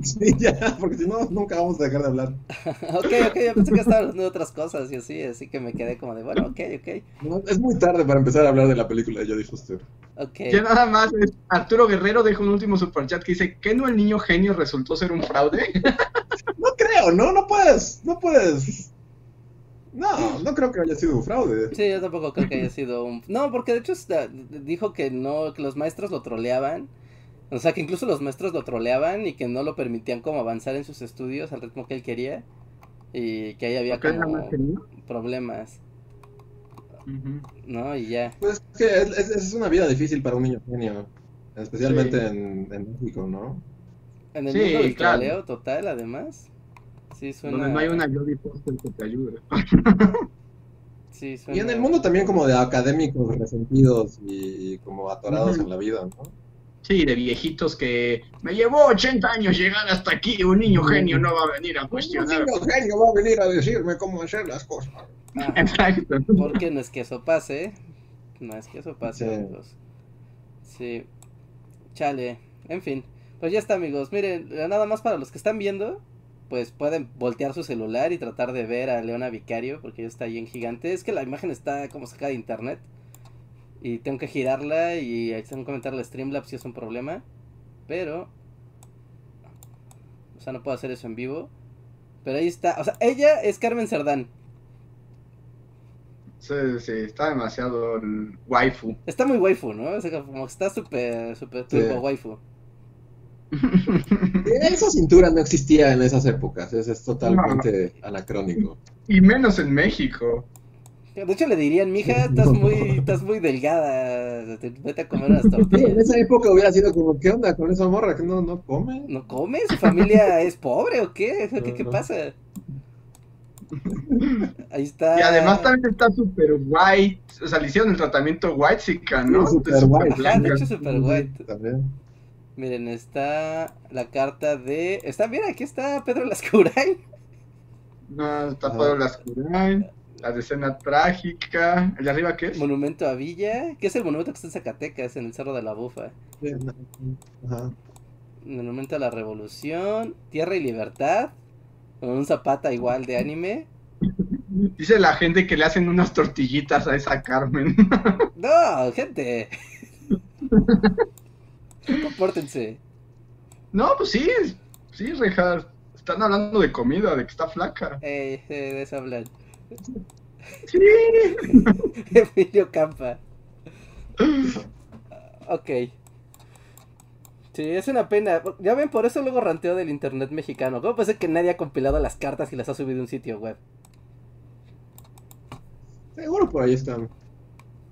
Sí, ya, porque si no, nunca vamos a dejar de hablar. <laughs> Ok, ok, yo pensé que estaba hablando de otras cosas y así, así que me quedé como de, bueno, ok, ok, No, es muy tarde para empezar a hablar de la película de Jodie Foster. ok. Ya nada más, Arturo Guerrero deja un último superchat que dice, ¿qué no el niño genio resultó ser un fraude? <laughs> No creo, no, no puedes, no puedes. No, no creo que haya sido un fraude. Sí, yo tampoco creo que haya sido un... No, porque de hecho está- dijo que no, que los maestros lo troleaban. O sea, que incluso los maestros lo troleaban y que no lo permitían como avanzar en sus estudios al ritmo que él quería. Y que ahí había ¿Por qué era como problemas. ¿no? Y ya. Pues es que es, es- es una vida difícil para un niño genio, especialmente Sí. en, en México, ¿no? En el Sí, mundo del claro. troleo total, además. Sí, suena... Donde no hay una Jodie Foster que te ayude. <laughs> Sí, Y en suena- el mundo también como de académicos resentidos y, y como atorados en la vida, ¿no? Sí, de viejitos que me llevó 80 años llegar hasta aquí, un niño genio no va a venir a Un cuestionar. niño genio va a venir a decirme cómo hacer las cosas. <laughs> Exacto. Porque no es que eso pase. No es que eso pase, Sí. amigos. Sí. Chale. En fin. Pues ya está, amigos. Miren, nada más para los que están viendo. Pues pueden voltear su celular y tratar de ver a Leona Vicario. Porque ya está ahí en gigante. Es que la imagen está como sacada de internet. Y tengo que girarla. Y ahí tengo que comentarle a Streamlabs si es un problema. Pero. O sea, no puedo hacer eso en vivo. Pero ahí está. O sea, ella es Carmen Cerdán. Sí, sí, está demasiado el waifu. Está muy waifu, ¿no? O sea, como que está súper, súper Sí. turbo waifu. <laughs> Esa cintura no existía en esas épocas, eso es totalmente anacrónico. y menos en México. De hecho, le dirían, mija, estás muy, estás muy delgada. te- Vete a comer unas Sí, en tortillas. esa época hubiera sido como, ¿qué onda con esa morra que no, no come? ¿No come? ¿Su familia <laughs> es pobre o qué? ¿Qué, qué No, no. pasa? <laughs> Ahí está. Y además también está super white. O sea, le hicieron el tratamiento white chica, ¿no? Sí, super white. Ajá, blanca. de hecho, super white. También. Miren, está la carta de. Está, mira, aquí está Pedro Lascurain. No, está Ajá. Pablo Lascurain, la decena trágica. ¿El de arriba qué es? Monumento a Villa, que es el monumento que está en Zacatecas, en el Cerro de la Bufa. Sí, Ajá. Monumento a la Revolución, Tierra y Libertad, con un zapata igual de anime. Dice la gente que le hacen unas tortillitas a esa Carmen. <laughs> No, gente. Compórtense. no, pues sí, sí, Rejar. Están hablando de comida, de que está flaca. Eh, eh, de eso hablan. Sí. <laughs> Emilio Campa. Ok. Sí, es una pena. Ya ven, por eso luego ranteo del internet mexicano. ¿Cómo puede ser que nadie ha compilado las cartas y las ha subido a un sitio web? Seguro por ahí están.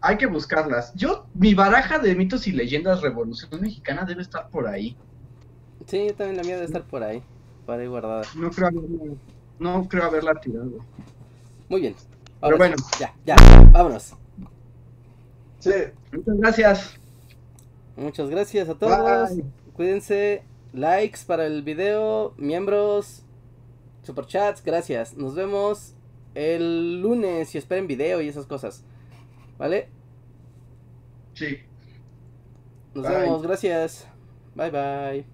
Hay que buscarlas. Yo, mi baraja de mitos y leyendas Revolución Mexicana debe estar por ahí. Sí, yo también la mía debe estar por ahí. Por ahí guardada. No creo haberla, no creo haberla tirado. Muy bien. Pero Ahora bueno. sí, Ya, ya. Vámonos. Sí. Muchas gracias. Muchas gracias a todos. Bye. Cuídense. Likes para el video. Miembros. Superchats. Gracias. Nos vemos el lunes y esperen video y esas cosas. ¿Vale? Sí. Nos Bye. vemos. Gracias. Bye bye.